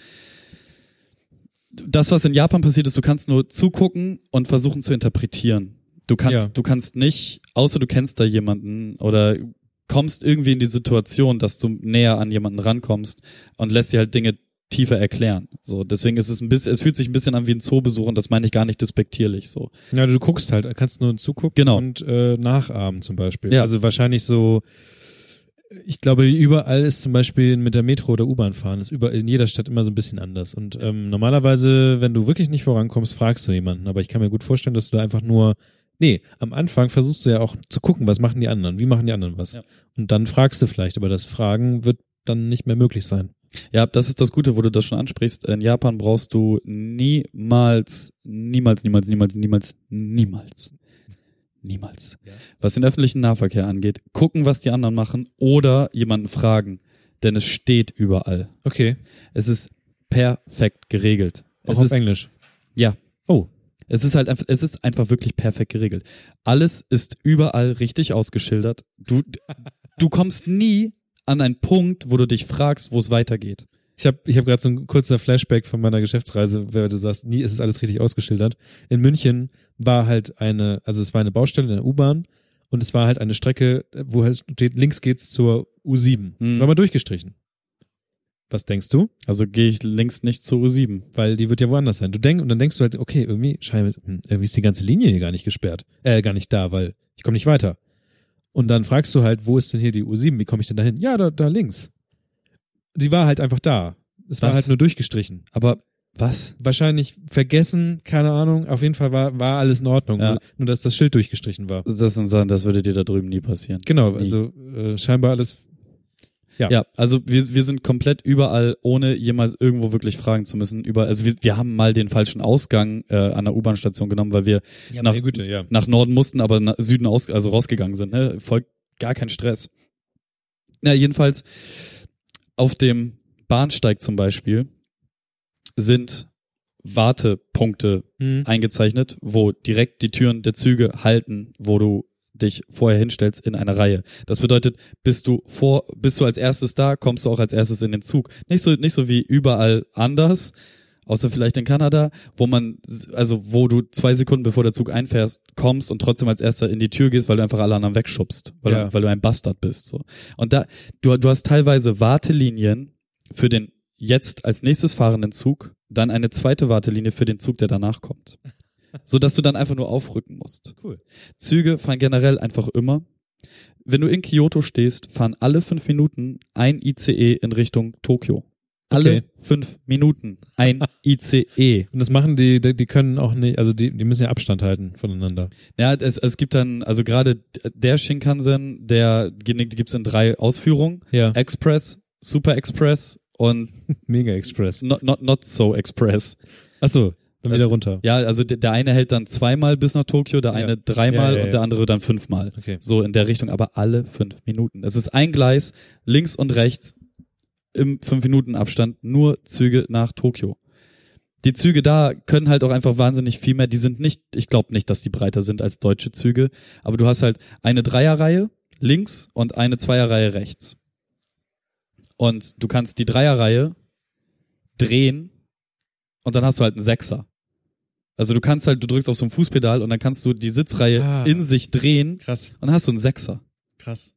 das, was in Japan passiert ist, du kannst nur zugucken und versuchen zu interpretieren. Du kannst, Ja. du kannst nicht, außer du kennst da jemanden oder kommst irgendwie in die Situation, dass du näher an jemanden rankommst und lässt dir halt Dinge tiefer erklären. So, deswegen ist es ein bisschen, es fühlt sich ein bisschen an wie ein Zoobesuch und das meine ich gar nicht despektierlich so. Ja, du guckst halt, kannst nur zugucken Genau. und äh, nachahmen zum Beispiel. Ja. Also wahrscheinlich so, ich glaube, überall ist zum Beispiel mit der Metro oder U-Bahn fahren, ist überall in jeder Stadt immer so ein bisschen anders. Und ähm, normalerweise, wenn du wirklich nicht vorankommst, fragst du jemanden. Aber ich kann mir gut vorstellen, dass du da einfach nur, nee, am Anfang versuchst du ja auch zu gucken, was machen die anderen, wie machen die anderen was. Ja. Und dann fragst du vielleicht, aber das Fragen wird dann nicht mehr möglich sein. Ja, das ist das Gute, wo du das schon ansprichst. In Japan brauchst du niemals, niemals, niemals, niemals, niemals, niemals, niemals, was den öffentlichen Nahverkehr angeht, gucken, was die anderen machen oder jemanden fragen. Denn es steht überall. Okay. Es ist perfekt geregelt. Auch Es auf ist, Englisch. Ja. Oh. Es ist halt einfach, es ist einfach wirklich perfekt geregelt. Alles ist überall richtig ausgeschildert. Du, du kommst nie an einen Punkt, wo du dich fragst, wo es weitergeht. Ich habe ich hab gerade so ein kurzer Flashback von meiner Geschäftsreise, weil du sagst, nie ist es alles richtig ausgeschildert. In München war halt eine, also es war eine Baustelle in der U-Bahn und es war halt eine Strecke, wo halt steht, links geht's zur U7. Das Mhm. war mal durchgestrichen. Was denkst du? Also gehe ich links nicht zur U7. Weil die wird ja woanders sein. Du denkst, und dann denkst du halt, okay, irgendwie, scheinbar, hm, irgendwie ist die ganze Linie hier gar nicht gesperrt. Äh, gar nicht da, weil ich komme nicht weiter. Und dann fragst du halt, wo ist denn hier die U7? Wie komme ich denn da hin? Ja, da, da links. Die war halt einfach da. Es war Was? halt nur durchgestrichen. Aber was? Wahrscheinlich vergessen, keine Ahnung. Auf jeden Fall war, war alles in Ordnung. Ja. Nur, nur, dass das Schild durchgestrichen war. Das das würde dir da drüben nie passieren. Genau, Nie. also äh, scheinbar alles. Ja. Ja, also wir, wir sind komplett überall, ohne jemals irgendwo wirklich fragen zu müssen. Über, also wir, wir haben mal den falschen Ausgang äh, an der U-Bahn-Station genommen, weil wir Ja, nach, Güte, ja. nach Norden mussten, aber nach Süden aus, also rausgegangen sind. Ne? Voll gar kein Stress. Ja, jedenfalls auf dem Bahnsteig zum Beispiel sind Wartepunkte Hm. eingezeichnet, wo direkt die Türen der Züge halten, wo du dich vorher hinstellst in einer Reihe. Das bedeutet, bist du vor, bist du als erstes da, kommst du auch als erstes in den Zug. Nicht so, nicht so wie überall anders, außer vielleicht in Kanada, wo man, also wo du zwei Sekunden bevor der Zug einfährst, kommst und trotzdem als erster in die Tür gehst, weil du einfach alle anderen wegschubst, weil, Ja. du, weil du ein Bastard bist, so. Und da, du, du hast teilweise Wartelinien für den jetzt als nächstes fahrenden Zug, dann eine zweite Wartelinie für den Zug, der danach kommt. So dass du dann einfach nur aufrücken musst. Cool. Züge fahren generell einfach immer. Wenn du in Kyoto stehst, fahren alle fünf Minuten ein ICE in Richtung Tokio. Alle Okay. fünf Minuten ein (laughs) ICE. Und das machen die, die, können auch nicht, also die, die müssen ja Abstand halten voneinander. Ja, es, es gibt dann, also gerade der Shinkansen, der gibt's in drei Ausführungen. Ja. Express, Super Express und (laughs) Mega Express. not, not, not so Express. Ach so, dann wieder runter. Ja, also der, der eine hält dann zweimal bis nach Tokio, der eine Ja. dreimal Ja, ja, und der andere dann fünfmal. Okay. So in der Richtung, aber alle fünf Minuten. Es ist ein Gleis, links und rechts im fünf Minuten Abstand, nur Züge nach Tokio. Die Züge da können halt auch einfach wahnsinnig viel mehr. Die sind nicht, ich glaube nicht, dass die breiter sind als deutsche Züge, aber du hast halt eine Dreierreihe links und eine Zweierreihe rechts. Und du kannst die Dreierreihe drehen und dann hast du halt einen Sechser. Also du kannst halt, du drückst auf so ein Fußpedal und dann kannst du die Sitzreihe Ah. in sich drehen Krass, und dann hast du einen Sechser. krass.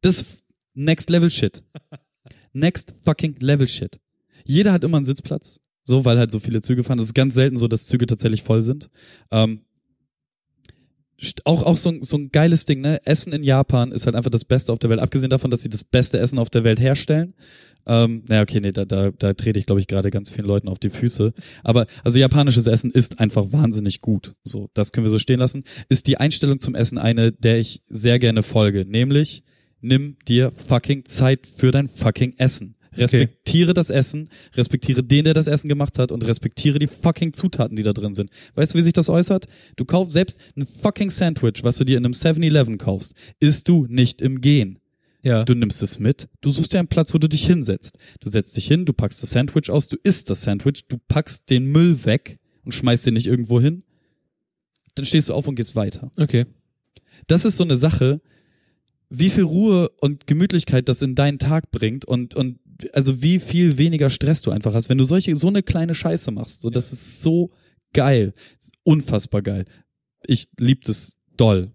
Das ist Next Level Shit. (laughs) Next fucking Level Shit. Jeder hat immer einen Sitzplatz. So, weil halt so viele Züge fahren. Es ist ganz selten so, dass Züge tatsächlich voll sind. Ähm, auch, auch so, ein- so ein geiles Ding, ne? Essen in Japan ist halt einfach das Beste auf der Welt. Abgesehen davon, dass sie das beste Essen auf der Welt herstellen. Ähm, naja, okay, nee, da, da, da trete ich, glaube ich, gerade ganz vielen Leuten auf die Füße. Aber also japanisches Essen ist einfach wahnsinnig gut. So, das können wir so stehen lassen. Ist die Einstellung zum Essen eine, der ich sehr gerne folge. Nämlich, nimm dir fucking Zeit für dein fucking Essen. Respektiere das Essen, respektiere den, der das Essen gemacht hat und respektiere die fucking Zutaten, die da drin sind. Weißt du, wie sich das äußert? Du kaufst selbst ein fucking Sandwich, was du dir in einem 7-Eleven kaufst, isst du nicht im Gehen. Ja. Du nimmst es mit, du suchst dir einen Platz, wo du dich hinsetzt. Du setzt dich hin, du packst das Sandwich aus, du isst das Sandwich, du packst den Müll weg und schmeißt den nicht irgendwo hin. Dann stehst du auf und gehst weiter. okay. Das ist so eine Sache, wie viel Ruhe und Gemütlichkeit das in deinen Tag bringt und, und also wie viel weniger Stress du einfach hast, wenn du solche, so eine kleine Scheiße machst. So, das ist so geil. Unfassbar geil. Ich lieb das doll.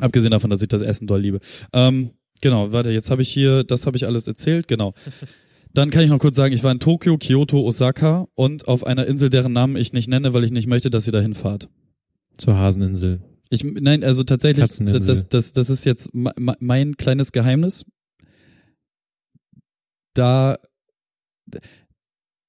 Abgesehen davon, dass ich das Essen doll liebe. Ähm, genau, warte, jetzt habe ich hier, das habe ich alles erzählt, genau. (laughs) Dann kann ich noch kurz sagen, ich war in Tokio, Kyoto, Osaka und auf einer Insel, deren Namen ich nicht nenne, weil ich nicht möchte, dass ihr dahin fahrt. Zur Haseninsel. Ich, nein, also tatsächlich, das, das, das, das ist jetzt me- me- mein kleines Geheimnis. Da,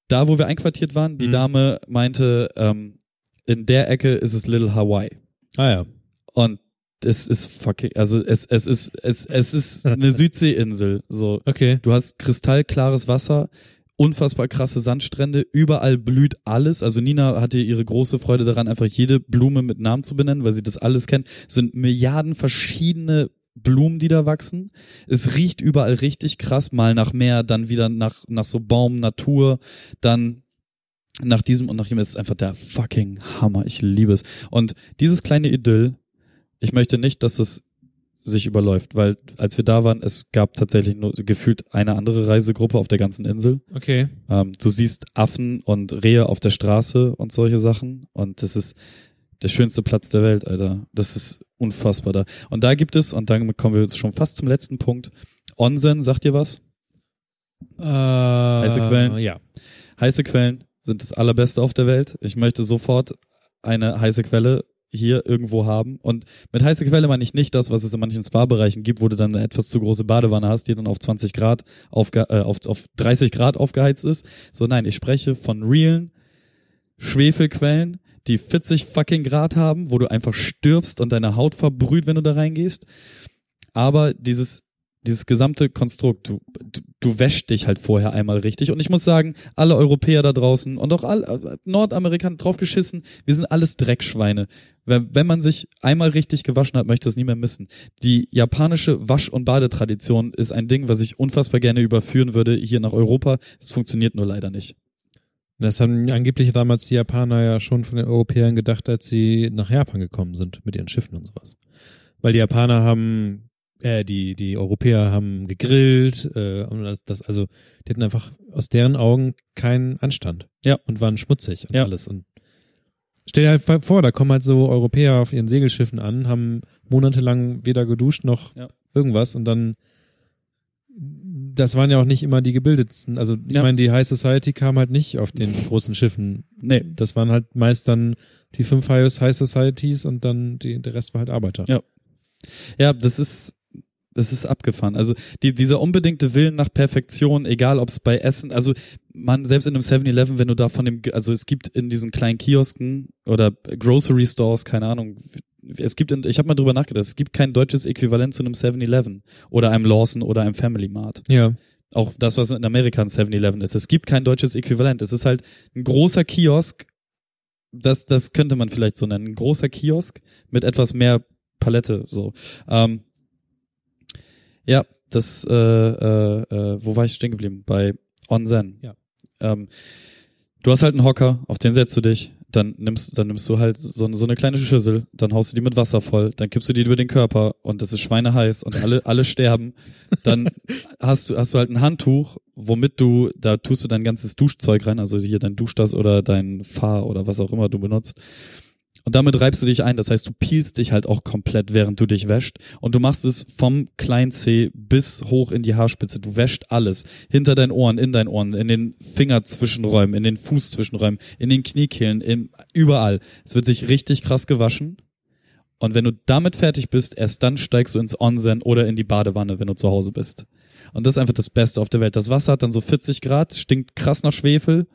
da, wo wir einquartiert waren, die Mhm. Dame meinte, ähm, in der Ecke ist es Little Hawaii. Ah ja. Und es ist fucking, also es, es ist, es, es ist eine (laughs) Südseeinsel, so. Okay. Du hast kristallklares Wasser, unfassbar krasse Sandstrände, überall blüht alles. Also Nina hatte ihre große Freude daran, einfach jede Blume mit Namen zu benennen, weil sie das alles kennt. Es sind Milliarden verschiedene Blumen, die da wachsen. Es riecht überall richtig krass, mal nach Meer, dann wieder nach, nach so Baum, Natur, dann nach diesem und nach ist es einfach der fucking Hammer. Ich liebe es. Und dieses kleine Idyll, ich möchte nicht, dass es sich überläuft, weil als wir da waren, es gab tatsächlich nur gefühlt eine andere Reisegruppe auf der ganzen Insel. Okay. Ähm, du siehst Affen und Rehe auf der Straße und solche Sachen und das ist der schönste Platz der Welt, Alter. Das ist unfassbar da. Und da gibt es, und damit kommen wir jetzt schon fast zum letzten Punkt, Onsen, sagt ihr was? Äh, Heiße Quellen? Ja. Heiße Quellen sind das allerbeste auf der Welt. Ich möchte sofort eine heiße Quelle hier irgendwo haben. Und mit heiße Quelle meine ich nicht das, was es in manchen Spa-Bereichen gibt, wo du dann eine etwas zu große Badewanne hast, die dann auf 20 Grad aufge äh, auf, auf 30 Grad aufgeheizt ist. So nein, ich spreche von realen Schwefelquellen, die 40 fucking Grad haben, wo du einfach stirbst und deine Haut verbrüht, wenn du da reingehst. Aber dieses dieses gesamte Konstrukt, du, du, du wäschst dich halt vorher einmal richtig. Und ich muss sagen, alle Europäer da draußen und auch alle Nordamerikaner draufgeschissen, wir sind alles Dreckschweine. Wenn, wenn man sich einmal richtig gewaschen hat, möchte es nie mehr missen. Die japanische Wasch- und Badetradition ist ein Ding, was ich unfassbar gerne überführen würde hier nach Europa. Das funktioniert nur leider nicht. Das haben angeblich damals die Japaner ja schon von den Europäern gedacht, als sie nach Japan gekommen sind mit ihren Schiffen und sowas. Weil die Japaner haben, äh, die, die Europäer haben gegrillt, äh, und das, das, also, die hatten einfach aus deren Augen keinen Anstand. Ja. Und waren schmutzig und Ja. alles. Und stell dir halt vor, da kommen halt so Europäer auf ihren Segelschiffen an, haben monatelang weder geduscht noch Ja. irgendwas und dann das waren ja auch nicht immer die gebildetsten. Also ich Ja. meine, die High Society kam halt nicht auf den großen Schiffen. Nee. Das waren halt meist dann die fünf High High Societies und dann die, der Rest war halt Arbeiter. Ja. Ja, das ist, das ist abgefahren. Also die, dieser unbedingte Willen nach Perfektion, egal ob es bei Essen, also man, selbst in einem 7-Eleven, wenn du da von dem, also es gibt in diesen kleinen Kiosken oder Grocery Stores, keine Ahnung, es gibt, in, ich habe mal drüber nachgedacht, es gibt kein deutsches Äquivalent zu einem 7-Eleven oder einem Lawson oder einem Family Mart. Ja. Auch das, was in Amerika ein 7-Eleven ist. Es gibt kein deutsches Äquivalent. Es ist halt ein großer Kiosk, das, das könnte man vielleicht so nennen, ein großer Kiosk mit etwas mehr Palette, so. Ähm, ja, das, äh, äh, äh, wo war ich stehen geblieben? Bei Onsen. Ja. Ähm, du hast halt einen Hocker, auf den setzt du dich, dann nimmst, dann nimmst du halt so, eine- so eine kleine Schüssel, dann haust du die mit Wasser voll, dann kippst du die über den Körper und das ist schweineheiß und alle, alle sterben. Dann (laughs) hast du, hast du halt ein Handtuch, womit du, da tust du dein ganzes Duschzeug rein, also hier dein Duschdas oder dein Fahr oder was auch immer du benutzt. Und damit reibst du dich ein. Das heißt, du peelst dich halt auch komplett, während du dich wäscht. Und du machst es vom Kleinzeh bis hoch in die Haarspitze. Du wäscht alles. Hinter deinen Ohren, in deinen Ohren, in den Fingerzwischenräumen, in den Fußzwischenräumen, in den Kniekehlen, im, überall. Es wird sich richtig krass gewaschen. Und wenn du damit fertig bist, erst dann steigst du ins Onsen oder in die Badewanne, wenn du zu Hause bist. Und das ist einfach das Beste auf der Welt. Das Wasser hat dann so 40 Grad, stinkt krass nach Schwefel.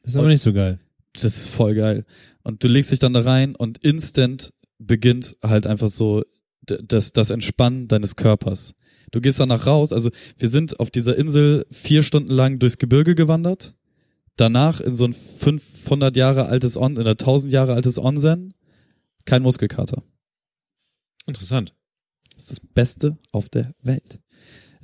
Das ist aber nicht so geil. Das ist voll geil. Und du legst dich dann da rein und instant beginnt halt einfach so das, das Entspannen deines Körpers. Du gehst danach raus, also wir sind auf dieser Insel vier Stunden lang durchs Gebirge gewandert, danach in so ein 500 Jahre altes On, in ein 1000 Jahre altes Onsen, kein Muskelkater. Interessant. Das ist das Beste auf der Welt.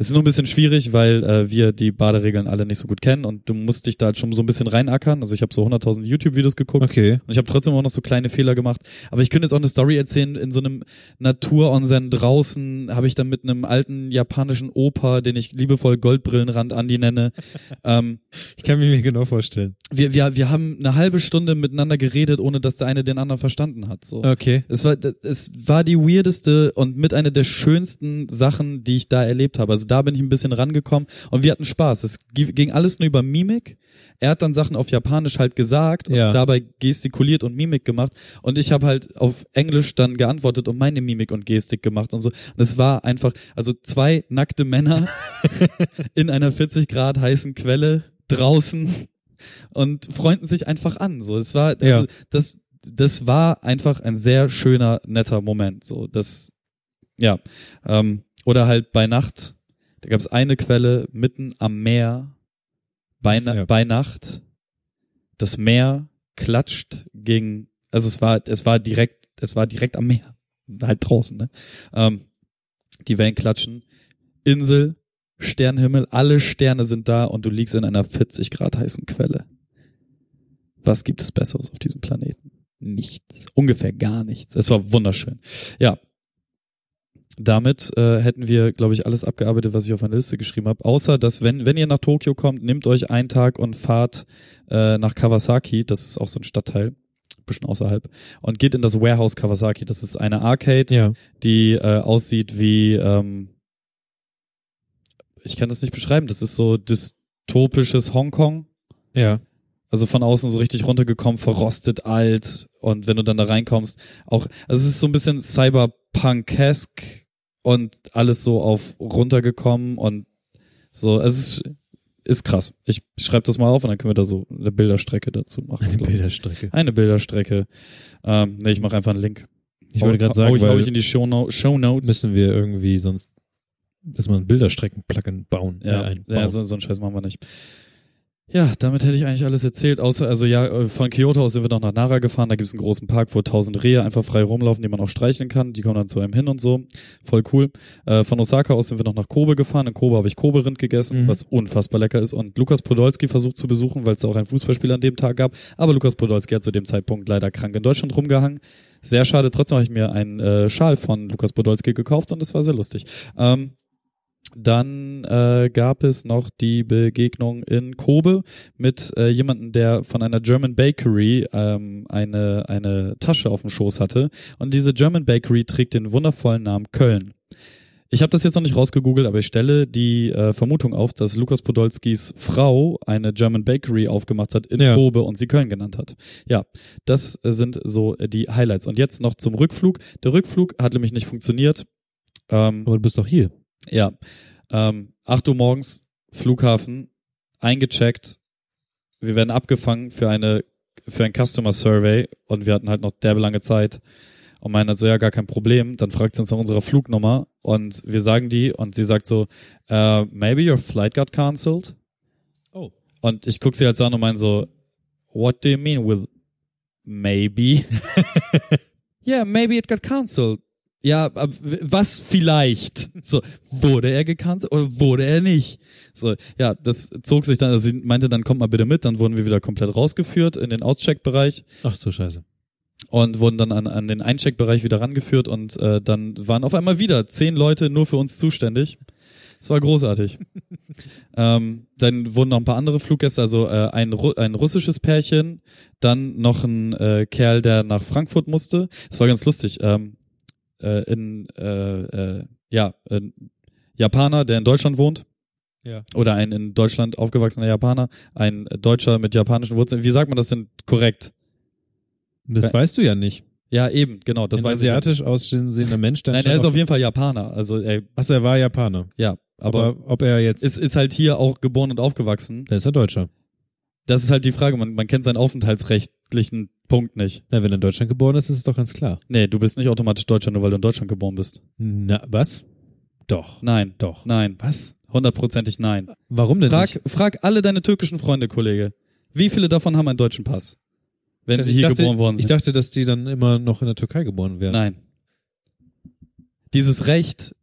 Es ist nur ein bisschen schwierig, weil äh, wir die Baderegeln alle nicht so gut kennen und du musst dich da halt schon so ein bisschen reinackern. Also ich habe so 100.000 YouTube-Videos geguckt Okay. und ich habe trotzdem auch noch so kleine Fehler gemacht. Aber ich könnte jetzt auch eine Story erzählen, in so einem Naturonsen draußen habe ich dann mit einem alten japanischen Opa, den ich liebevoll Goldbrillenrand Andi nenne. (laughs) ähm, Ich kann mir genau vorstellen. wir, wir, wir haben eine halbe Stunde miteinander geredet, ohne dass der eine den anderen verstanden hat. So. Okay. Es war, es war die weirdeste und mit einer der schönsten Sachen, die ich da erlebt habe. Also da bin ich ein bisschen rangekommen und wir hatten Spaß. Es gi- ging alles nur über Mimik. Er hat dann Sachen auf Japanisch halt gesagt und Ja. dabei gestikuliert und Mimik gemacht. Und ich habe halt auf Englisch dann geantwortet und meine Mimik und Gestik gemacht und so. Und es war einfach, also zwei nackte Männer (laughs) in einer 40 Grad heißen Quelle draußen und freunden sich einfach an. So, es war, also, Ja. das, das war einfach ein sehr schöner, netter Moment. So, das, ja, ähm, oder halt bei Nacht. Da gab es eine Quelle mitten am Meer. Bei, Na- bei Nacht. Das Meer klatscht gegen, also es war, es war direkt, es war direkt am Meer. Halt draußen, ne? Ähm, die Wellen klatschen. Insel, Sternenhimmel, alle Sterne sind da und du liegst in einer 40 Grad heißen Quelle. Was gibt es Besseres auf diesem Planeten? Nichts. Ungefähr gar nichts. Es war wunderschön. Ja. Damit äh, hätten wir, glaube ich, alles abgearbeitet, was ich auf meiner Liste geschrieben habe. Außer, dass wenn, wenn ihr nach Tokio kommt, nehmt euch einen Tag und fahrt äh, nach Kawasaki. Das ist auch so ein Stadtteil, bisschen außerhalb. Und geht in das Warehouse Kawasaki. Das ist eine Arcade, Ja. die äh, aussieht wie, ähm, ich kann das nicht beschreiben, das ist so dystopisches Hongkong. Ja. Also von außen so richtig runtergekommen, verrostet, alt. Und wenn du dann da reinkommst, auch, also es ist so ein bisschen Cyberpunk-esque und alles so auf runtergekommen und so, es ist, ist krass. Ich schreibe das mal auf und dann können wir da so eine Bilderstrecke dazu machen. Eine. Bilderstrecke. Eine Bilderstrecke. Ähm, nee, ich mache einfach einen Link. Ich wollte gerade sagen, hau ich, hau weil ich in die Show, no Show Notes. müssen wir irgendwie sonst, dass man Bilderstrecken-Plugin bauen. Ja, äh, einbauen. ja so, so einen Scheiß machen wir nicht. Ja, damit hätte ich eigentlich alles erzählt, außer, also ja, äh, von Kyoto aus sind wir noch nach Nara gefahren, da gibt's einen großen Park, wo tausend Rehe einfach frei rumlaufen, die man auch streicheln kann, die kommen dann zu einem hin und so, voll cool. Äh, von Osaka aus sind wir noch nach Kobe gefahren, in Kobe habe ich Kobe-Rind gegessen, Mhm. was unfassbar lecker ist und Lukas Podolski versucht zu besuchen, weil es auch ein Fußballspiel an dem Tag gab, aber Lukas Podolski hat zu dem Zeitpunkt leider krank in Deutschland rumgehangen. Sehr schade, trotzdem habe ich mir einen äh, Schal von Lukas Podolski gekauft und es war sehr lustig. Ähm, dann äh, gab es noch die Begegnung in Kobe mit äh, jemandem, der von einer German Bakery ähm, eine, eine Tasche auf dem Schoß hatte. Und diese German Bakery trägt den wundervollen Namen Köln. Ich habe das jetzt noch nicht rausgegoogelt, aber ich stelle die äh, Vermutung auf, dass Lukas Podolskis Frau eine German Bakery aufgemacht hat in Ja. Kobe und sie Köln genannt hat. Ja, das äh, sind so äh, die Highlights. Und jetzt noch zum Rückflug. Der Rückflug hat nämlich nicht funktioniert. Ähm, Aber du bist doch hier. Ja. Ähm, 8 Uhr morgens, Flughafen, eingecheckt. Wir werden abgefangen für eine, für ein Customer Survey und wir hatten halt noch derbe lange Zeit und meinen so, ja, gar kein Problem. Dann fragt sie uns nach unserer Flugnummer und wir sagen die und sie sagt so, äh, maybe your flight got cancelled. Oh. Und ich guck sie halt so an und meine so, what do you mean with maybe? (laughs) yeah, maybe it got cancelled. Ja, was vielleicht? So, wurde er gecancelt oder wurde er nicht? So, ja, das zog sich dann, also sie meinte dann, kommt mal bitte mit, dann wurden wir wieder komplett rausgeführt in den Auscheckbereich Ach so, scheiße. und wurden dann an, an den Eincheckbereich wieder rangeführt und äh, dann waren auf einmal wieder zehn Leute nur für uns zuständig. Es war großartig. (laughs) ähm, dann wurden noch ein paar andere Fluggäste, also äh, ein, Ru ein russisches Pärchen, dann noch ein äh, Kerl, der nach Frankfurt musste. Das war ganz lustig. Ähm, äh, in äh, äh, ja, ein Japaner, der in Deutschland wohnt, Ja. oder ein in Deutschland aufgewachsener Japaner, ein Deutscher mit japanischen Wurzeln. Wie sagt man das denn korrekt? Das Weil- weißt du ja nicht. Ja, eben, genau. Das Ein weiß asiatisch aussehender Mensch, Nein, er ist auf jeden Fall Japaner. Also, ey, Achso, er war Japaner. ja, aber, Aber, ob er jetzt. ist, ist halt hier auch geboren und aufgewachsen. der ist ja Deutscher. Das ist halt die Frage. Man, man kennt seinen aufenthaltsrechtlichen Punkt nicht. Na, wenn er in Deutschland geboren ist, ist es doch ganz klar. Nee, du bist nicht automatisch Deutscher, nur weil du in Deutschland geboren bist. Na, was? Doch. Nein, Doch. nein, Was? hundertprozentig nein. Warum denn Frag, nicht? frag alle deine türkischen Freunde, Kollege. Wie viele davon haben einen deutschen Pass? Wenn sie Ich hier dachte, geboren worden Ich sind. dachte, dass die dann immer noch in der Türkei geboren werden. Nein. Dieses Recht,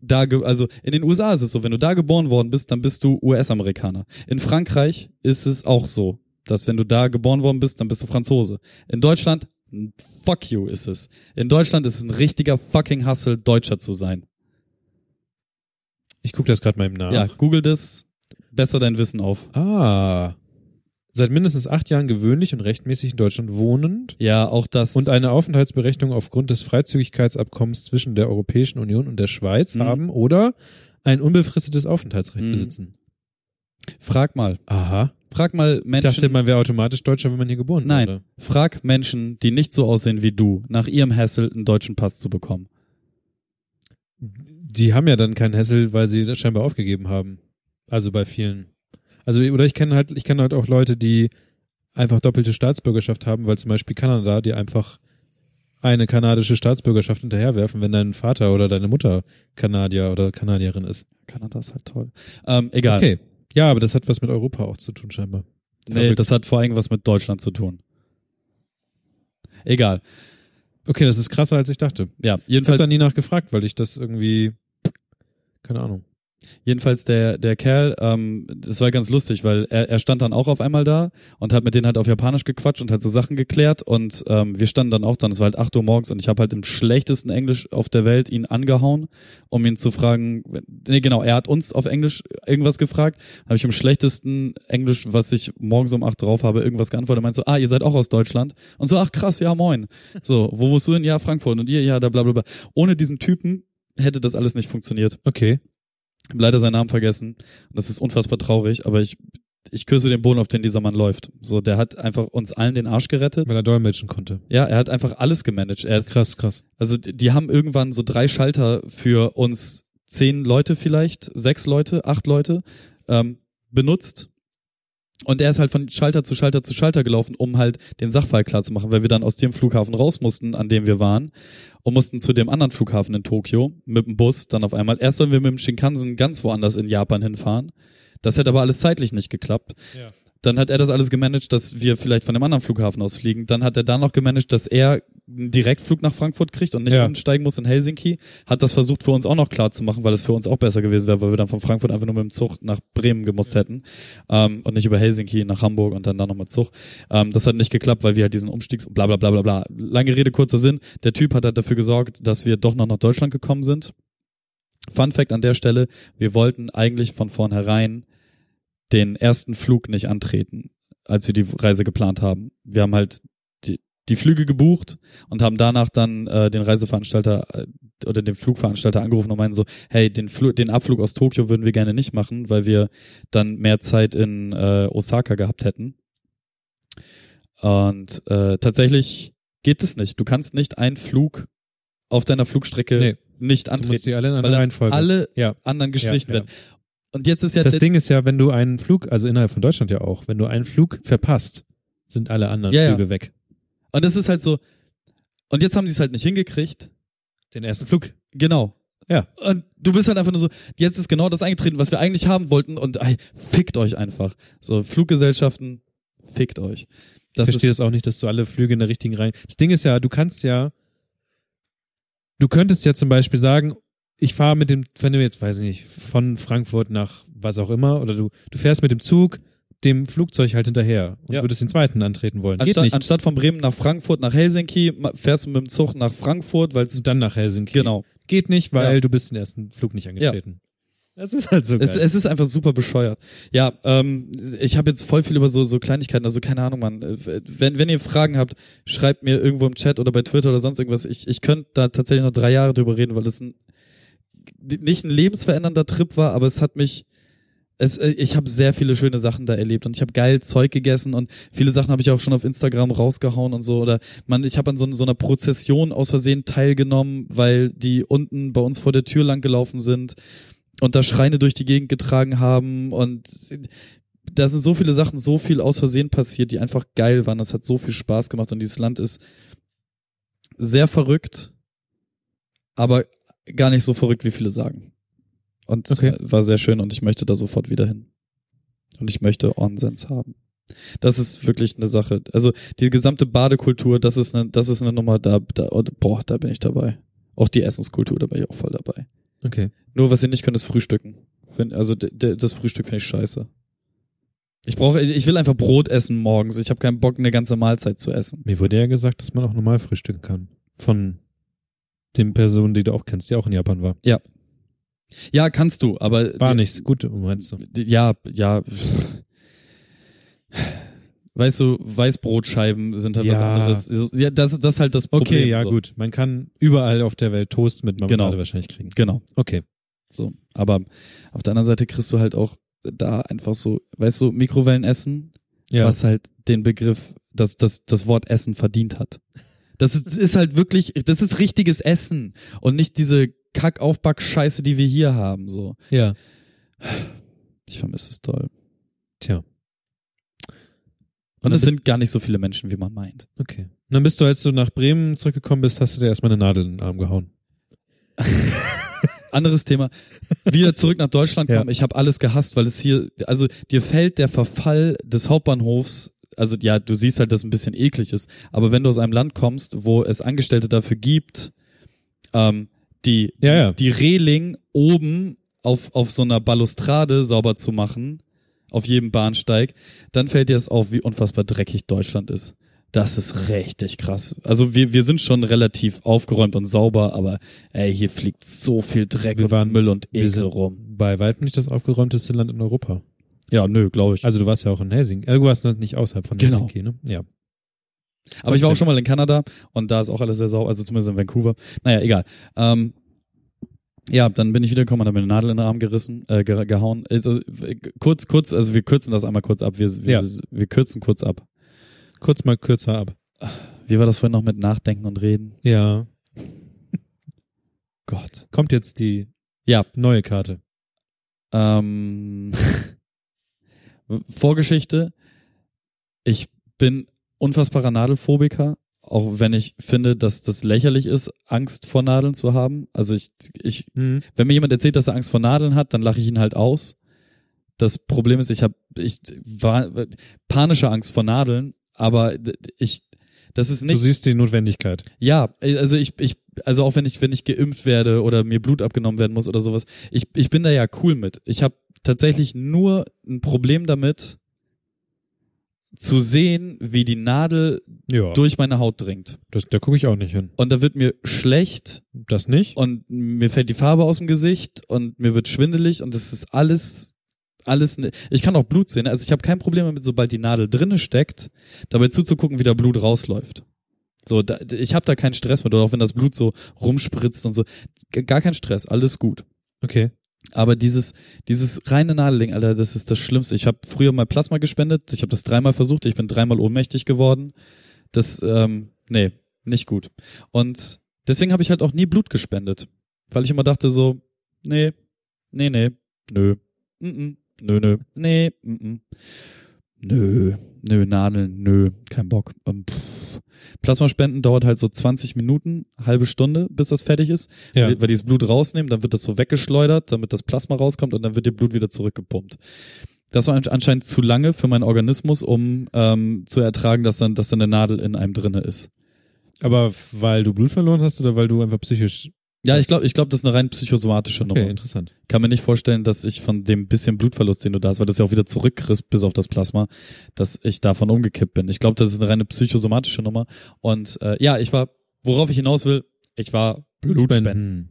da, also in den USA ist es so, wenn du da geboren worden bist, dann bist du US-Amerikaner. In Frankreich ist es auch so, dass wenn du da geboren worden bist, dann bist du Franzose. In Deutschland, fuck you ist es. In Deutschland ist es ein richtiger fucking Hustle, Deutscher zu sein. Ich gucke das gerade mal im Nach. Ja, google das, besser dein Wissen auf. Ah. Seit mindestens acht Jahren gewöhnlich und rechtmäßig in Deutschland wohnend Ja, auch das. und eine Aufenthaltsberechnung aufgrund des Freizügigkeitsabkommens zwischen der Europäischen Union und der Schweiz Mhm. haben oder ein unbefristetes Aufenthaltsrecht Mhm. besitzen. frag mal. Aha. Frag mal Ich Menschen. dachte, man wäre automatisch Deutscher, wenn man hier geboren Nein, wäre. frag Menschen, die nicht so aussehen wie du, nach ihrem Hassel einen deutschen Pass zu bekommen. Die haben ja dann keinen Hessel, weil sie das scheinbar aufgegeben haben. Also bei vielen. Also, oder ich kenne halt, ich kenne halt auch Leute, die einfach doppelte Staatsbürgerschaft haben, weil zum Beispiel Kanada, die einfach eine kanadische Staatsbürgerschaft hinterherwerfen, wenn dein Vater oder deine Mutter Kanadier oder Kanadierin ist. Kanada ist halt toll. Ähm, egal. Okay. Ja, aber das hat was mit Europa auch zu tun, scheinbar. Nee, das hat vor allem was mit Deutschland zu tun. Egal. Okay, das ist krasser, als ich dachte. Ja, Ich habe jedenfalls. da nie nachgefragt, weil ich das irgendwie, keine Ahnung. Jedenfalls der, der Kerl, ähm, das war ganz lustig, weil er, er stand dann auch auf einmal da und hat mit denen halt auf Japanisch gequatscht und hat so Sachen geklärt und ähm, wir standen dann auch dann, es war halt 8 Uhr morgens und ich habe halt im schlechtesten Englisch auf der Welt ihn angehauen, um ihn zu fragen, nee genau, er hat uns auf Englisch irgendwas gefragt, habe ich im schlechtesten Englisch, was ich morgens um 8 drauf habe, irgendwas geantwortet, meinte so, ah, ihr seid auch aus Deutschland und so, ach krass, ja moin. So, wo wohnst du denn? Ja, Frankfurt und ihr, ja, da bla bla bla. Ohne diesen Typen hätte das alles nicht funktioniert Okay. Hab leider seinen Namen vergessen. Und das ist unfassbar traurig, aber ich, ich küsse den Boden, auf den dieser Mann läuft. So, der hat einfach uns allen den Arsch gerettet. Weil er dolmetschen konnte. Ja, er hat einfach alles gemanagt. Er ist, Krass, krass. also die, die haben irgendwann so drei Schalter für uns zehn Leute vielleicht, sechs Leute, acht Leute ähm, benutzt. Und er ist halt von Schalter zu Schalter zu Schalter gelaufen, um halt den Sachfall klar zu machen, weil wir dann aus dem Flughafen raus mussten, an dem wir waren, und mussten zu dem anderen Flughafen in Tokio mit dem Bus dann auf einmal. Erst sollen wir mit dem Shinkansen ganz woanders in Japan hinfahren. Das hätte aber alles zeitlich nicht geklappt. Ja. Dann hat er das alles gemanagt, dass wir vielleicht von dem anderen Flughafen aus fliegen. Dann hat er da noch gemanagt, dass er einen Direktflug nach Frankfurt kriegt und nicht Ja. umsteigen muss in Helsinki. Hat das versucht für uns auch noch klar zu machen, weil es für uns auch besser gewesen wäre, weil wir dann von Frankfurt einfach nur mit dem Zug nach Bremen gemusst hätten ähm, und nicht über Helsinki nach Hamburg und dann da noch mit Zug. Ähm, das hat nicht geklappt, weil wir halt diesen Umstiegs bla bla bla bla bla. Lange Rede, kurzer Sinn. Der Typ hat halt dafür gesorgt, dass wir doch noch nach Deutschland gekommen sind. Fun Fact an der Stelle, wir wollten eigentlich von vornherein den ersten Flug nicht antreten, als wir die Reise geplant haben. Wir haben halt die, die Flüge gebucht und haben danach dann äh, den Reiseveranstalter äh, oder den Flugveranstalter angerufen und meinten so, hey, den, Flu den Abflug aus Tokio würden wir gerne nicht machen, weil wir dann mehr Zeit in äh, Osaka gehabt hätten. Und äh, tatsächlich geht es nicht. Du kannst nicht einen Flug auf deiner Flugstrecke Nee. nicht Du musst antreten, die alle in weil einer dann Reihenfolge. alle ja. anderen gestrichen ja, ja. werden. Und jetzt ist ja Das Ding ist ja, wenn du einen Flug, also innerhalb von Deutschland ja auch, wenn du einen Flug verpasst, sind alle anderen Ja, ja. Flüge weg. Und das ist halt so. Und jetzt haben sie es halt nicht hingekriegt. Den ersten Flug. Genau. Ja. Und du bist halt einfach nur so, jetzt ist genau das eingetreten, was wir eigentlich haben wollten und ey, fickt euch einfach. So, Fluggesellschaften, fickt euch. Ich Das verstehe ist, das auch nicht, dass du alle Flüge in der richtigen Reihe. Das Ding ist ja, du kannst ja, du könntest ja zum Beispiel sagen, ich fahre mit dem, wenn du jetzt, weiß ich nicht, von Frankfurt nach was auch immer, oder du, du fährst mit dem Zug dem Flugzeug halt hinterher und Ja. würdest den zweiten antreten wollen. Geht anstatt, nicht. anstatt von Bremen nach Frankfurt, nach Helsinki, fährst du mit dem Zug nach Frankfurt, weil es, dann nach Helsinki. genau. Geht nicht, weil Ja. du bist den ersten Flug nicht angetreten. Das ist halt so geil. Es, es ist einfach super bescheuert. Ja, ähm, ich habe jetzt voll viel über so, so Kleinigkeiten, also keine Ahnung, Mann. Wenn, wenn ihr Fragen habt, schreibt mir irgendwo im Chat oder bei Twitter oder sonst irgendwas. Ich, ich könnte da tatsächlich noch drei Jahre drüber reden, weil das ein, nicht ein lebensverändernder Trip war, aber es hat mich, es, äh, ich habe sehr viele schöne Sachen da erlebt und ich habe geil Zeug gegessen und viele Sachen habe ich auch schon auf Instagram rausgehauen und so oder man ich habe an so, so einer Prozession aus Versehen teilgenommen, weil die unten bei uns vor der Tür lang gelaufen sind und da Schreine durch die Gegend getragen haben und da sind so viele Sachen so viel aus Versehen passiert, die einfach geil waren. Das hat so viel Spaß gemacht und dieses Land ist sehr verrückt, aber gar nicht so verrückt, wie viele sagen. Und es Okay. war, war sehr schön und ich möchte da sofort wieder hin. Und ich möchte Onsens haben. Das ist wirklich eine Sache. Also die gesamte Badekultur, das ist eine, das ist eine Nummer, da, da boah, da bin ich dabei. Auch die Essenskultur, da bin ich auch voll dabei. okay. Nur was ihr nicht könnt, ist Frühstücken. Also das Frühstück finde ich scheiße. Ich brauche, ich will einfach Brot essen morgens. Ich habe keinen Bock, eine ganze Mahlzeit zu essen. Mir wurde ja gesagt, dass man auch normal frühstücken kann. Von den Personen, die du auch kennst, die auch in Japan war. Ja, kannst du, aber War nichts. Gut, meinst du? Ja, ja. Weißt du, Weißbrotscheiben sind halt was Ja. anderes. Ja, das, das ist halt das Problem. Okay, ja so. gut. Man kann überall auf der Welt Toast mit Marmelade Genau. wahrscheinlich kriegen. Genau. Okay. So. Aber auf der anderen Seite kriegst du halt auch da einfach so, weißt du, Mikrowellenessen, Ja. was halt den Begriff, das, das, das Wort Essen verdient hat. Das ist, ist halt wirklich, das ist richtiges Essen und nicht diese Kackaufback-Scheiße, die wir hier haben, so. Ja. Ich vermisse es toll. Tja. Und es sind gar nicht so viele Menschen, wie man meint. Okay. Und dann bist du, als du nach Bremen zurückgekommen bist, hast du dir erstmal eine Nadel in den Arm gehauen. (laughs) Anderes Thema. Wieder zurück nach Deutschland Ja. kommen. Ich habe alles gehasst, weil es hier, also dir fällt der Verfall des Hauptbahnhofs. Also ja, du siehst halt, dass es ein bisschen eklig ist. Aber wenn du aus einem Land kommst, wo es Angestellte dafür gibt, ähm, die Ja, ja. die Reling oben auf, auf so einer Balustrade sauber zu machen, auf jedem Bahnsteig, dann fällt dir es auf, wie unfassbar dreckig Deutschland ist. Das ist richtig krass. Also wir, wir sind schon relativ aufgeräumt und sauber, aber ey, hier fliegt so viel Dreck Wir und waren- Müll und Ekel sind- rum. Bei weitem nicht das aufgeräumteste Land in Europa. Ja, nö, glaube ich. Also du warst ja auch in Helsinki. Äh, du warst nicht außerhalb von Genau. Helsinki, ne? Ja. Aber ich war auch schon mal in Kanada und da ist auch alles sehr sauber, also zumindest in Vancouver. Naja, egal. Ähm, ja, dann bin ich wiedergekommen und habe mir eine Nadel in den Arm gerissen, äh, ge gehauen. Also, äh, kurz, kurz, also wir kürzen das einmal kurz ab. Wir, wir, Ja. wir kürzen kurz ab. Kurz mal kürzer ab. Wie war das vorhin noch mit Nachdenken und Reden? Ja. Gott. Kommt jetzt die Ja, neue Karte. Ähm, (laughs) Vorgeschichte. Ich bin unfassbarer Nadelphobiker, auch wenn ich finde, dass das lächerlich ist, Angst vor Nadeln zu haben. Also ich, ich, Mhm. wenn mir jemand erzählt, dass er Angst vor Nadeln hat, dann lache ich ihn halt aus. Das Problem ist, ich habe, ich war panische Angst vor Nadeln, aber ich, das ist Du nicht. siehst die Notwendigkeit. Ja, also ich, ich, also auch wenn ich, wenn ich geimpft werde oder mir Blut abgenommen werden muss oder sowas, ich, ich bin da ja cool mit. Ich habe tatsächlich nur ein Problem damit, zu sehen, wie die Nadel Ja. durch meine Haut dringt. Das, da gucke ich auch nicht hin. Und da wird mir schlecht Das nicht? und mir fällt die Farbe aus dem Gesicht und mir wird schwindelig und das ist alles alles ne ich kann auch Blut sehen also ich habe kein Problem damit sobald die Nadel drinne steckt dabei zuzugucken wie da Blut rausläuft so da, ich habe da keinen Stress mit oder auch wenn das Blut so rumspritzt und so gar kein Stress alles gut Okay. Aber dieses dieses reine Nadelding Alter das ist das Schlimmste. Ich habe früher mal Plasma gespendet. Ich habe das dreimal versucht. Ich bin dreimal ohnmächtig geworden. Das ähm, nee nicht gut. Und deswegen habe ich halt auch nie Blut gespendet weil ich immer dachte so nee nee nee nö mm -mm, nö nö nee mm -mm. nö nö Nadeln nö kein Bock. Ähm, pff. Plasmaspenden dauert halt so 20 Minuten halbe Stunde bis das fertig ist Ja. weil, weil die das Blut rausnehmen, dann wird das so weggeschleudert, damit das Plasma rauskommt und dann wird ihr Blut wieder zurückgepumpt. Das war anscheinend zu lange für meinen Organismus, um ähm, zu ertragen, dass dann, dass dann eine Nadel in einem drinne ist. Aber weil du Blut verloren hast oder weil du einfach psychisch. Ja, ich glaube, ich glaube, das ist eine rein psychosomatische Okay, Nummer. interessant. Kann mir nicht vorstellen, dass ich von dem bisschen Blutverlust, den du da hast, weil das ja auch wieder zurückkriegst bis auf das Plasma, dass ich davon umgekippt bin. Ich glaube, das ist eine reine psychosomatische Nummer. Und äh, ja, ich war, worauf ich hinaus will, ich war Blutspenden.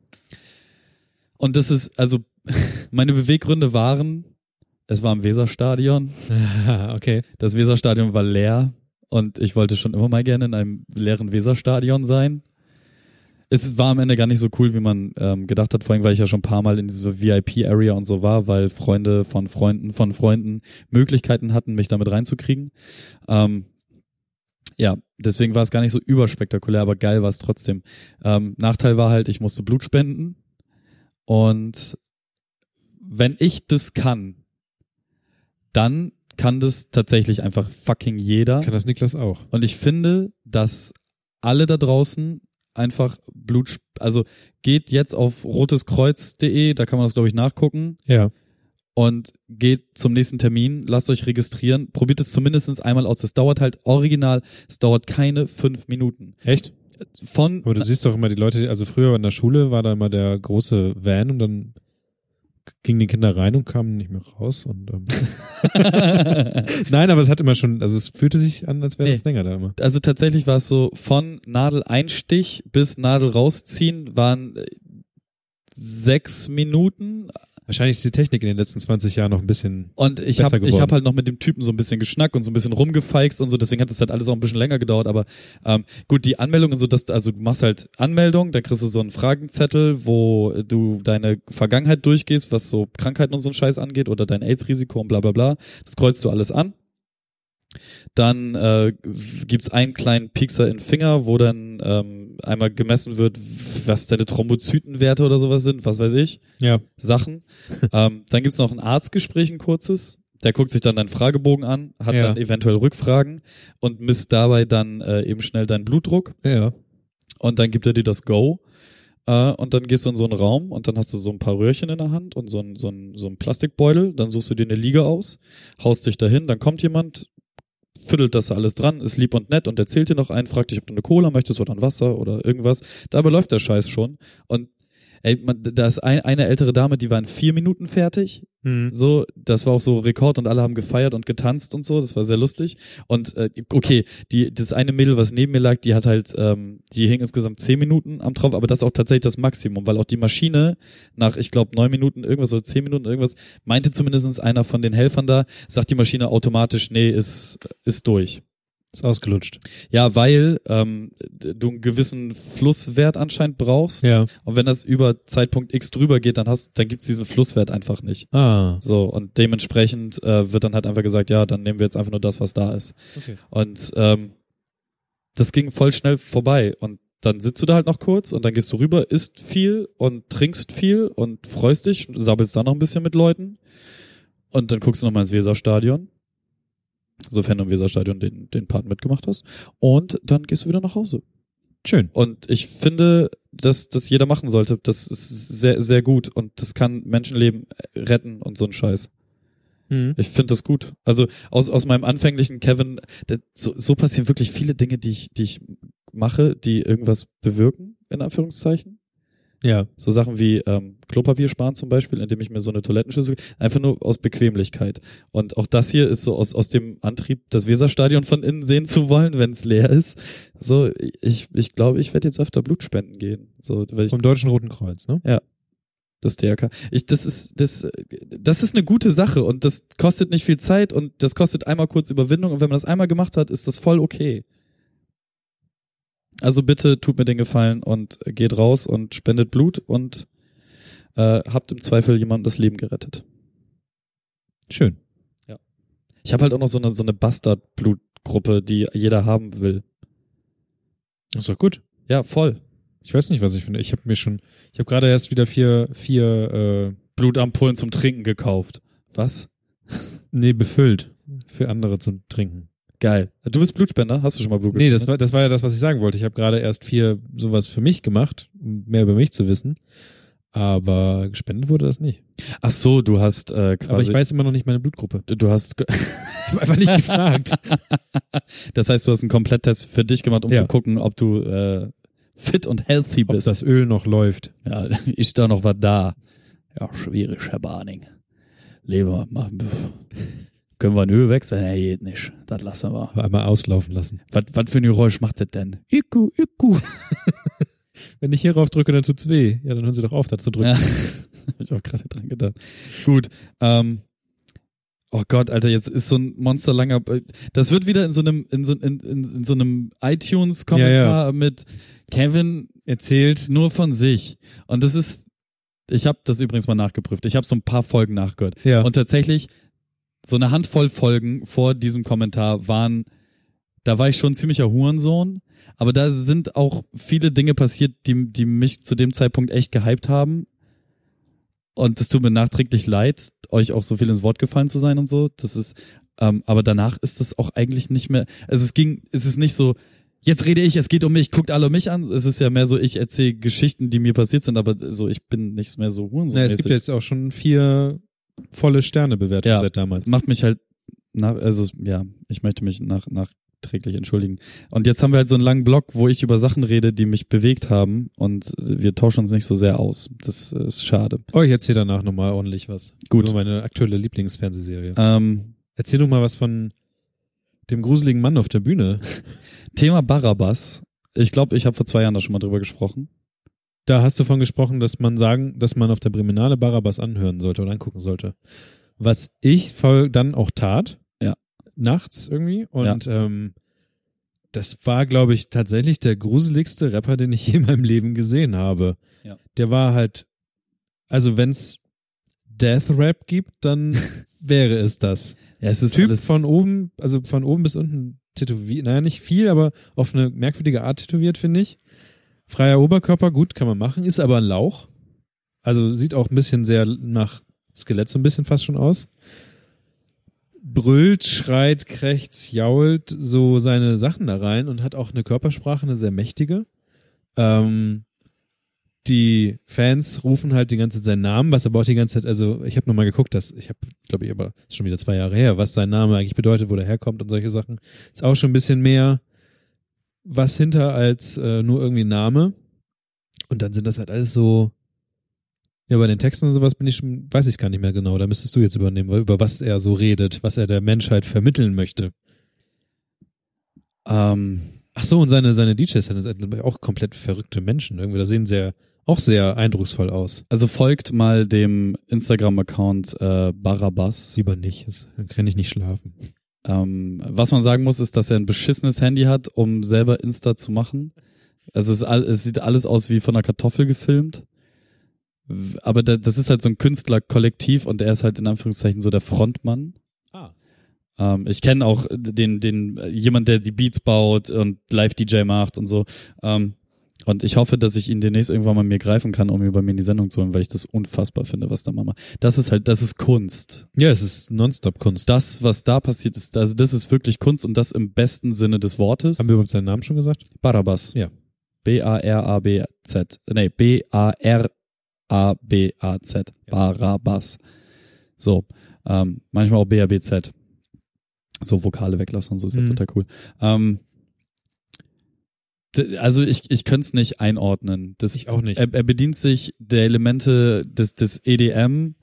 Und das ist, also, (laughs) meine Beweggründe waren, es war im Weserstadion. (laughs) okay. Das Weserstadion war leer und ich wollte schon immer mal gerne in einem leeren Weserstadion sein. Es war am Ende gar nicht so cool, wie man ähm, gedacht hat, vor allem, weil ich ja schon ein paar Mal in dieser VIP-Area und so war, weil Freunde von Freunden von Freunden Möglichkeiten hatten, mich damit reinzukriegen. Ähm, ja, deswegen war es gar nicht so überspektakulär, aber geil war es trotzdem. Ähm, Nachteil war halt, ich musste Blut spenden und wenn ich das kann, dann kann das tatsächlich einfach fucking jeder. Kann das Niklas auch? Und ich finde, dass alle da draußen einfach Blut, also geht jetzt auf roteskreuz.de, da kann man das glaube ich nachgucken Ja. und geht zum nächsten Termin, lasst euch registrieren, probiert es zumindest einmal aus. Es dauert halt original, es dauert keine fünf Minuten. Echt? Von, Aber du siehst doch immer die Leute, also früher in der Schule war da immer der große Van und dann gingen die Kinder rein und kamen nicht mehr raus und ähm, (laughs) nein, aber es hat immer schon, also es fühlte sich an, als wäre Nee. es länger da immer. also tatsächlich war es so, von Nadeleinstich bis Nadel rausziehen waren äh, sechs Minuten, Wahrscheinlich ist die Technik in den letzten 20 Jahren noch ein bisschen. Und ich habe hab halt noch mit dem Typen so ein bisschen geschnackt und so ein bisschen rumgefeixt und so, deswegen hat es halt alles auch ein bisschen länger gedauert, aber ähm, gut, die Anmeldung und so, dass, also du machst halt Anmeldung, dann kriegst du so einen Fragenzettel, wo du deine Vergangenheit durchgehst, was so Krankheiten und so ein Scheiß angeht oder dein AIDS-Risiko und bla bla bla. Das kreuzt du alles an. Dann äh, gibt's einen kleinen Piekser in Finger, wo dann ähm, einmal gemessen wird, was deine Thrombozytenwerte oder sowas sind, was weiß ich. Ja. Sachen. (laughs) ähm, dann gibt's noch ein Arztgespräch, ein kurzes. Der guckt sich dann deinen Fragebogen an, hat Ja. dann eventuell Rückfragen und misst dabei dann äh, eben schnell deinen Blutdruck Ja. und dann gibt er dir das Go. Äh, und dann gehst du in so einen Raum und dann hast du so ein paar Röhrchen in der Hand und so ein, so ein, so ein Plastikbeutel. Dann suchst du dir eine Liege aus, haust dich dahin, dann kommt jemand, füttelt das alles dran, ist lieb und nett und erzählt dir noch einen, fragt dich, ob du eine Cola möchtest oder ein Wasser oder irgendwas. Dabei läuft der Scheiß schon. Und Ey, man, da ist ein, eine ältere Dame, die war in vier Minuten fertig. Mhm. So, das war auch so Rekord und alle haben gefeiert und getanzt und so. Das war sehr lustig. Und äh, okay, die das eine Mädel, was neben mir lag, die hat halt, ähm, die hing insgesamt zehn Minuten am Tropf, aber das ist auch tatsächlich das Maximum, weil auch die Maschine nach, ich glaube, neun Minuten irgendwas oder zehn Minuten irgendwas, meinte zumindest einer von den Helfern da, sagt die Maschine automatisch, nee, ist, ist durch. Ist ausgelutscht. Ja, weil ähm, du einen gewissen Flusswert anscheinend brauchst. Ja. Und wenn das über Zeitpunkt X drüber geht, dann hast, dann gibt's diesen Flusswert einfach nicht. Ah. So, und dementsprechend äh, wird dann halt einfach gesagt, ja, dann nehmen wir jetzt einfach nur das, was da ist. Okay. Und ähm, das ging voll schnell vorbei. Und dann sitzt du da halt noch kurz und dann gehst du rüber, isst viel und trinkst viel und freust dich, sabbelst da noch ein bisschen mit Leuten. Und dann guckst du nochmal ins Weserstadion. Sofern du im Weserstadion den, den Part mitgemacht hast. Und dann gehst du wieder nach Hause. Schön. Und ich finde, dass das jeder machen sollte. Das ist sehr, sehr gut. Und das kann Menschenleben retten und so ein Scheiß. Mhm. Ich finde das gut. Also aus, aus meinem anfänglichen Kevin, das, so, so passieren wirklich viele Dinge, die ich, die ich mache, die irgendwas bewirken, in Anführungszeichen. Ja. So Sachen wie ähm, Klopapier sparen zum Beispiel, indem ich mir so eine Toilettenschüssel, einfach nur aus Bequemlichkeit. Und auch das hier ist so aus, aus dem Antrieb, das Weserstadion von innen sehen zu wollen, wenn es leer ist. So, ich, ich glaube, ich werde jetzt öfter Blut spenden gehen. So, weil ich Vom Deutschen Roten Kreuz, ne? das DRK. Ich, das ist, das, das ist eine gute Sache und das kostet nicht viel Zeit und das kostet einmal kurz Überwindung und wenn man das einmal gemacht hat, ist das voll okay. Also bitte tut mir den Gefallen und geht raus und spendet Blut und äh, habt im Zweifel jemandem das Leben gerettet. Schön. Ich habe halt auch noch so eine, so eine Bastard-Blutgruppe, die jeder haben will. Ist doch gut. Ja, voll. Ich weiß nicht, was ich finde. Ich habe mir schon, ich habe gerade erst wieder vier, vier, äh, Blutampullen zum Trinken gekauft. Was? nee, befüllt für andere zum Trinken. Geil. Du bist Blutspender? Hast du schon mal Blut Nee, das gespendet? war, das war ja das, was ich sagen wollte. Ich habe gerade erst vier sowas für mich gemacht, um mehr über mich zu wissen. Aber gespendet wurde das nicht. Ach so, du hast äh, quasi. Aber ich weiß immer noch nicht meine Blutgruppe. du du hast (laughs) einfach nicht gefragt. (laughs) Das heißt, du hast einen Kompletttest für dich gemacht, um Ja. zu gucken, ob du äh, fit und healthy Ob bist. das Öl noch läuft. ja, (laughs) ist da noch was da? Ja, schwierig, Herr Barning. Leber, machen Können wir ein Öl wechseln? Nee, geht nicht. Das lassen wir. Einmal auslaufen lassen. Was, was für ein Geräusch macht das denn? Iku, iku. (laughs) Wenn ich hierauf drücke, dann tut's weh. Ja, dann hören Sie doch auf, da zu drücken. Ja, (laughs) hab ich auch gerade dran gedacht. Gut. Ähm, oh Gott, Alter, jetzt ist so ein monsterlanger. Das wird wieder in so einem in so, in, in, in so einem iTunes-Kommentar Ja, mit Kevin Erzählt. nur von sich. Und das ist, ich habe das übrigens mal nachgeprüft. Ich habe so ein paar Folgen nachgehört. Ja. Und tatsächlich, so eine Handvoll Folgen vor diesem Kommentar waren, da war ich schon ein ziemlicher Hurensohn. Aber da sind auch viele Dinge passiert, die, die mich zu dem Zeitpunkt echt gehypt haben. Und es tut mir nachträglich leid, euch auch so viel ins Wort gefallen zu sein und so. Das ist, ähm, aber danach ist es auch eigentlich nicht mehr, also es ging, es ist nicht so, jetzt rede ich, es geht um mich, guckt alle mich an. Es ist ja mehr so, ich erzähle Geschichten, die mir passiert sind, aber so, ich bin nicht mehr so Hurensohn. Na, es gibt jetzt auch schon vier volle Sterne bewertet Ja. seit damals. macht mich halt nach, also ja, ich möchte mich nach, nachträglich entschuldigen. Und jetzt haben wir halt so einen langen Blog, wo ich über Sachen rede, die mich bewegt haben und wir tauschen uns nicht so sehr aus. Das ist schade. Oh, ich erzähle danach nochmal ordentlich was. Gut. Über meine aktuelle Lieblingsfernsehserie. Ähm, Erzähl doch mal was von dem gruseligen Mann auf der Bühne. (laughs) Thema Barabbas. Ich glaube, ich habe vor zwei Jahren da schon mal drüber gesprochen. Da hast du von gesprochen, dass man sagen, dass man auf der Briminale Barabbas anhören sollte oder angucken sollte. Was ich voll dann auch tat. Ja. Nachts irgendwie. Und ähm, das war, glaube ich, tatsächlich der gruseligste Rapper, den ich je (laughs) in meinem Leben gesehen habe. Ja. Der war halt, also wenn's Death Rap gibt, dann (laughs) wäre es das. Ja, es ist Typ von oben, also von oben bis unten tätowiert, naja, nicht viel, aber auf eine merkwürdige Art tätowiert, finde ich. Freier Oberkörper, gut, kann man machen, ist aber ein Lauch. Also sieht auch ein bisschen sehr nach Skelett so ein bisschen fast schon aus. Brüllt, schreit, krächzt, jault so seine Sachen da rein und hat auch eine Körpersprache, eine sehr mächtige. Ähm, die Fans rufen halt die ganze Zeit seinen Namen, was aber auch die ganze Zeit, also ich habe nochmal geguckt, dass ich habe, glaube ich, aber ist schon wieder zwei Jahre her, was sein Name eigentlich bedeutet, wo der herkommt und solche Sachen. Ist auch schon ein bisschen mehr was hinter als äh, nur irgendwie Name. Und dann sind das halt alles so Ja, bei den Texten und sowas bin ich schon, weiß ich gar nicht mehr genau. Da müsstest du jetzt übernehmen, über was er so redet, was er der Menschheit vermitteln möchte. Ähm, Ach so, und seine, seine DJs sind auch komplett verrückte Menschen. Irgendwie, da sehen sehr, auch sehr eindrucksvoll aus. also folgt mal dem Instagram-Account äh, Barabbas. Lieber nicht, das- dann kann ich nicht schlafen. Ähm, was man sagen muss, ist, dass er ein beschissenes Handy hat, um selber Insta zu machen. Also es, ist all, es sieht alles aus wie von einer Kartoffel gefilmt. Aber da, das ist halt so ein Künstlerkollektiv und er ist halt in Anführungszeichen so der Frontmann. Ah. Ähm, ich kenne auch den, den, jemand, der die Beats baut und Live-DJ macht und so. Ähm, und ich hoffe, dass ich ihn demnächst irgendwann mal mir greifen kann, um ihn bei mir in die Sendung zu holen, weil ich das unfassbar finde, was da Mama. Das ist halt, das ist Kunst. Ja, es ist Nonstop-Kunst. Das, was da passiert ist, also das ist wirklich Kunst und das im besten Sinne des Wortes. Haben wir überhaupt seinen Namen schon gesagt? Barabbas. Ja. B-A-R-A-B-Z. Nee, B-A-R-A-B-A-Z. Barabbas. So. Ähm, manchmal auch B-A-B-Z. So Vokale weglassen und so ist ja Mhm. total cool. Ähm, also ich, ich könnte es nicht einordnen. Das, Ich auch nicht. er, er bedient sich der Elemente des, des EDM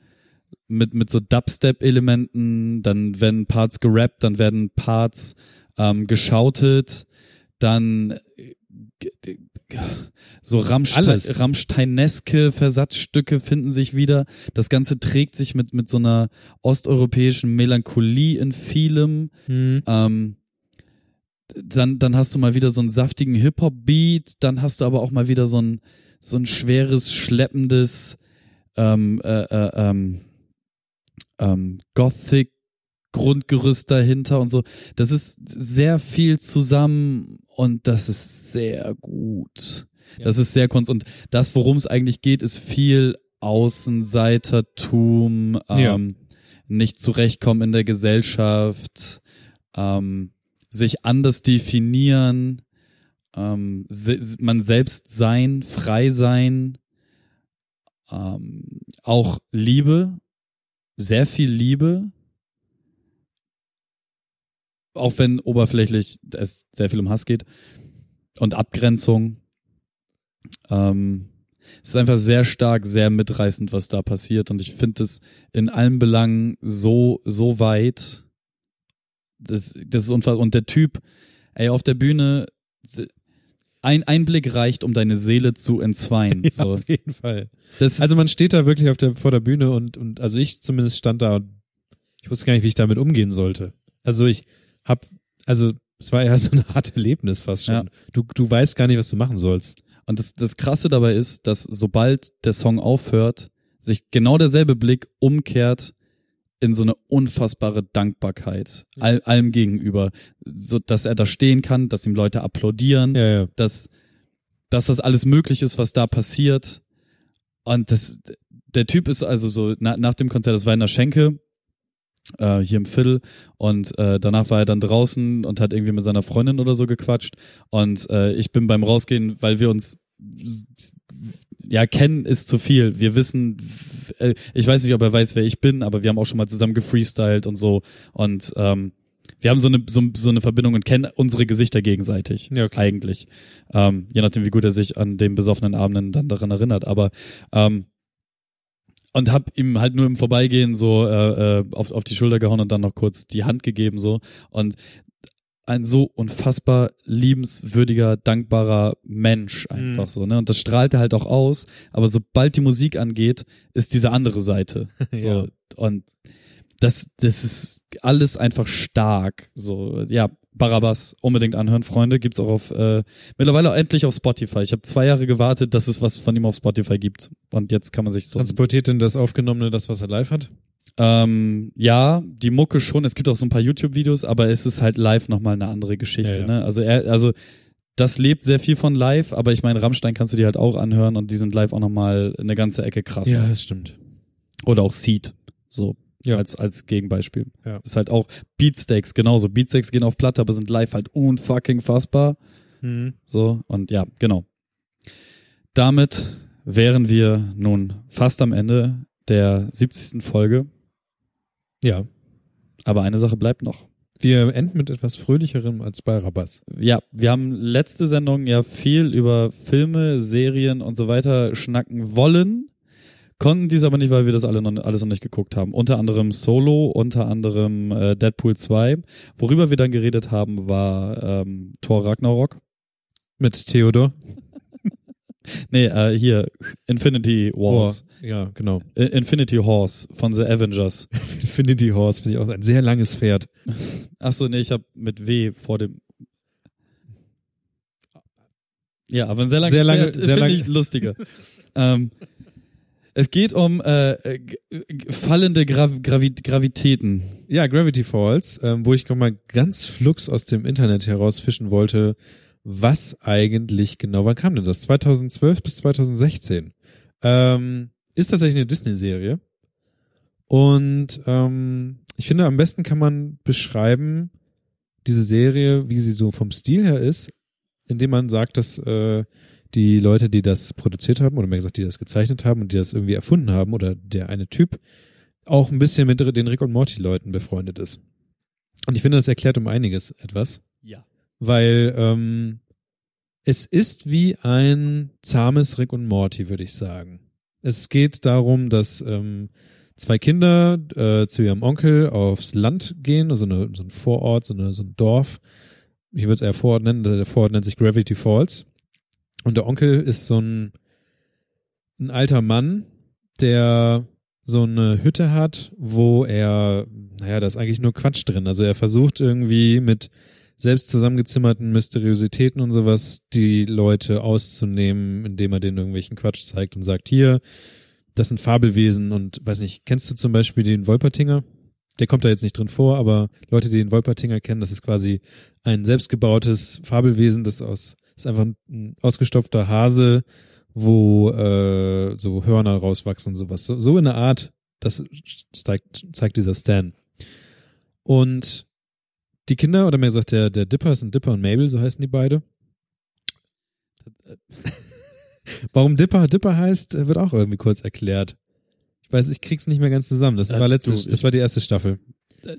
mit, mit so Dubstep-Elementen, dann werden Parts gerappt, dann werden Parts ähm, geschautet, dann so Rammstein. Rammsteineske Versatzstücke finden sich wieder. Das Ganze trägt sich mit, mit so einer osteuropäischen Melancholie in vielem. Hm. Ähm, dann, dann hast du mal wieder so einen saftigen Hip-Hop-Beat, dann hast du aber auch mal wieder so ein, so ein schweres, schleppendes ähm, äh, äh, ähm, ähm, Gothic-Grundgerüst dahinter und so. Das ist sehr viel zusammen und das ist sehr gut. Das ist sehr Kunst. Und das, worum es eigentlich geht, ist viel Außenseitertum, Ja. ähm, nicht zurechtkommen in der Gesellschaft, ähm, sich anders definieren, ähm, se man selbst sein, frei sein, ähm, auch Liebe, sehr viel Liebe, auch wenn oberflächlich es sehr viel um Hass geht und Abgrenzung. Ähm, es ist einfach sehr stark, sehr mitreißend, was da passiert und ich finde es in allen Belangen so, so weit. Das, das ist unfassbar. Und der Typ, ey, auf der Bühne, ein Einblick reicht, um deine Seele zu entzweien. (laughs) Ja, so. auf jeden Fall. Das Also man steht da wirklich auf der, vor der Bühne und, und also ich zumindest stand da und ich wusste gar nicht, wie ich damit umgehen sollte. Also ich hab, also es war eher (laughs) so eine Art Erlebnis fast schon. Ja. Du, du weißt gar nicht, was du machen sollst. Und das, das Krasse dabei ist, dass sobald der Song aufhört, sich genau derselbe Blick umkehrt in so eine unfassbare Dankbarkeit all, allem gegenüber, so dass er da stehen kann, dass ihm Leute applaudieren, Ja, ja. dass dass das alles möglich ist, was da passiert. Und das der Typ ist also so na, nach dem Konzert, das war in der Schenke äh, hier im Viertel und äh, danach war er dann draußen und hat irgendwie mit seiner Freundin oder so gequatscht und äh, ich bin beim rausgehen, weil wir uns ja kennen ist zu viel. Wir wissen, äh, ich weiß nicht, ob er weiß, wer ich bin, aber wir haben auch schon mal zusammen gefreestylt und so und ähm, wir haben so eine so, so eine Verbindung und kennen unsere Gesichter gegenseitig Ja, okay. eigentlich. Ähm, je nachdem, wie gut er sich an den besoffenen Abenden dann daran erinnert. Aber ähm, und hab ihm halt nur im Vorbeigehen so äh, äh, auf, auf die Schulter gehauen und dann noch kurz die Hand gegeben so und ein so unfassbar liebenswürdiger, dankbarer Mensch einfach Mhm. so, ne? Und das strahlt er halt auch aus, aber sobald die Musik angeht, ist diese andere Seite. (laughs) So. Ja. Und das, das ist alles einfach stark. So, ja, Barabbas unbedingt anhören, Freunde. Gibt's auch auf äh, mittlerweile auch endlich auf Spotify. Ich habe zwei Jahre gewartet, dass es was von ihm auf Spotify gibt. Und jetzt kann man sich so. Transportiert denn das Aufgenommene das, was er live hat? Ähm, ja, die Mucke schon. Es gibt auch so ein paar YouTube-Videos, aber es ist halt live nochmal eine andere Geschichte. Ja, ja. Ne? Also er, also das lebt sehr viel von live, aber ich meine, Rammstein kannst du dir halt auch anhören und die sind live auch nochmal eine ganze Ecke krasser. das stimmt. Oder auch Seed, so Ja. als als Gegenbeispiel. Ja. Ist halt auch Beatsteaks genauso. Beatsteaks gehen auf Platte, aber sind live halt unfucking fassbar. Mhm. So und ja, genau. Damit wären wir nun fast am Ende der 70. Folge. Ja. Aber eine Sache bleibt noch. Wir enden mit etwas Fröhlicherem als bei Rabass. Ja, wir haben letzte Sendung ja viel über Filme, Serien und so weiter schnacken wollen, Konnten dies aber nicht, weil wir das alle noch, alles noch nicht geguckt haben. Unter anderem Solo, unter anderem äh, Deadpool 2. Worüber wir dann geredet haben, war ähm, Thor Ragnarok. Mit Theodor. Nee, äh, hier, Infinity Wars. Oh, ja, genau. I- Infinity Horse von The Avengers. (laughs) Infinity Horse finde ich auch ein sehr langes Pferd. Achso, nee, ich habe mit W vor dem. Ja, aber ein sehr langes Sehr lange- Pferd sehr finde lange- ich lustiger. ähm, es geht um äh, äh, fallende Grav Gravi Gravitäten. Ja, Gravity Falls, ähm, wo ich mal ganz flugs aus dem Internet herausfischen wollte, was eigentlich genau, wann kam denn das? 2012 bis 2016. Ähm, ist tatsächlich eine Disney-Serie. Und ähm, ich finde, am besten kann man beschreiben, diese Serie, wie sie so vom Stil her ist, indem man sagt, dass äh, die Leute, die das produziert haben, oder mehr gesagt, die das gezeichnet haben und die das irgendwie erfunden haben, oder der eine Typ, auch ein bisschen mit den Rick und Morty Leuten befreundet ist. Und ich finde, das erklärt um einiges etwas, Ja. Weil ähm, es ist wie ein zahmes Rick und Morty, würde ich sagen. Es geht darum, dass ähm, zwei Kinder äh, zu ihrem Onkel aufs Land gehen, also eine, so ein Vorort, so, eine, so ein Dorf. Ich würde es eher Vorort nennen, der Vorort nennt sich Gravity Falls. Und der Onkel ist so ein, ein alter Mann, der so eine Hütte hat, wo er, naja, da ist eigentlich nur Quatsch drin. Also er versucht irgendwie mit selbst zusammengezimmerten Mysteriositäten und sowas die Leute auszunehmen, indem er denen irgendwelchen Quatsch zeigt und sagt, hier, das sind Fabelwesen und weiß nicht, kennst du zum Beispiel den Wolpertinger? Der kommt da jetzt nicht drin vor, aber Leute, die den Wolpertinger kennen, das ist quasi ein selbstgebautes Fabelwesen, das aus, ist einfach ein ausgestopfter Hase, wo äh, so Hörner rauswachsen und sowas. So, so in der Art, das zeigt, zeigt dieser Stan. Und die Kinder, oder mehr gesagt, der, der Dipper ist ein Dipper und Mabel, so heißen die beide. (laughs) Warum Dipper Dipper heißt, wird auch irgendwie kurz erklärt. Ich weiß, ich krieg's nicht mehr ganz zusammen. Das Äh, war letzte, das war die erste Staffel.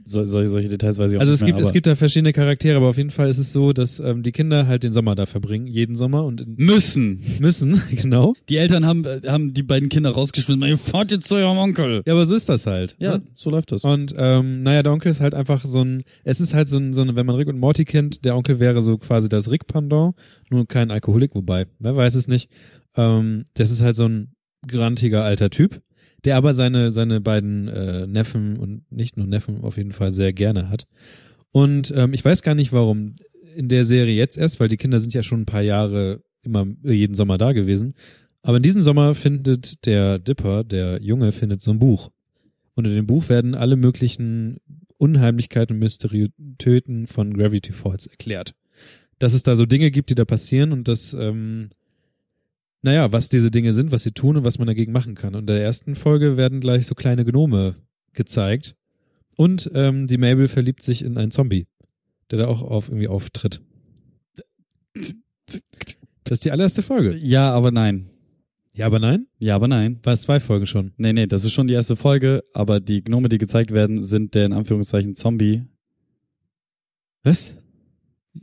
So, solche, solche Details weiß ich auch Also nicht es mehr, gibt, es aber- gibt da verschiedene Charaktere, aber auf jeden Fall ist es so, dass ähm, die Kinder halt den Sommer da verbringen, jeden Sommer und müssen. müssen, (laughs) genau. Die Eltern haben, äh, haben die beiden Kinder rausgeschmissen. Ihr fahrt jetzt zu eurem Onkel. Ja, aber so ist das halt. Ja, ne? so läuft das. Und ähm, naja, der Onkel ist halt einfach so ein, es ist halt so ein, so ein, wenn man Rick und Morty kennt, der Onkel wäre so quasi das Rick-Pendant, nur kein Alkoholik, wobei, wer weiß es nicht. Ähm, das ist halt so ein grantiger alter Typ, der aber seine, seine beiden äh, Neffen und nicht nur Neffen auf jeden Fall sehr gerne hat. Und ähm, ich weiß gar nicht, warum in der Serie jetzt erst, weil die Kinder sind ja schon ein paar Jahre immer jeden Sommer da gewesen. Aber in diesem Sommer findet der Dipper, der Junge, findet so ein Buch. Und in dem Buch werden alle möglichen Unheimlichkeiten und Mysteriöten von Gravity Falls erklärt. Dass es da so Dinge gibt, die da passieren und dass, ähm, naja, was diese Dinge sind, was sie tun und was man dagegen machen kann. Und in der ersten Folge werden gleich so kleine Gnome gezeigt. Und ähm, die Mabel verliebt sich in einen Zombie, der da auch auf, irgendwie auftritt. Das ist die allererste Folge. Ja, aber nein. Ja, aber nein? Ja, aber nein. War es zwei Folgen schon? Nee, nee, das ist schon die erste Folge, aber die Gnome, die gezeigt werden, sind der in Anführungszeichen Zombie. Was?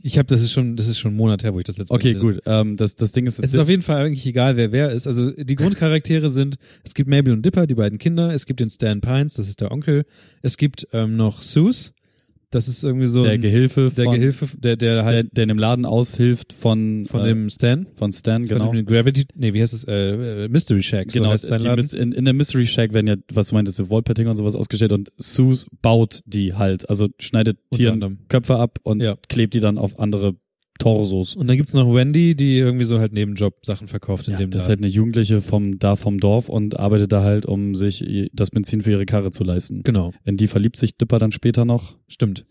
Ich habe, das ist schon, das ist schon ein Monat her, wo ich das letzte Mal Okay, gut. Ähm, das, das Ding ist, Es ist auf jeden Fall eigentlich egal, wer wer ist. Also die Grundcharaktere sind, es gibt Mabel und Dipper, die beiden Kinder, es gibt den Stan Pines, das ist der Onkel, es gibt ähm, noch Sus, das ist irgendwie so der ein, Gehilfe, der von, Gehilfe, der, der der, halt der in dem Laden aushilft von, von äh, dem Stan, von Stan, von genau. dem Gravity, nee, wie heißt es, äh, äh, Mystery Shack, so Genau, sein die in, in der Mystery Shack werden ja, was du meintest, so Wallpetting und sowas ausgestellt und Sus baut die halt, also schneidet Tieren. Köpfe ab und Ja. klebt die dann auf andere Torsos. Und dann gibt's noch Wendy, die irgendwie so halt Nebenjob Sachen verkauft in Ja, dem das ist halt eine Jugendliche vom, da vom Dorf und arbeitet da halt, um sich das Benzin für ihre Karre zu leisten. Genau, In die verliebt sich Dipper dann später noch. stimmt.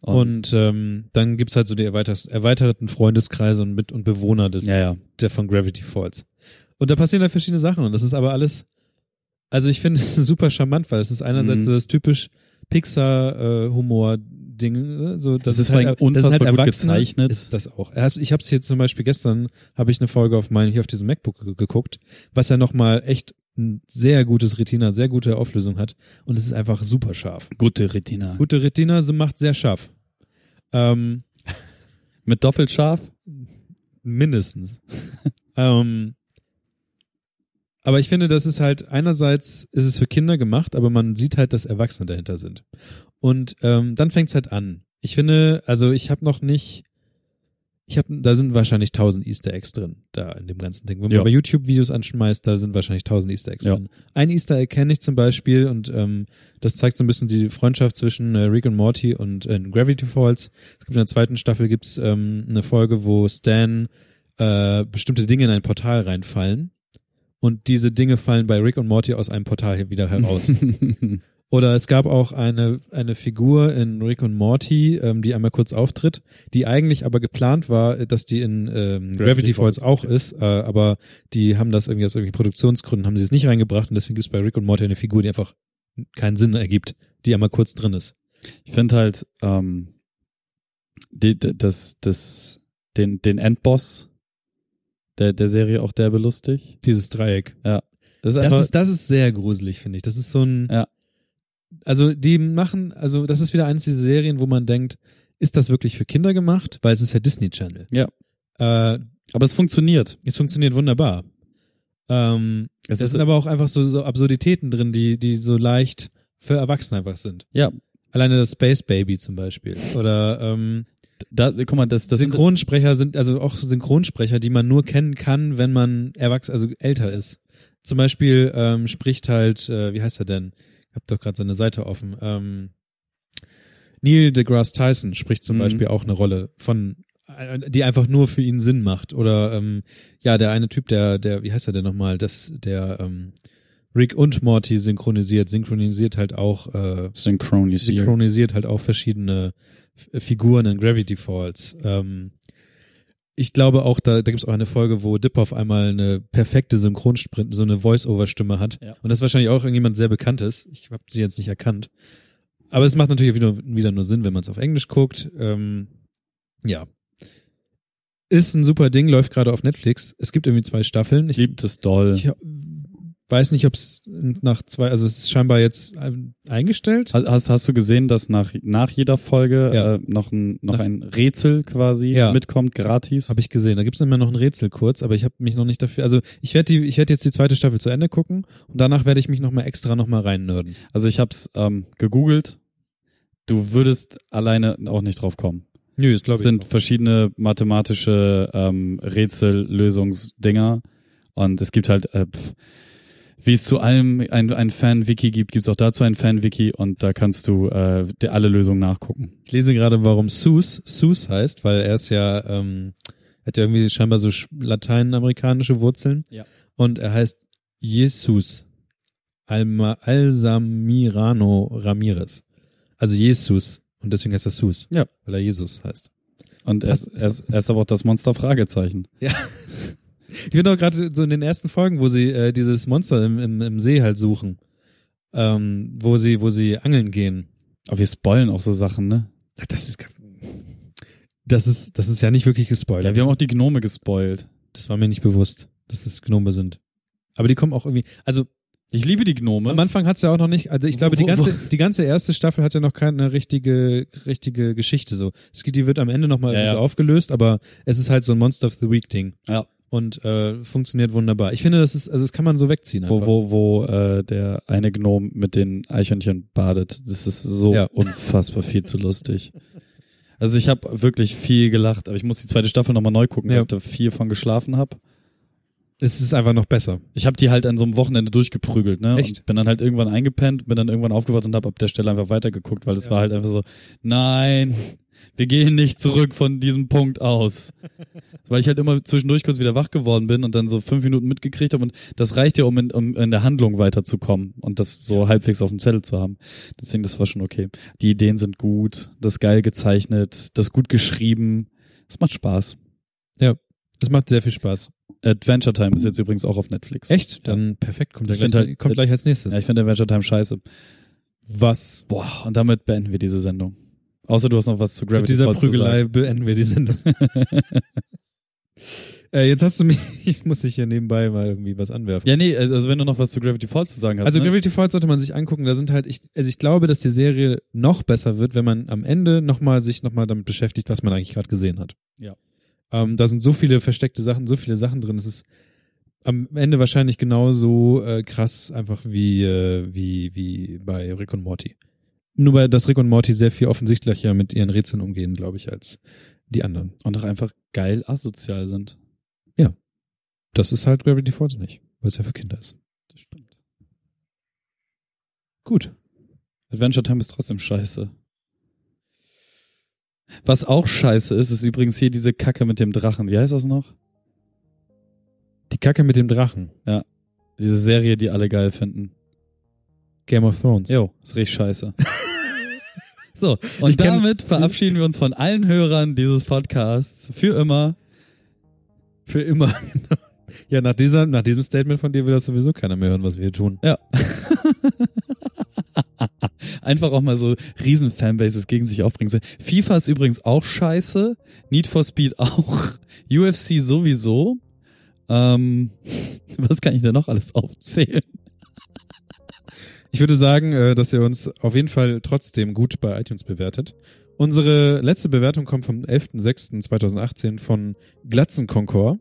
Und ähm, dann gibt's halt so die erweiterten Freundeskreise und mit und Bewohner des ja, ja. der von Gravity Falls. Und da passieren halt verschiedene Sachen und das ist aber alles, also ich finde es (laughs) super charmant, weil es ist einerseits Mhm. so das typisch Pixar-Humor-Ding, so das, Das ist halt, vor allem das unfassbar gut Erwachsene, gezeichnet. Ist das auch. Ich habe es hier zum Beispiel gestern habe ich eine Folge auf meinen hier auf diesem MacBook ge- geguckt, was ja noch mal echt ein sehr gutes Retina, sehr gute Auflösung hat und es ist einfach super scharf. Gute Retina. Gute Retina sie macht sehr scharf. Ähm, (laughs) Mit doppelt scharf? Mindestens. (laughs) ähm, Aber ich finde, das ist halt, einerseits ist es für Kinder gemacht, aber man sieht halt, dass Erwachsene dahinter sind. Und ähm, dann fängt's halt an. Ich finde, also ich habe noch nicht, ich habe, da sind wahrscheinlich tausend Easter Eggs drin, da in dem ganzen Ding. Wenn man Ja. bei YouTube-Videos anschmeißt, da sind wahrscheinlich tausend Easter Eggs Ja. drin. Ein Easter Egg kenne ich zum Beispiel und ähm, das zeigt so ein bisschen die Freundschaft zwischen äh, Rick und Morty und äh, Gravity Falls. Es gibt in der zweiten Staffel gibt's ähm, eine Folge, wo Stan äh, bestimmte Dinge in ein Portal reinfallen und diese Dinge fallen bei Rick und Morty aus einem Portal wieder heraus. (laughs) Oder es gab auch eine, eine Figur in Rick und Morty, ähm, die einmal kurz auftritt, die eigentlich aber geplant war, dass die in ähm, Gravity, Falls, Falls, auch ist, äh, aber die haben das irgendwie aus irgendwelchen Produktionsgründen, haben sie es nicht reingebracht und deswegen gibt es bei Rick und Morty eine Figur, die einfach keinen Sinn ergibt, die einmal kurz drin ist. Ich finde halt ähm, die, das, das, den, den Endboss der, der Serie auch derbe lustig. Dieses Dreieck. Das ist Das einfach, ist, das ist sehr gruselig, finde ich. Das ist so ein. Ja. Also, die machen, also, das ist wieder eines dieser Serien, wo man denkt, ist das wirklich für Kinder gemacht? Weil es ist ja Disney Channel. Ja. Äh, aber es funktioniert. es funktioniert wunderbar. Ähm, Es sind aber auch einfach so, so Absurditäten drin, die, die so leicht für Erwachsene einfach sind. ja, Alleine das Space Baby zum Beispiel. Oder ähm, da, guck mal, das, das Synchronsprecher sind, also auch Synchronsprecher, die man nur kennen kann, wenn man erwachsen, also älter ist. Zum Beispiel ähm, spricht halt, äh, wie heißt er denn? Ich hab doch gerade seine Seite offen. Ähm, Neil deGrasse Tyson spricht zum Mhm. Beispiel auch eine Rolle von, äh, die einfach nur für ihn Sinn macht. Oder ähm, ja, der eine Typ, der, der, wie heißt er denn nochmal? Das, der ähm, Rick und Morty synchronisiert, synchronisiert halt auch äh, synchronisiert. synchronisiert halt auch verschiedene Figuren in Gravity Falls. Ähm, ich glaube auch, da, da gibt es auch eine Folge, wo Dip auf einmal eine perfekte Synchronsprint, so eine Voice-Over-Stimme hat. Ja. Und das ist wahrscheinlich auch irgendjemand sehr bekanntes. Ich habe sie jetzt nicht erkannt. Aber es macht natürlich wieder, wieder nur Sinn, wenn man es auf Englisch guckt. Ähm, ja. Ist ein super Ding, läuft gerade auf Netflix. Es gibt irgendwie zwei Staffeln. Ich liebe das doll. ich weiß nicht, ob es nach zwei, also es ist scheinbar jetzt eingestellt. Hast, hast du gesehen, dass nach, nach jeder Folge Ja. äh, noch, ein, noch Nach- ein Rätsel quasi Ja. mitkommt, gratis? Habe ich gesehen. Da gibt's immer noch ein Rätsel kurz, aber ich habe mich noch nicht dafür. Also ich werde ich werde jetzt die zweite Staffel zu Ende gucken und danach werde ich mich noch mal extra noch mal reinnörden. Also ich hab's ähm, gegoogelt. Du würdest alleine auch nicht drauf kommen. Nö, das glaube Es ich. sind verschiedene mathematische ähm, Rätsellösungsdinger und es gibt halt, äh, pf, wie es zu allem ein, ein Fan-Wiki gibt, gibt's auch dazu ein Fan-Wiki und da kannst du äh, dir alle Lösungen nachgucken. Ich lese gerade, warum Sus Sus heißt, weil er ist ja, ähm, hat ja irgendwie scheinbar so sch- lateinamerikanische Wurzeln. Ja. Und er heißt Jesus Alma, Alsamirano Ramirez. Also Jesus. Und deswegen heißt er Sus. Ja. Weil er Jesus heißt. Und er er, ist, er ist aber auch das Monster-Fragezeichen. (laughs) Ich bin auch gerade so in den ersten Folgen, wo sie äh, dieses Monster im, im, im See halt suchen. Ähm, wo sie, wo sie angeln gehen. Aber wir spoilen auch so Sachen, ne? Das ist, das ist, das ist ja nicht wirklich gespoilert. Ja, wir haben auch die Gnome gespoilt. das war mir nicht bewusst, dass es Gnome sind. Aber die kommen auch irgendwie, also Ich liebe die Gnome. am Anfang hat's ja auch noch nicht, also ich glaube, die Wo- wo- ganze, die ganze erste Staffel hat ja noch keine richtige, richtige Geschichte so. Es geht, die wird am Ende nochmal Ja, irgendwie ja. so aufgelöst, aber es ist halt so ein Monster of the Week Ding. Ja. Und äh, funktioniert wunderbar. Ich finde, das ist, also das kann man so wegziehen. wo, einfach. wo, wo äh, der eine Gnome mit den Eichhörnchen badet. Das ist so Ja. (laughs) unfassbar viel zu lustig. Also ich habe wirklich viel gelacht, aber ich muss die zweite Staffel nochmal neu gucken, Ja. weil ich da viel von geschlafen habe. Es ist einfach noch besser. Ich habe die halt an so einem Wochenende durchgeprügelt, ne? Echt? Und bin dann halt irgendwann eingepennt, bin dann irgendwann aufgewacht und habe ab der Stelle einfach weitergeguckt, weil es Ja. war halt einfach so, nein, wir gehen nicht zurück von diesem Punkt aus. weil ich halt immer zwischendurch kurz wieder wach geworden bin und dann so fünf Minuten mitgekriegt habe und das reicht ja, um in, um in der Handlung weiterzukommen und das so halbwegs auf dem Zettel zu haben. Deswegen, das war schon okay. Die Ideen sind gut, das geil gezeichnet, das gut geschrieben, es macht Spaß. Es macht sehr viel Spaß. Adventure Time ist jetzt übrigens auch auf Netflix. Echt? Dann perfekt. Kommt, gleich, halt- kommt gleich als nächstes. Ja, ich finde Adventure Time scheiße. Was? Boah, und damit beenden wir diese Sendung. Außer du hast noch was zu Mit Gravity dieser Falls zu Prügelei sagen. beenden wir die Sendung. (laughs) äh, jetzt hast du mich, (laughs) ich muss dich hier nebenbei mal irgendwie was anwerfen. Ja, nee, also wenn du noch was zu Gravity Falls zu sagen hast. Also ne? Gravity Falls sollte man sich angucken. Da sind halt, ich, also ich glaube, dass die Serie noch besser wird, wenn man am Ende nochmal sich nochmal damit beschäftigt, was man eigentlich gerade gesehen hat. Ja. Ähm, da sind so viele versteckte Sachen, so viele Sachen drin. Es ist am Ende wahrscheinlich genauso äh, krass einfach wie, äh, wie, wie bei Rick und Morty. Nur bei, dass Rick und Morty sehr viel offensichtlicher mit ihren Rätseln umgehen, glaube ich, als die anderen. Und auch einfach geil asozial sind. Das ist halt Gravity Falls nicht, weil es ja für Kinder ist. Das stimmt. Gut. Adventure Time ist trotzdem scheiße. Was auch scheiße ist, ist übrigens hier diese Kacke mit dem Drachen. Wie heißt das noch? Die Kacke mit dem Drachen. Diese Serie, die alle geil finden. Game of Thrones. Jo, ist richtig scheiße. (laughs) so, und damit verabschieden wir uns von allen Hörern dieses Podcasts für immer. Für immer. (laughs) genau. Ja, nach, dieser, nach diesem Statement von dir will das sowieso keiner mehr hören, was wir hier tun. Ja. (laughs) Einfach auch mal so riesen Fanbases gegen sich aufbringen. FIFA ist übrigens auch scheiße. Need for Speed auch. UFC sowieso. Ähm, was kann ich da noch alles aufzählen? Ich würde sagen, äh, dass ihr uns auf jeden Fall trotzdem gut bei iTunes bewertet. Unsere letzte Bewertung kommt vom 11.06.2018 von Glatzenkonkor.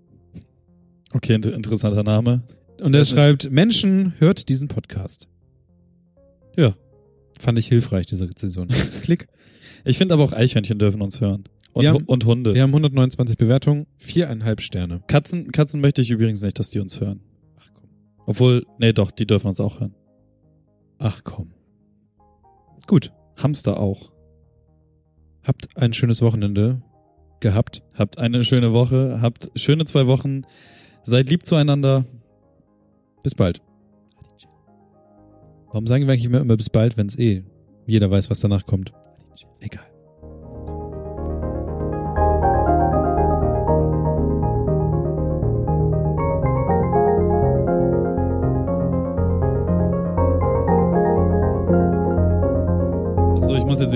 Okay, inter interessanter Name. Und er schreibt, Menschen, hört diesen Podcast. Ja. Fand ich hilfreich, diese Rezension. (laughs) Klick. Ich finde aber auch Eichhörnchen dürfen uns hören. Und, haben- und Hunde. Wir haben 129 Bewertungen, viereinhalb Sterne. Katzen, Katzen möchte ich übrigens nicht, dass die uns hören. Ach komm. Obwohl, nee, doch, die dürfen uns auch hören. Ach komm. Gut. Hamster auch. Habt ein schönes Wochenende gehabt. Habt eine schöne Woche, habt schöne zwei Wochen. Seid lieb zueinander. Bis bald. Warum sagen wir eigentlich immer, immer bis bald, wenn es eh jeder weiß, was danach kommt? Egal.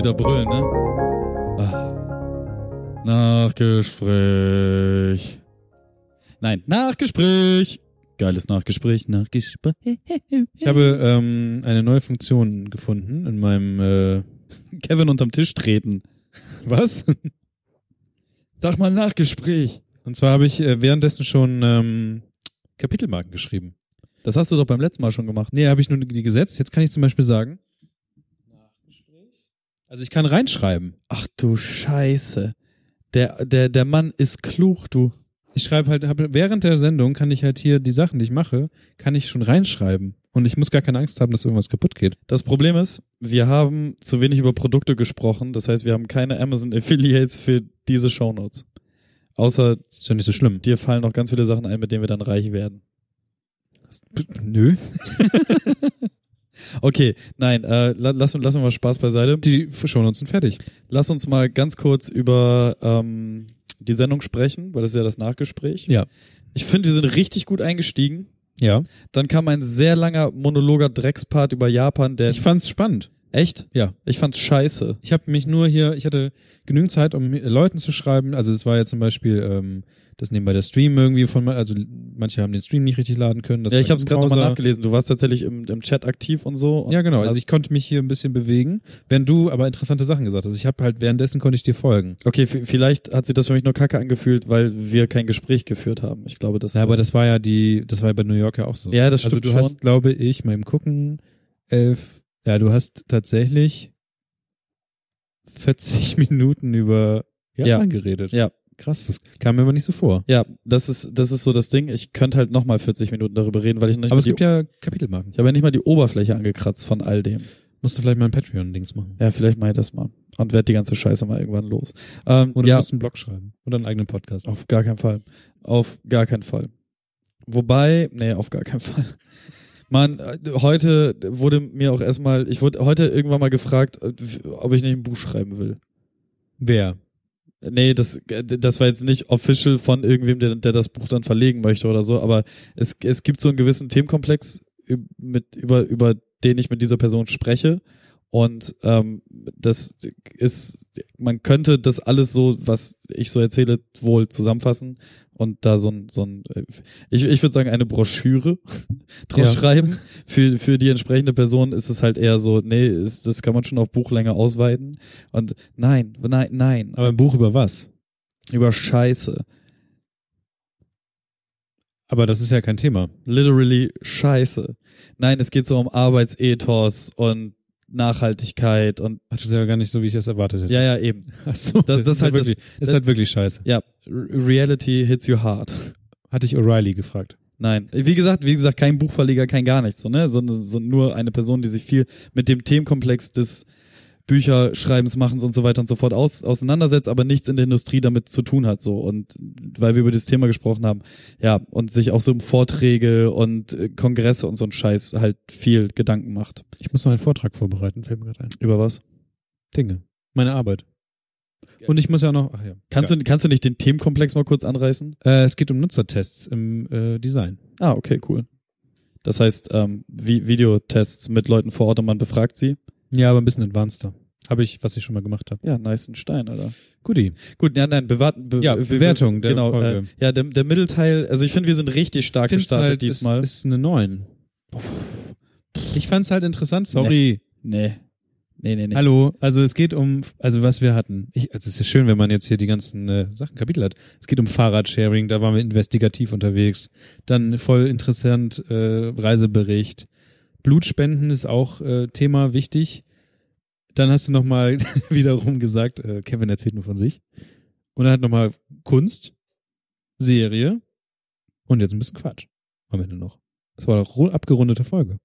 Wieder brüllen, ne? Ah. Nachgespräch. Nein, Nachgespräch. Geiles Nachgespräch, Nachgespräch. Ich habe ähm, eine neue Funktion gefunden in meinem äh, (laughs) Kevin unterm Tisch treten. was? Sag mal Nachgespräch. Und zwar habe ich äh, währenddessen schon ähm, Kapitelmarken geschrieben. Das hast du doch beim letzten Mal schon gemacht. Nee, habe ich nur die gesetzt. Jetzt kann ich zum Beispiel sagen. Also ich kann reinschreiben. Ach du Scheiße. Der, der, der Mann ist klug, du. Ich schreibe halt, hab, während der Sendung kann ich halt hier die Sachen, die ich mache, kann ich schon reinschreiben. Und ich muss gar keine Angst haben, dass irgendwas kaputt geht. Das Problem ist, wir haben zu wenig über Produkte gesprochen. Das heißt, wir haben keine Amazon Affiliates für diese Shownotes. Außer Ist ja nicht so schlimm. dir fallen noch ganz viele Sachen ein, mit denen wir dann reich werden. Nö. (laughs) Okay, nein, äh, la- lass, lass uns mal Spaß beiseite. Die Shownotes sind fertig. Lass uns mal ganz kurz über ähm, die Sendung sprechen, weil das ist ja das Nachgespräch. Ja. Ich finde, wir sind richtig gut eingestiegen. Ja. Dann kam ein sehr langer monologer Dreckspart über Japan, der Ich fand's spannend. Echt? Ja. Ich fand's scheiße. Ich habe mich nur hier, ich hatte genügend Zeit, um Leuten zu schreiben. Also es war ja zum Beispiel ähm, das nebenbei der Stream irgendwie von, also manche haben den Stream nicht richtig laden können. Ja, ich habe es gerade nochmal nachgelesen. Du warst tatsächlich im, im Chat aktiv und so. Und Ja, genau. Also ich konnte mich hier ein bisschen bewegen, während du aber interessante Sachen gesagt hast. Ich habe halt währenddessen konnte ich dir folgen. okay, vielleicht hat sich das für mich nur kacke angefühlt, weil wir kein Gespräch geführt haben. Ich glaube, das Ja, aber das war ja die, das war ja bei New York ja auch so. Ja, das Also stimmt du schon. hast, glaube ich, mal im Gucken elf, ja, du hast tatsächlich 40 (laughs) Minuten über Japan geredet. Ja. Krass, das kam mir aber nicht so vor. Ja, das ist, das ist so das Ding. Ich könnte halt nochmal 40 Minuten darüber reden, weil ich noch nicht aber es gibt ja Kapitelmarken. ich habe ja nicht mal die Oberfläche angekratzt von all dem. Musst du vielleicht mal ein Patreon-Dings machen. Ja, vielleicht mache ich das mal. Und werd die ganze Scheiße mal irgendwann los. Ähm, Oder ja, du musst einen Blog schreiben. Oder einen eigenen Podcast. auf gar keinen Fall. Auf gar keinen Fall. Wobei, nee, auf gar keinen Fall. Mann, äh, heute wurde mir auch erstmal, ich wurde heute irgendwann mal gefragt, äh, ob ich nicht ein Buch schreiben will. Wer? Nee, das, das war jetzt nicht official von irgendwem, der, der das Buch dann verlegen möchte oder so, aber es, es gibt so einen gewissen Themenkomplex, mit, über, über den ich mit dieser Person spreche. Und ähm, das ist, man könnte das alles so, was ich so erzähle, wohl zusammenfassen und da so ein, so ein äh, ich, ich würde sagen, eine Broschüre (laughs) draus Ja. schreiben. Für, für die entsprechende Person ist es halt eher so, nee, ist, das kann man schon auf Buchlänge ausweiten. Und nein, nein, nein. Aber ein Buch über was? Über Scheiße. Aber das ist ja kein Thema. Literally scheiße. Nein, es geht so um Arbeitsethos und Nachhaltigkeit und Das ist ja gar nicht so, wie ich das erwartet hätte. ja, ja, eben. Ach so, Das- das ist halt wirklich, das, ist halt wirklich scheiße. Ja, Reality hits you hard. Hatte ich O'Reilly gefragt. Nein, wie gesagt, wie gesagt, kein Buchverleger, kein gar nichts, so, ne, sondern so nur eine Person, die sich viel mit dem Themenkomplex des Bücherschreibens, Machens und so weiter und so fort aus, auseinandersetzt, aber nichts in der Industrie damit zu tun hat, so. Und weil wir über das Thema gesprochen haben, ja, und sich auch so um Vorträge und äh, Kongresse und so ein Scheiß halt viel Gedanken macht. Ich muss noch einen Vortrag vorbereiten, fällt mir gerade ein. Über was? Dinge. Meine Arbeit. Und ich muss ja noch, ach ja. Kannst, ja. du, kannst du nicht den Themenkomplex mal kurz anreißen? Äh, es geht um Nutzertests im äh, Design. Ah, okay, cool. Das heißt, ähm, Vi Videotests mit Leuten vor Ort und man befragt sie. Ja, aber ein bisschen advanceder. Habe ich, was ich schon mal gemacht habe. Ja, nice ein Stein, Alter. Guti. Gut, ja, nein, bewarten. Be Ja, be- Bewertung der genau. Äh, ja, der, der Mittelteil, also ich finde, wir sind richtig stark Find's gestartet halt, diesmal. Ist, ist eine 9. Ich fand's halt interessant, sorry. nee. Nee, nee, nee. Hallo, also es geht um, also was wir hatten. Ich, also es ist ja schön, wenn man jetzt hier die ganzen äh, Sachen, Kapitel hat. Es geht um Fahrradsharing, da waren wir investigativ unterwegs. Dann voll interessant äh, Reisebericht. Blutspenden ist auch äh, Thema wichtig. Dann hast du nochmal (laughs) wiederum gesagt, äh, Kevin erzählt nur von sich. Und dann hat nochmal Kunst, Serie und jetzt ein bisschen Quatsch am Ende noch. Das war doch ru- abgerundete Folge.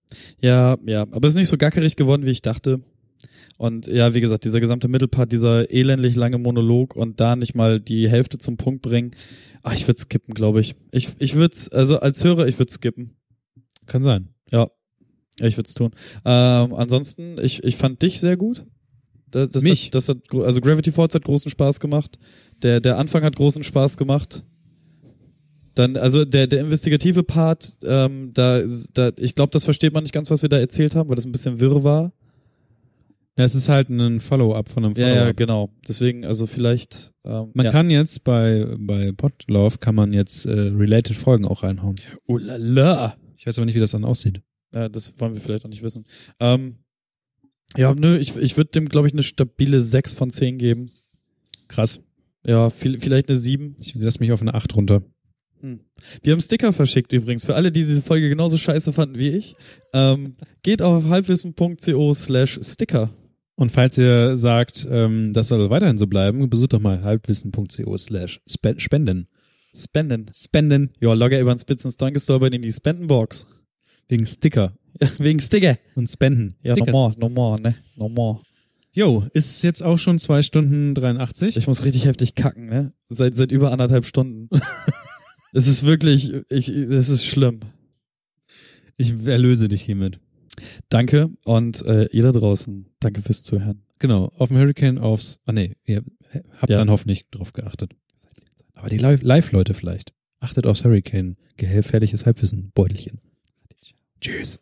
Ja, ja, aber es ist nicht so gackerig geworden, wie ich dachte. Und ja, wie gesagt, dieser gesamte Mittelpart, dieser elendlich lange Monolog und da nicht mal die Hälfte zum Punkt bringen. Ah, ich würde skippen, glaube ich. Ich, ich würde also als Hörer, ich würde skippen. Kann sein. Ja, ich würde es tun. Ähm, ansonsten, ich, ich fand dich sehr gut. Das, das Mich? Hat, das hat, also Gravity Falls hat großen Spaß gemacht. Der, der Anfang hat großen Spaß gemacht. Dann, also der, der investigative Part, ähm, da, da, ich glaube, das versteht man nicht ganz, was wir da erzählt haben, weil das ein bisschen wirr war. Ja, es ist halt ein Follow-up von einem Ja, Follow-up. ja, genau. Deswegen, also vielleicht. Ähm, Man ja. kann jetzt bei, bei Podlove kann man jetzt äh, related Folgen auch reinhauen. Oh la la. Ich weiß aber nicht, wie das dann aussieht. Ja, das wollen wir vielleicht auch nicht wissen. Ähm, ja, nö, ich, ich würde dem, glaube ich, eine stabile 6 von 10 geben. Krass. Ja, viel, vielleicht eine 7. Ich lass mich auf eine 8 runter. Wir haben Sticker verschickt übrigens. Für alle, die diese Folge genauso scheiße fanden wie ich. Ähm, geht auf halbwissen.co slash Sticker. Und falls ihr sagt, ähm, das soll weiterhin so bleiben, besucht doch mal halbwissen.co slash spe- spenden. Spenden. Spenden. Ja, logger über den Spitzenstein gestolpert in die Spendenbox. Wegen Sticker Ja, (laughs) wegen Sticker. und Spenden. Ja, Stickers. normal, normal, ne? Normal. Jo, ist jetzt auch schon zwei Stunden 83. Ich muss richtig heftig kacken, ne? Seit, seit über anderthalb Stunden. (laughs) Es ist wirklich, ich, es ist schlimm. Ich erlöse dich hiermit. Danke und äh, ihr da draußen, danke fürs Zuhören. Genau, auf dem Hurricane aufs, ah nee, ihr habt Ja. dann hoffentlich drauf geachtet. Aber die Live- Live-Leute vielleicht. Achtet aufs Hurricane, gefährliches Halbwissen, Beutelchen. Tschüss.